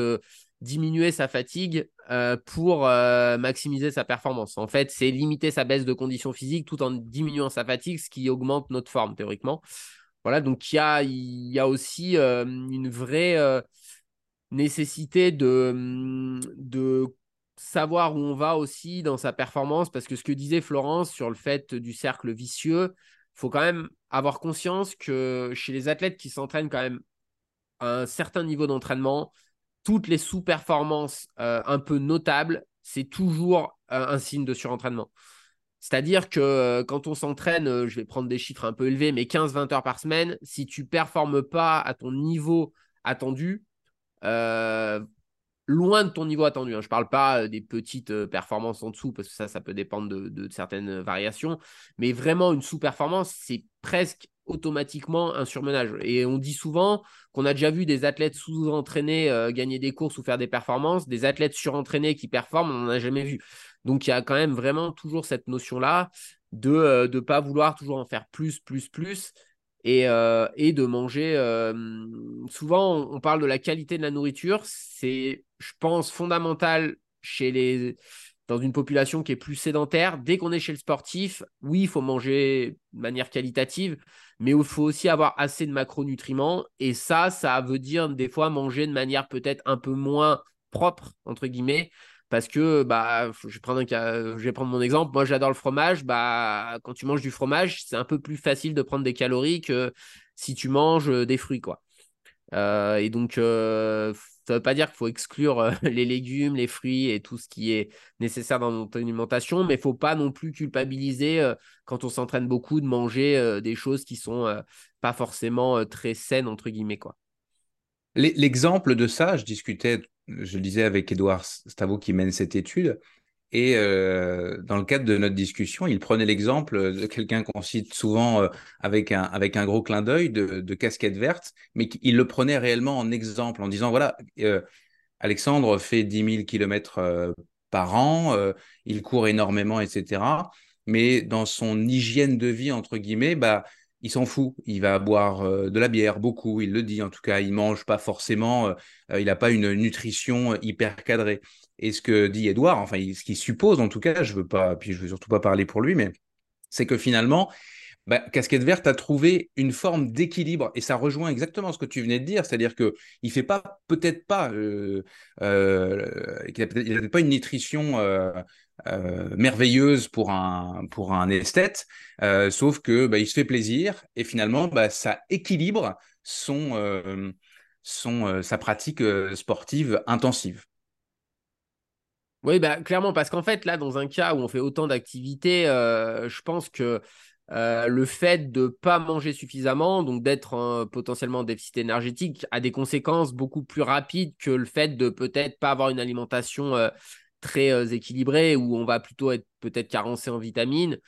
diminuer sa fatigue euh, pour euh, maximiser sa performance. En fait, c'est limiter sa baisse de conditions physiques tout en diminuant sa fatigue, ce qui augmente notre forme théoriquement. Voilà, donc il y a, y a aussi euh, une vraie nécessité de, de savoir où on va aussi dans sa performance, parce que ce que disait Florence sur le fait du cercle vicieux, faut quand même avoir conscience que chez les athlètes qui s'entraînent quand même à un certain niveau d'entraînement, toutes les sous-performances euh, un peu notables, c'est toujours euh, un signe de surentraînement. C'est-à-dire que euh, quand on s'entraîne, je vais prendre des chiffres un peu élevés, mais 15-20 heures par semaine, si tu performes pas à ton niveau attendu, loin de ton niveau attendu. Hein. Je ne parle pas des petites performances en dessous, parce que ça, ça peut dépendre de certaines variations, mais vraiment une sous-performance, c'est presque automatiquement un surmenage. Et on dit souvent qu'on a déjà vu des athlètes sous-entraînés euh, gagner des courses ou faire des performances, des athlètes surentraînés qui performent, on n'en a jamais vu. Donc il y a quand même vraiment toujours cette notion-là de ne pas vouloir toujours en faire plus, plus, plus. Et, et de manger. souvent, on parle de la qualité de la nourriture. C'est, je pense, fondamental chez les, dans une population qui est plus sédentaire. Dès qu'on est chez le sportif, oui, il faut manger de manière qualitative, mais il faut aussi avoir assez de macronutriments. Et ça, ça veut dire des fois manger de manière peut-être un peu moins propre, entre guillemets. Parce que, bah, je vais, prendre mon exemple. Moi, j'adore le fromage. Bah, quand tu manges du fromage, c'est un peu plus facile de prendre des calories que si tu manges des fruits, quoi. Euh, et donc, euh, ça ne veut pas dire qu'il faut exclure euh, les légumes, les fruits et tout ce qui est nécessaire dans notre alimentation, mais il ne faut pas non plus culpabiliser euh, quand on s'entraîne beaucoup de manger euh, des choses qui sont pas forcément très saines, entre guillemets. L'exemple de ça, je discutais, je le disais avec Edouard Stavo qui mène cette étude, et euh, dans le cadre de notre discussion, il prenait l'exemple de quelqu'un qu'on cite souvent euh, avec, un, avec un gros clin d'œil de, casquette verte, mais il le prenait réellement en exemple en disant, voilà, euh, Alexandre fait 10 000 km par an, il court énormément, etc. Mais dans son hygiène de vie, entre guillemets, bah, il s'en fout. Il va boire de la bière, beaucoup, il le dit en tout cas. Il mange pas forcément, il n'a pas une nutrition hyper cadrée. Et ce que dit Edouard, enfin, ce qu'il suppose en tout cas, je veux pas, puis je veux surtout pas parler pour lui, mais c'est que finalement, bah, Casquette Verte a trouvé une forme d'équilibre et ça rejoint exactement ce que tu venais de dire, c'est-à-dire que il fait pas, peut-être pas, euh, euh, il n'a peut-être pas une nutrition euh, merveilleuse pour un pour un esthète, sauf que bah, il se fait plaisir et finalement, bah, ça équilibre son son sa pratique sportive intensive. Oui, bah, clairement, parce qu'en fait, là, dans un cas où on fait autant d'activités, euh, je pense que euh, le fait de pas manger suffisamment, donc d'être potentiellement en déficit énergétique, a des conséquences beaucoup plus rapides que le fait de peut-être pas avoir une alimentation euh, très équilibrée, où on va plutôt être peut-être carencé en vitamines.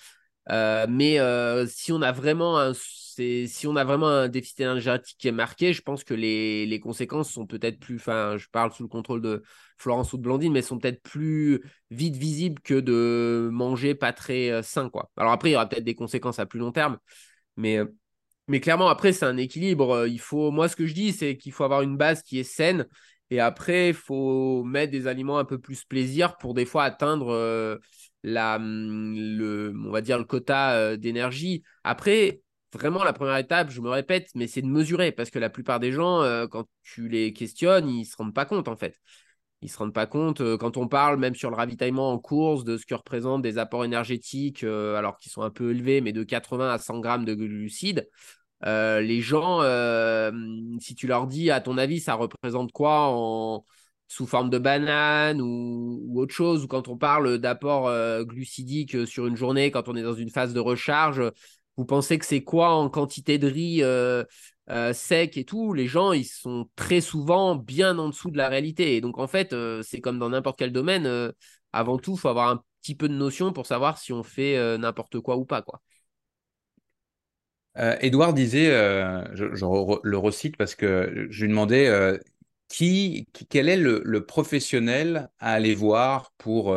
mais si on a vraiment un si on a vraiment un déficit énergétique qui est marqué, je pense que les, les conséquences sont peut-être plus, enfin, je parle sous le contrôle de Florence ou de Blandine, mais sont peut-être plus vite visibles que de manger pas très euh, sain, quoi. Alors après, il y aura peut-être des conséquences à plus long terme, mais, euh, mais clairement, après, c'est un équilibre. Il faut, moi, ce que je dis, c'est qu'il faut avoir une base qui est saine. Et après, il faut mettre des aliments un peu plus plaisir pour des fois atteindre euh, la, hum, le, on va dire, le quota d'énergie. Après, vraiment la première étape, je me répète, mais c'est de mesurer parce que la plupart des gens, euh, quand tu les questionnes, ils se rendent pas compte en fait. Ils se rendent pas compte euh, quand on parle même sur le ravitaillement en course de ce que représentent des apports énergétiques, euh, alors qu'ils sont un peu élevés, mais de 80 à 100 grammes de glucides. Les gens, si tu leur dis, à ton avis, ça représente quoi en sous forme de banane ou, autre chose, ou quand on parle d'apport glucidique sur une journée, quand on est dans une phase de recharge, vous pensez que c'est quoi en quantité de riz euh, euh, sec et tout? Les gens, ils sont très souvent bien en dessous de la réalité. Et donc, en fait, euh, c'est comme dans n'importe quel domaine. avant tout, il faut avoir un petit peu de notion pour savoir si on fait n'importe quoi ou pas. quoi. Edouard disait, je, le recite parce que je lui demandais qui, quel est le, professionnel à aller voir pour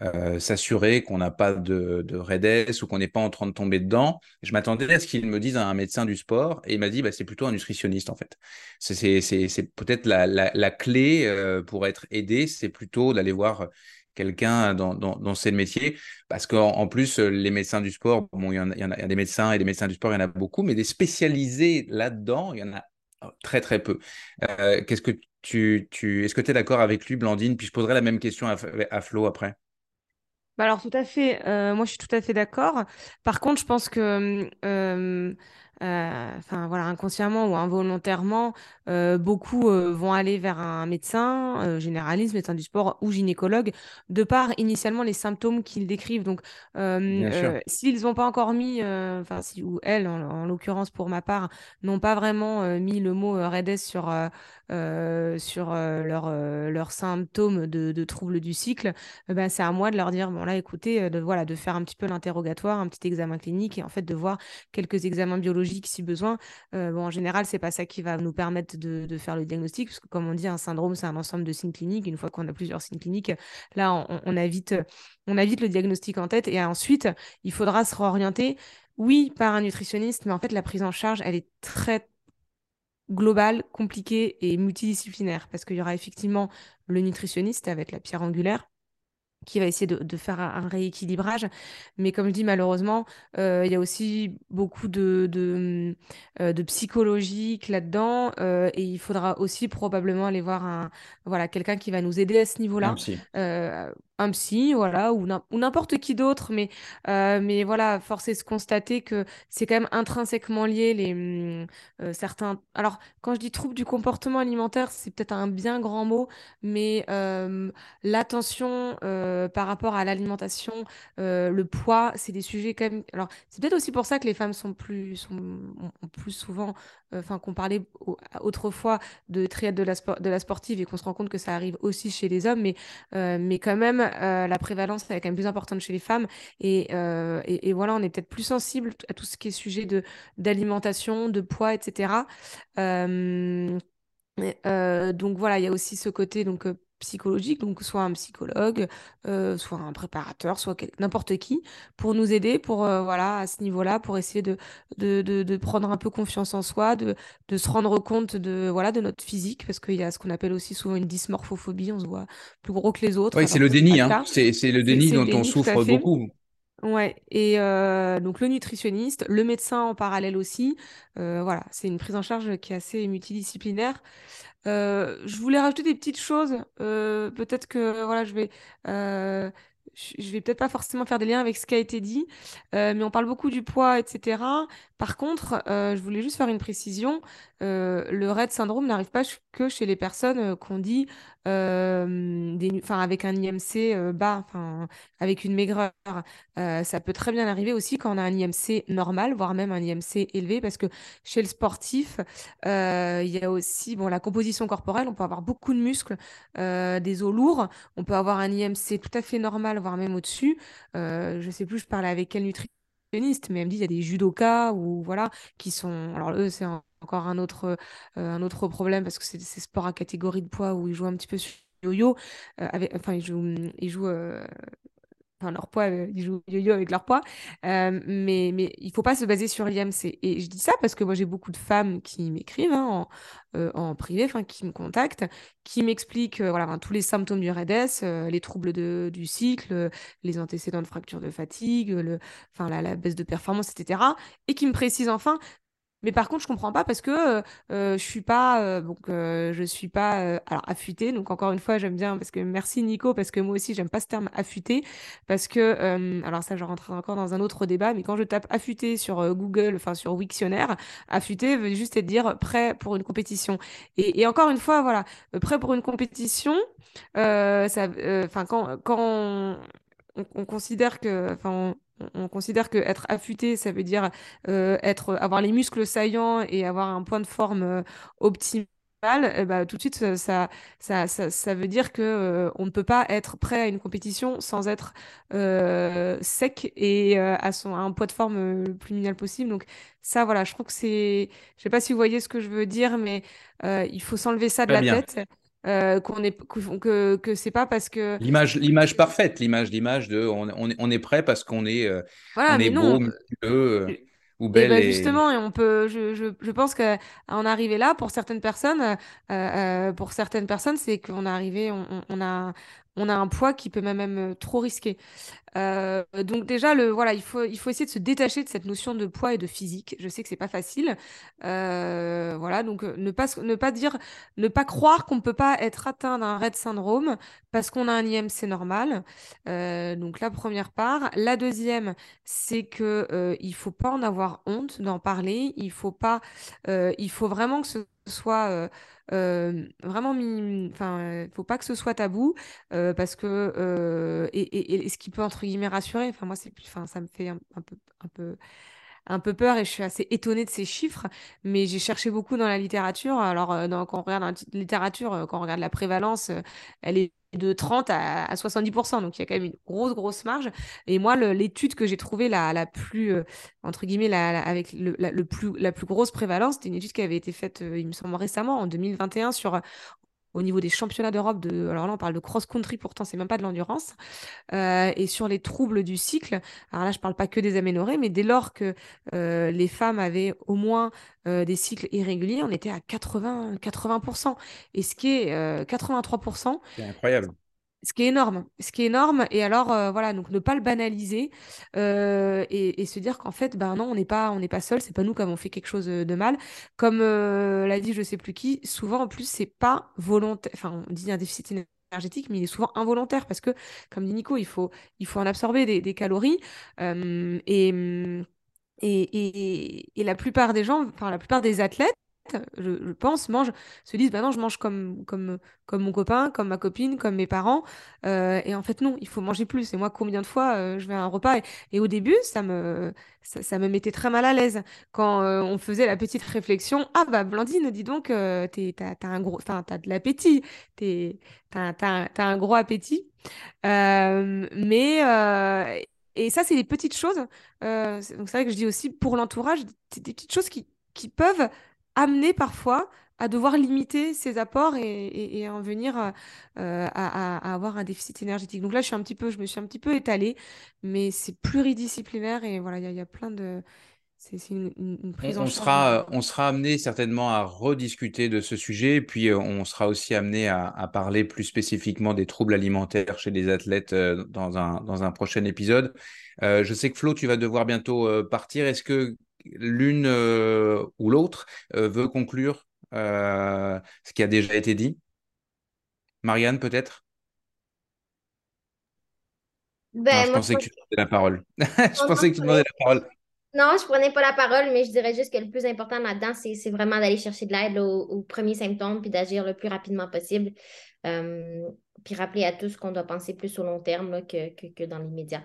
euh, s'assurer qu'on n'a pas de, de ou qu'on n'est pas en train de tomber dedans? Je m'attendais à ce qu'il me dise un médecin du sport et il m'a dit bah, c'est plutôt un nutritionniste en fait. C'est peut-être la, clé euh, pour être aidé, c'est plutôt d'aller voir quelqu'un dans, dans, ces métiers parce qu'en en plus les médecins du sport, bon, il y, en a, il y, a, des médecins et des médecins du sport, il y en a beaucoup, mais des spécialisés là-dedans, il y en a très très peu. Euh, Qu'est-ce que tu, tu est-ce que tu es d'accord avec lui, Blandine? Puis je poserai la même question à, Flo après. Bah alors tout à fait, euh, moi je suis tout à fait d'accord. Par contre, je pense que euh, euh, enfin voilà, inconsciemment ou involontairement, euh, beaucoup euh, vont aller vers un médecin généraliste, médecin du sport ou gynécologue, de par initialement les symptômes qu'ils décrivent. Donc, s'ils n'ont pas encore mis, enfin si ou elles, en, l'occurrence pour ma part, n'ont pas vraiment mis le mot REDES sur sur leurs leur symptômes de, de, troubles du cycle, ben, c'est à moi de leur dire bon là écoutez, de voilà de faire un petit peu l'interrogatoire, un petit examen clinique et en fait de voir quelques examens biologiques si besoin. bon, en général, c'est pas ça qui va nous permettre de, faire le diagnostic, parce que comme on dit, un syndrome, c'est un ensemble de signes cliniques. Une fois qu'on a plusieurs signes cliniques, là, on, on a vite le diagnostic en tête. Et ensuite, il faudra se réorienter, oui, par un nutritionniste, mais en fait, la prise en charge, elle est très globale, compliquée et multidisciplinaire, parce qu'il y aura effectivement le nutritionniste avec la pierre angulaire, qui va essayer de, faire un, rééquilibrage. Mais comme je dis, malheureusement, euh, il y a aussi beaucoup de, de, euh, psychologique là-dedans. Euh, et il faudra aussi probablement aller voir un, voilà, quelqu'un qui va nous aider à ce niveau-là. Un psy, voilà, ou n'importe qui d'autre. Mais, mais voilà, force est de constater que c'est quand même intrinsèquement lié les, hum, certains... Alors, quand je dis troubles du comportement alimentaire, c'est peut-être un bien grand mot, mais l'attention euh, par rapport à l'alimentation, euh, le poids, c'est des sujets quand même. Alors, c'est peut-être aussi pour ça que les femmes sont plus, sont, ont plus souvent, euh, enfin, qu'on parlait autrefois de triade de la, de la sportive et qu'on se rend compte que ça arrive aussi chez les hommes, mais, mais quand même, la prévalence est quand même plus importante chez les femmes. Et, et, voilà, on est peut-être plus sensible à tout ce qui est sujet d'alimentation, de poids, etc. donc voilà, il y a aussi ce côté donc psychologique, donc soit un psychologue, euh, soit un préparateur, soit n'importe qui, pour nous aider, pour euh, voilà à ce niveau-là, pour essayer de, de, de, prendre un peu confiance en soi, de, de se rendre compte de voilà de notre physique, parce qu'il y a ce qu'on appelle aussi souvent une dysmorphophobie, on se voit plus gros que les autres. Oui, c'est le déni, hein. c'est le déni dont on souffre beaucoup. Ouais, et euh, donc le nutritionniste, le médecin en parallèle aussi. voilà, c'est une prise en charge qui est assez multidisciplinaire. Euh, je voulais rajouter des petites choses. Euh, peut-être que voilà, je vais, euh, je vais peut-être pas forcément faire des liens avec ce qui a été dit, mais on parle beaucoup du poids, etc. Par contre, je voulais juste faire une précision. Le RED syndrome n'arrive pas que chez les personnes qu'on dit des, avec un IMC bas, avec une maigreur. ça peut très bien arriver aussi quand on a un IMC normal, voire même un IMC élevé, parce que chez le sportif, il y a aussi bon, la composition corporelle, on peut avoir beaucoup de muscles, des os lourds, on peut avoir un IMC tout à fait normal, voire même au-dessus. je sais plus, je parlais avec quel nutritionniste, mais elle me dit il y a des judokas ou voilà qui sont alors eux c'est encore un autre un autre problème parce que c'est ces sports à catégorie de poids où ils jouent un petit peu sur yo-yo avec enfin ils jouent ils jouent enfin leur poids, euh, ils jouent yo-yo avec leur poids, euh, mais, mais il faut pas se baser sur l'IMC. Et je dis ça parce que moi j'ai beaucoup de femmes qui m'écrivent hein, en, euh, en, privé, enfin qui me contactent, qui m'expliquent voilà, tous les symptômes du REDS, les troubles de, du cycle, les antécédents de fracture de fatigue, le, enfin, la, la, baisse de performance, etc. Et qui me précisent enfin, mais par contre, je comprends pas parce que euh, euh je suis pas euh, donc je suis pas alors affûtée. Donc encore une fois, j'aime bien parce que merci Nico parce que moi aussi j'aime pas ce terme affûté parce que alors ça je rentrerai encore dans un autre débat, mais quand je tape affûté sur Google, enfin sur Wiktionnaire, affûté veut juste dire prêt pour une compétition. Et, et encore une fois, voilà, prêt pour une compétition, ça, enfin quand quand on, on, considère que, enfin, on considère que être affûté, ça veut dire euh, être, avoir les muscles saillants et avoir un point de forme euh, optimal. Eh ben, tout de suite, ça, ça, ça, ça veut dire que euh, on ne peut pas être prêt à une compétition sans être sec et à, son, un poids de forme le plus minimal possible. Donc ça, voilà, je trouve que c'est... Je sais pas si vous voyez ce que je veux dire, mais il faut s'enlever ça de la tête. Euh, qu'on est que, que c'est pas parce que l'image l'image parfaite l'image l'image de on, on, est, on est prêt parce qu'on est euh, on est beau euh, ou belle bah, justement et on peut je, je, je pense que en arriver là pour certaines personnes pour certaines personnes c'est qu'on est arrivé on, on, a on a un poids qui peut même, même trop risquer euh, donc déjà, il faut, essayer de se détacher de cette notion de poids et de physique. Je sais que c'est pas facile. Euh, voilà, donc euh, ne pas, ne dire, ne pas croire qu'on ne peut pas être atteint d'un RED syndrome parce qu'on a un IMC normal. donc la première part. La deuxième, c'est que il faut pas en avoir honte d'en parler. Il faut vraiment que ce soit vraiment enfin, faut pas que ce soit tabou parce que et, ce qui peut entre guillemets rassurer. Enfin, moi, c'est, enfin, ça me fait un, peu, un peu un peu peur et je suis assez étonnée de ces chiffres, mais j'ai cherché beaucoup dans la littérature. Alors, quand on regarde la littérature, quand on regarde la prévalence, elle est de 30 à, 70%. Donc, il y a quand même une grosse, grosse marge. Et moi, l'étude que j'ai trouvée la, la plus, euh, entre guillemets, la, avec le, la, le plus, la plus grosse prévalence, c'était une étude qui avait été faite, euh, il me semble, récemment, en 2021, sur au niveau des championnats d'Europe de alors là on parle de cross country pourtant c'est même pas de l'endurance euh, et sur les troubles du cycle alors là je parle pas que des aménorrhées mais dès lors que euh, les femmes avaient au moins euh, des cycles irréguliers on était à 80 80% et ce qui est 83% c'est incroyable ce qui est énorme, ce qui est énorme. Et alors, euh, voilà, donc ne pas le banaliser euh, et, se dire qu'en fait, ben non, on n'est pas, on n'est pas seul. C'est pas nous qui avons fait quelque chose de mal. Comme euh, l'a dit, je sais plus qui. Souvent, en plus, c'est pas volontaire. Enfin, on dit un déficit énergétique, mais il est souvent involontaire parce que, comme dit Nico, il faut, il faut en absorber des, calories. et, et, et, la plupart des gens, enfin la plupart des athlètes je, pense, mangent, se disent, bah non, je mange comme, comme, comme mon copain, comme ma copine, comme mes parents. Euh, et en fait, non, il faut manger plus. Et moi, combien de fois euh, je vais à un repas et, au début, ça me, ça, me mettait très mal à l'aise quand euh, on faisait la petite réflexion. Ah bah, Blandine, dis donc, t'as, un gros, t'as de l'appétit, t'as, t'as, un gros appétit. mais... Et ça, c'est des petites choses. donc, c'est vrai que je dis aussi pour l'entourage, des petites choses qui, qui peuvent amener parfois à devoir limiter ses apports et, et, en venir euh, à, avoir un déficit énergétique. Donc là, je suis un petit peu, je me suis un petit peu étalée, mais c'est pluridisciplinaire et voilà, il y, a plein de, c'est une, prise on, en Sera, on sera amené certainement à rediscuter de ce sujet, puis euh, on sera aussi amené à, parler plus spécifiquement des troubles alimentaires chez les athlètes euh, dans, un, dans un prochain épisode. je sais que Flo, tu vas devoir bientôt partir. Est-ce que l'une euh, ou l'autre euh, veut conclure euh, ce qui a déjà été dit Marianne, peut-être? Ben, je pensais que tu demandais la parole. je pensais que tu demandais la parole. Non, je prenais pas la parole, mais je dirais juste que le plus important là-dedans, c'est vraiment d'aller chercher de l'aide aux, premiers symptômes puis d'agir le plus rapidement possible. puis rappeler à tous qu'on doit penser plus au long terme que, que, que, dans l'immédiat.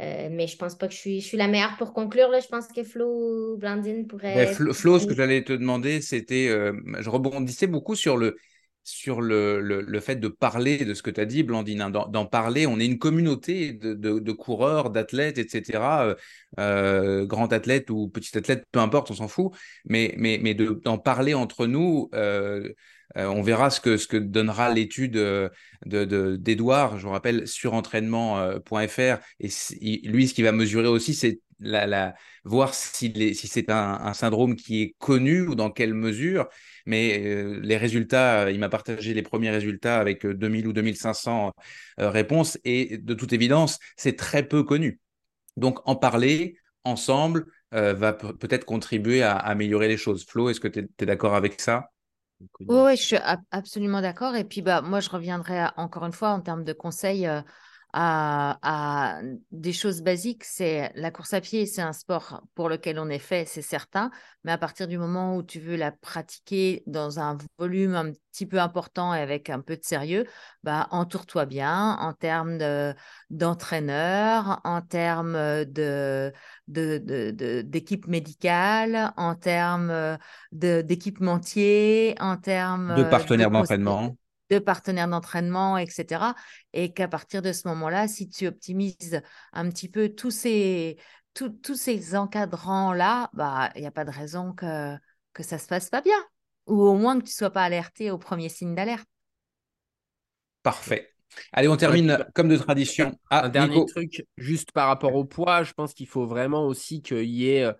Euh, mais je pense pas que je suis, je suis la meilleure pour conclure. Là. Je pense que Flo ou Blandine pourraient. Flo, ce que j'allais te demander, c'était. Euh, je rebondissais beaucoup sur le, sur le, le, fait de parler de ce que tu as dit, Blandine, hein, d'en parler. On est une communauté de, de, coureurs, d'athlètes, etc. Euh, euh, grand athlète ou petit athlète, peu importe, on s'en fout. Mais, mais, mais d'en parler entre nous. Euh, euh, on verra ce que, ce que donnera l'étude euh, d'Edouard, je vous rappelle, surentraînement.fr. Et lui, ce qu'il va mesurer aussi, c'est la, voir si, c'est un, syndrome qui est connu ou dans quelle mesure. Mais euh, les résultats, il m'a partagé les premiers résultats avec 2000 ou 2500 réponses. Et de toute évidence, c'est très peu connu. Donc, en parler ensemble va peut-être contribuer à, améliorer les choses. Flo, est-ce que tu es d'accord avec ça? Oui, je suis absolument d'accord. Et puis, bah, moi, je reviendrai encore une fois en termes de conseils euh, à, des choses basiques. C'est la course à pied, c'est un sport pour lequel on est fait, c'est certain. Mais à partir du moment où tu veux la pratiquer dans un volume un petit peu important et avec un peu de sérieux, bah, entoure-toi bien en termes d'entraîneur, en termes de, d'équipe médicale, en termes d'équipementier, en termes de partenaires d'entraînement de partenaires d'entraînement, etc. Et qu'à partir de ce moment-là, si tu optimises un petit peu tous ces, tous ces encadrants-là, bah, il n'y a pas de raison que, que ça ne se passe pas bien. Ou au moins que tu ne sois pas alerté au premier signe d'alerte. Parfait. Allez, on termine comme de tradition. Ah, un dernier truc, juste par rapport au poids, je pense qu'il faut vraiment aussi qu'il y ait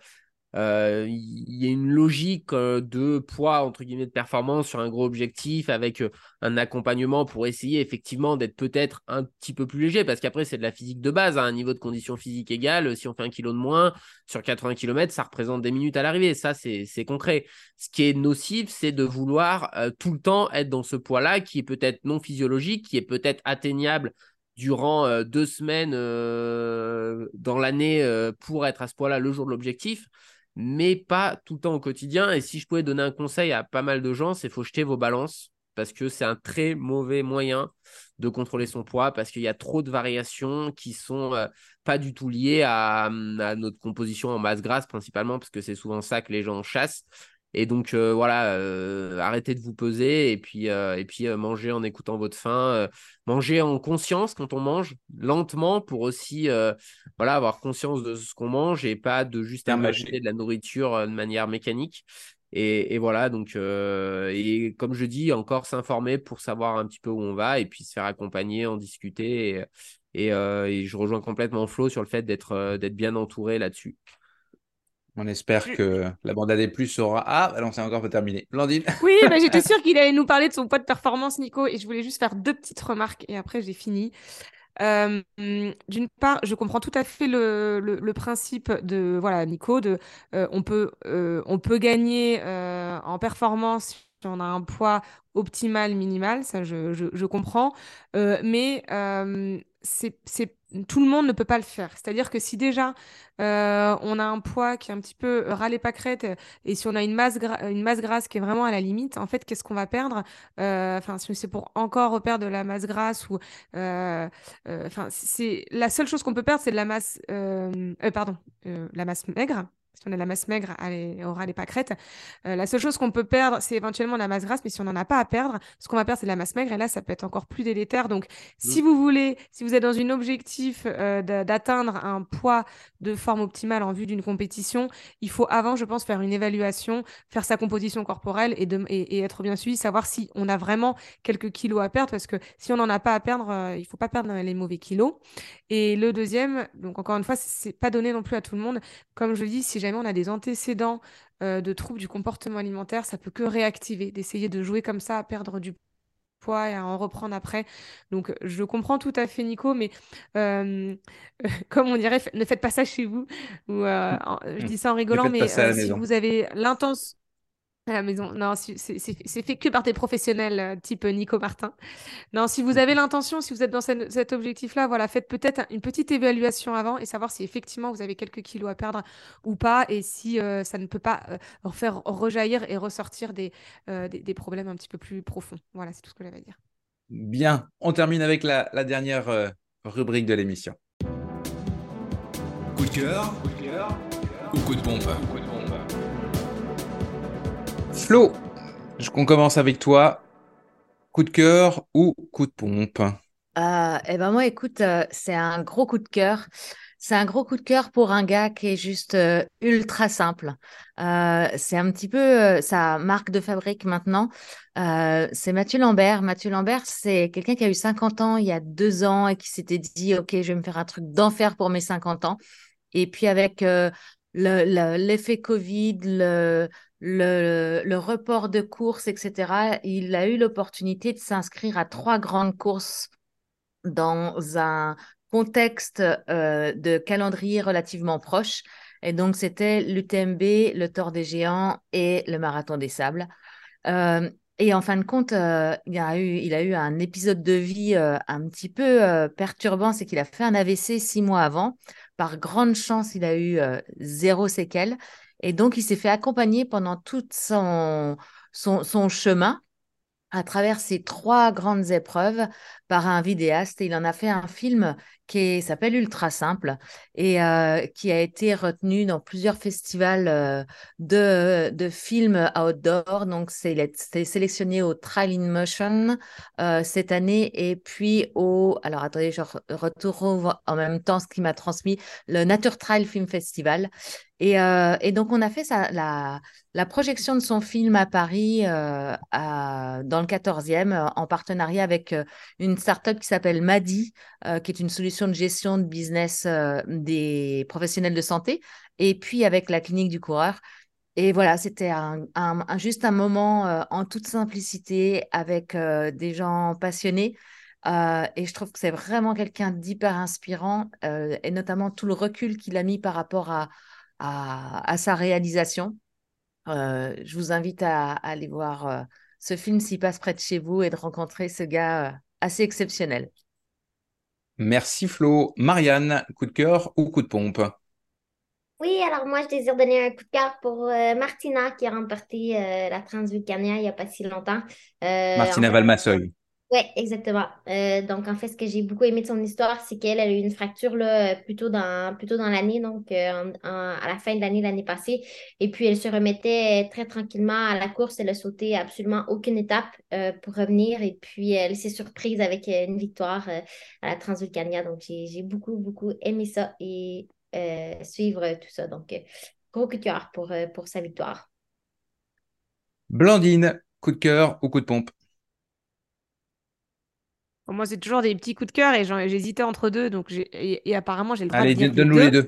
euh, euh, y a une logique euh, de poids, entre guillemets, de performance sur un gros objectif avec euh, un accompagnement pour essayer effectivement d'être peut-être un petit peu plus léger parce qu'après, c'est de la physique de base. À un niveau de condition physique égal, si on fait un kilo de moins sur 80 km, ça représente des minutes à l'arrivée. Ça, c'est concret. Ce qui est nocif, c'est de vouloir tout le temps être dans ce poids-là qui est peut-être non physiologique, qui est peut-être atteignable durant deux semaines dans l'année pour être à ce poids-là le jour de l'objectif mais pas tout le temps au quotidien. Et si je pouvais donner un conseil à pas mal de gens, c'est faut jeter vos balances parce que c'est un très mauvais moyen de contrôler son poids parce qu'il y a trop de variations qui sont euh, pas du tout liées à, notre composition en masse grasse principalement parce que c'est souvent ça que les gens chassent. Et donc voilà, arrêtez de vous peser et puis, et puis mangez en écoutant votre faim, mangez en conscience quand on mange, lentement pour aussi voilà, avoir conscience de ce qu'on mange et pas de juste imaginer de la nourriture de manière mécanique. Et, voilà, donc, et comme je dis, encore s'informer pour savoir un petit peu où on va et puis se faire accompagner, en discuter. Et, et, je rejoins complètement Flo sur le fait d'être bien entouré là-dessus. On espère que la bande AD Plus sera. Ah, non, c'est encore pas terminé. Blandine Oui, bah, j'étais sûre qu'il allait nous parler de son poids de performance, Nico, et je voulais juste faire deux petites remarques et après j'ai fini. Euh, d'une part, je comprends tout à fait le, le, principe de voilà Nico de euh, on peut euh, on peut gagner en performance si on a un poids optimal minimal, ça je, je, je comprends, mais c'est tout le monde ne peut pas le faire. C'est-à-dire que si déjà euh, on a un poids qui est un petit peu râlé pâquerette et si on a une masse, une masse grasse qui est vraiment à la limite, en fait, qu'est-ce qu'on va perdre? Euh, Enfin, si c'est pour encore reperdre de la masse grasse ou, euh, enfin, c'est la seule chose qu'on peut perdre, c'est de la masse, pardon, la masse maigre on a la masse maigre, elle aura les pâquerettes. Euh, la seule chose qu'on peut perdre, c'est éventuellement la masse grasse, mais si on n'en a pas à perdre, ce qu'on va perdre, c'est la masse maigre, et là, ça peut être encore plus délétère. Donc, si mm. vous voulez, si vous êtes dans un objectif euh, d'atteindre un poids de forme optimale en vue d'une compétition, il faut avant, je pense, faire une évaluation, faire sa composition corporelle et, et, être bien suivi, savoir si on a vraiment quelques kilos à perdre, parce que si on n'en a pas à perdre, euh, il ne faut pas perdre les mauvais kilos. Et le deuxième, donc encore une fois, c'est pas donné non plus à tout le monde. Comme je le dis, si jamais on a des antécédents euh, de troubles du comportement alimentaire, ça peut que réactiver, d'essayer de jouer comme ça à perdre du poids et à en reprendre après. Donc, je comprends tout à fait, Nico, mais euh, comme on dirait, ne faites pas ça chez vous. Ou, euh, je dis ça en rigolant, mais si vous avez l'intention à la maison. Non, c'est fait que par des professionnels euh, type euh, Nico Martin. Non, si vous avez l'intention, si vous êtes dans cet objectif-là, voilà, faites peut-être une petite évaluation avant et savoir si effectivement vous avez quelques kilos à perdre ou pas et si euh, ça ne peut pas faire rejaillir et ressortir des, des, problèmes un petit peu plus profonds. Voilà, c'est tout ce que j'avais à dire. Bien, on termine avec la, dernière rubrique de l'émission. Coup de cœur, coup de cœur ou coup de pompe Flo, on commence avec toi. Coup de cœur ou coup de pompe? Euh, Eh ben moi, écoute, euh, c'est un gros coup de cœur. C'est un gros coup de cœur pour un gars qui est juste euh, ultra simple. c'est un petit peu sa marque de fabrique maintenant. c'est Mathieu Lambert. Mathieu Lambert, c'est quelqu'un qui a eu 50 ans il y a deux ans et qui s'était dit, OK, je vais me faire un truc d'enfer pour mes 50 ans. Et puis avec l'effet Covid, le, le, report de courses, etc., il a eu l'opportunité de s'inscrire à trois grandes courses dans un contexte euh, de calendrier relativement proche. Et donc, c'était l'UTMB, le Tour des Géants et le Marathon des Sables. Euh, et en fin de compte, euh, il, a eu, il a eu un épisode de vie un petit peu perturbant, c'est qu'il a fait un AVC six mois avant. Par grande chance, il a eu zéro séquelle. Et donc, il s'est fait accompagner pendant tout son, chemin à travers ces trois grandes épreuves par un vidéaste. Et il en a fait un film qui s'appelle Ultra Simple et euh, qui a été retenu dans plusieurs festivals euh, de, de films outdoor. Donc, c'est sélectionné au Trial in Motion euh, cette année et puis au. Alors, attendez, je retrouve en même temps ce qui m'a transmis le Nature Trail Film Festival. Et, et, donc, on a fait ça, la, la, projection de son film à Paris, dans le 14e, en partenariat avec une start-up qui s'appelle Madi, qui est une solution de gestion de business euh, des professionnels de santé et puis avec la clinique du coureur. Et voilà, c'était un, juste un moment euh, en toute simplicité avec euh, des gens passionnés. et je trouve que c'est vraiment quelqu'un d'hyper inspirant et notamment tout le recul qu'il a mis par rapport à, sa réalisation. je vous invite à, à aller voir ce film s'il passe près de chez vous et de rencontrer ce gars assez exceptionnel. Merci Flo. Marianne, coup de cœur ou coup de pompe? Oui, alors moi, je désire donner un coup de cœur pour euh, Martina qui a remporté euh, la Transvulcania il n'y a pas si longtemps. Euh, Martina Valmassoy. Oui, exactement. Euh, donc, en fait, ce que j'ai beaucoup aimé de son histoire, c'est qu'elle elle a eu une fracture là, plutôt dans, plutôt dans l'année, donc euh, en- à la fin de l'année, l'année passée. Et puis, elle se remettait très tranquillement à la course. Elle a sauté absolument aucune étape euh, pour revenir. Et puis, elle s'est surprise avec euh, une victoire euh, à la Transvulcania. Donc, j'ai, beaucoup, beaucoup aimé ça et euh, suivre tout ça. Donc, euh, gros coup de cœur pour, euh, pour sa victoire. Blandine, coup de cœur ou coup de pompe? Moi, c'est toujours des petits coups de cœur et j'hésitais entre deux. Donc j'ai- et, et apparemment, j'ai le droit Allez, de dire donne-nous les deux.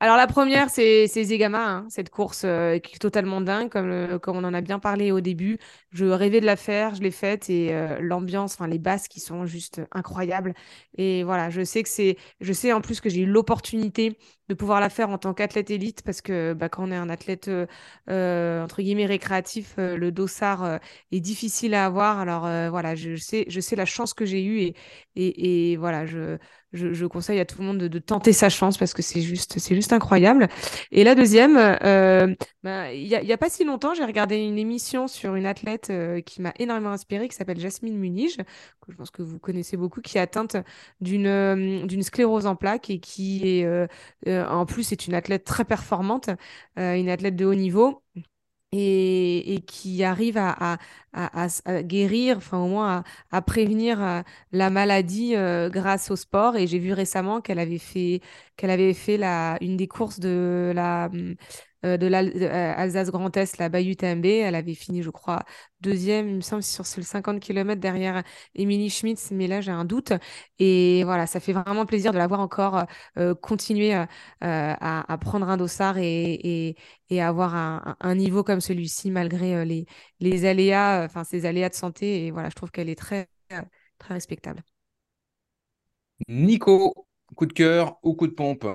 Alors la première, c'est Zegama, hein, cette course euh, qui est totalement dingue, comme, comme on en a bien parlé au début. Je rêvais de la faire, je l'ai faite et euh, l'ambiance, enfin les basses qui sont juste incroyables. Et voilà, je sais que c'est, je sais en plus que j'ai eu l'opportunité de pouvoir la faire en tant qu'athlète élite parce que bah, quand on est un athlète euh, entre guillemets récréatif, le dossard est difficile à avoir. Alors voilà, je sais, je sais la chance que j'ai eue et voilà, je je, conseille à tout le monde de, tenter sa chance parce que c'est juste, c'est juste incroyable. Et la deuxième, euh, ben, il y a, il y a pas si longtemps, j'ai regardé une émission sur une athlète euh, qui m'a énormément inspirée, qui s'appelle Jasmine Munich, que je pense que vous connaissez beaucoup, qui est atteinte d'une euh, d'une sclérose en plaques et qui est euh, euh, en plus est une athlète très performante, euh, une athlète de haut niveau et, et qui arrive à, à, à, à guérir, enfin au moins à, à prévenir euh, la maladie euh, grâce au sport. Et j'ai vu récemment qu'elle avait fait, qu'elle avait fait la, une des courses de la hum, euh, de l'Alsace Grand Est, la Bayou TMB. Elle avait fini, je crois, deuxième, il me semble, sur ce 50 km derrière Émilie Schmitz, mais là j'ai un doute. Et voilà, ça fait vraiment plaisir de la voir encore euh, continuer euh, à, prendre un dossard et, et et avoir un, un niveau comme celui-ci malgré euh, les, les aléas, euh, enfin ces aléas de santé. Et voilà, je trouve qu'elle est très, euh, très respectable. Nico, coup de cœur ou coup de pompe?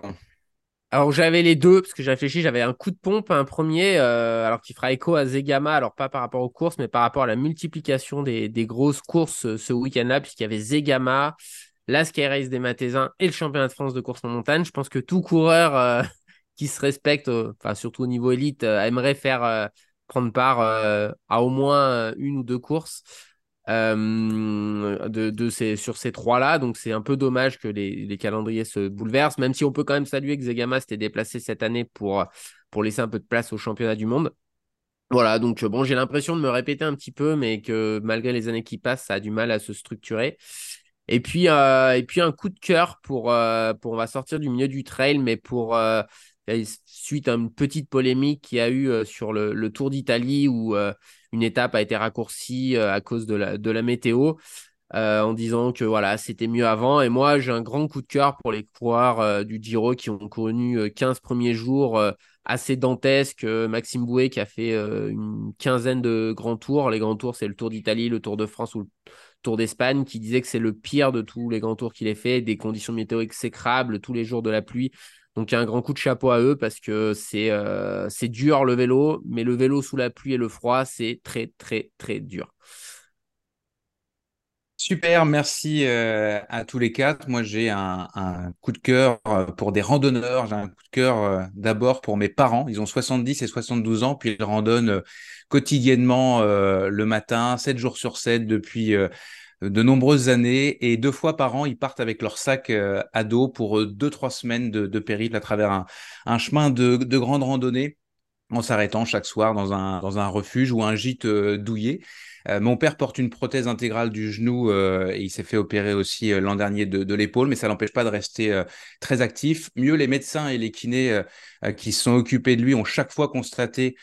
Alors j'avais les deux, parce que j'ai réfléchi, j'avais un coup de pompe, un premier, euh, alors qui fera écho à Zegama, alors pas par rapport aux courses, mais par rapport à la multiplication des, grosses courses euh, ce week-end-là, puisqu'il y avait Zegama, la Sky Race des Mathésins et le championnat de France de course en montagne. Je pense que tout coureur euh, qui se respecte, surtout au niveau élite, aimerait faire prendre part à au moins une ou deux courses euh, de, de ces, sur ces trois-là. Donc c'est un peu dommage que les, les calendriers se bouleversent, même si on peut quand même saluer que Zegama s'était déplacé cette année pour, pour laisser un peu de place au championnat du monde. Voilà, donc bon, j'ai l'impression de me répéter un petit peu, mais que malgré les années qui passent, ça a du mal à se structurer. Et puis, euh, et puis un coup de cœur pour, euh, pour, on va sortir du milieu du trail, mais pour, suite à une petite polémique qu'il y a eu sur le, le Tour d'Italie où une étape a été raccourcie euh, à cause de la, météo. euh, en disant que voilà, c'était mieux avant. Et moi, j'ai un grand coup de cœur pour les coureurs euh, du Giro qui ont connu euh, 15 premiers jours assez dantesques. Maxime Bouet qui a fait une quinzaine de grands tours. Les grands tours, c'est le Tour d'Italie, le Tour de France ou le Tour d'Espagne, qui disait que c'est le pire de tous les grands tours qu'il ait fait, des conditions météo exécrables, tous les jours de la pluie. Donc, un grand coup de chapeau à eux parce que c'est euh, c'est dur le vélo, mais le vélo sous la pluie et le froid, c'est très, très, très dur. Super, merci euh, à tous les quatre. Moi, j'ai un, coup de cœur euh, pour des randonneurs. J'ai un coup de cœur d'abord pour mes parents. Ils ont 70 et 72 ans, puis ils randonnent quotidiennement le matin, 7 jours sur 7 depuis de nombreuses années. Et deux fois par an, ils partent avec leur sac euh, à dos pour euh, deux, trois semaines de, périple à travers un, un chemin de, de grande randonnée en s'arrêtant chaque soir dans un, dans un refuge ou un gîte euh, douillet. Euh, mon père porte une prothèse intégrale du genou euh, et il s'est fait opérer aussi euh, l'an dernier de, l'épaule, mais ça l'empêche pas de rester euh, très actif. Mieux, les médecins et les kinés qui se sont occupés de lui ont chaque fois constaté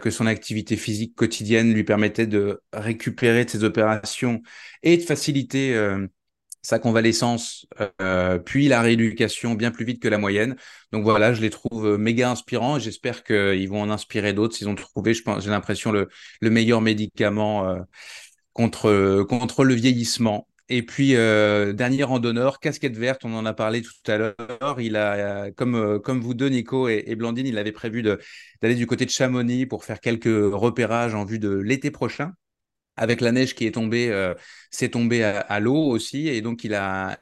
que son activité physique quotidienne lui permettait de récupérer ses opérations et de faciliter sa convalescence, euh, puis la rééducation bien plus vite que la moyenne. Donc voilà, je les trouve euh, méga inspirants j'espère qu'ils vont en inspirer d'autres s'ils ont trouvé, j'ai l'impression, le, le meilleur médicament euh, contre, contre le vieillissement. Et puis, dernier randonneur, casquette verte, on en a parlé tout à l'heure. Il a, comme, comme vous deux, Nico et, et Blandine, il avait prévu d'aller du côté de Chamonix pour faire quelques repérages en vue de l'été prochain. Avec la neige qui est tombée, euh, c'est tombé à, l'eau aussi, et donc il a,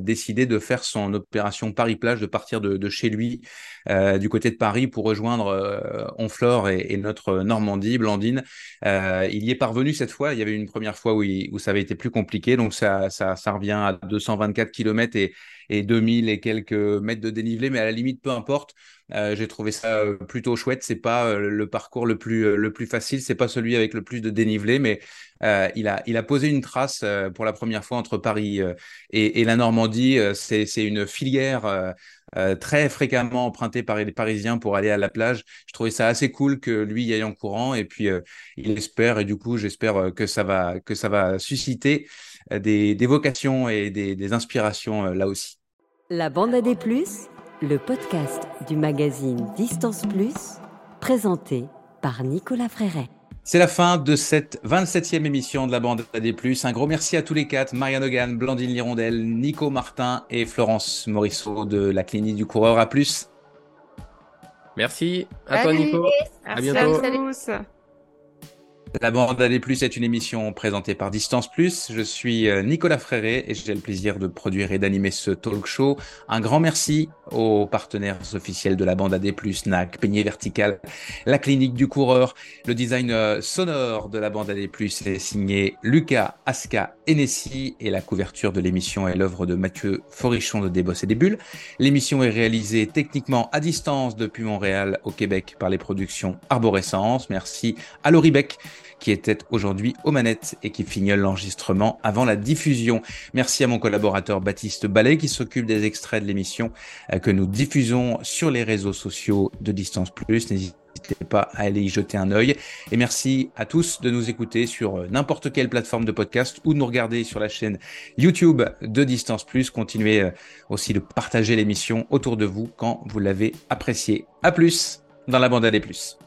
décidé de faire son opération Paris-Plage, de partir de, chez lui, euh, du côté de Paris, pour rejoindre euh, et, notre Normandie, Blandine. Euh, il y est parvenu cette fois. Il y avait une première fois où, ça avait été plus compliqué, donc ça, ça, ça revient à 224 km et, et 2000 et quelques mètres de dénivelé, mais à la limite, peu importe. Euh, j'ai trouvé ça euh, plutôt chouette. C'est pas euh, le parcours le plus le plus facile, c'est pas celui avec le plus de dénivelé, mais il a il posé une trace pour la première fois entre Paris et, la Normandie. c'est c'est une filière. très fréquemment empruntée par les Parisiens pour aller à la plage. Je trouvais ça assez cool que lui y aille en courant et puis il espère et du coup j'espère que ça va susciter des, vocations et des inspirations là aussi. La bande à des plus, le podcast du magazine Distance Plus, présenté par Nicolas Fréret. C'est la fin de cette 27e émission de la bande à des plus. Un gros merci à tous les quatre, Marianne Hogan, Blandine Lirondelle, Nico Martin et Florence Morisseau de la clinique du coureur à plus. Merci à toi Nico. À bientôt. Salut. La bande à des plus est une émission présentée par Distance Plus. Je suis euh, Nicolas Fréré et j'ai le plaisir de produire et d'animer ce talk show. Un grand merci aux partenaires officiels de la bande des plus, NAC, Peigné Vertical, la clinique du coureur. Le design euh, sonore de la bande des plus est signé Lucas Aska Enessi et la couverture de l'émission est l'œuvre de Mathieu Forichon de Desbosses et des Bulles. L'émission est réalisée techniquement à distance depuis Montréal au Québec par les productions Arborescence. Merci à Laurie Beck qui était aujourd'hui aux manettes et qui fignole l'enregistrement avant la diffusion. Merci à mon collaborateur Baptiste Ballet qui s'occupe des extraits de l'émission euh, que nous diffusons sur les réseaux sociaux de Distance Plus. N'hésitez pas à aller y jeter un œil. Et merci à tous de nous écouter sur euh, n'importe quelle plateforme de podcast ou de nous regarder sur la chaîne YouTube de Distance Plus. Continuez euh, aussi de partager l'émission autour de vous quand vous l'avez appréciée. À plus dans la bande à des plus.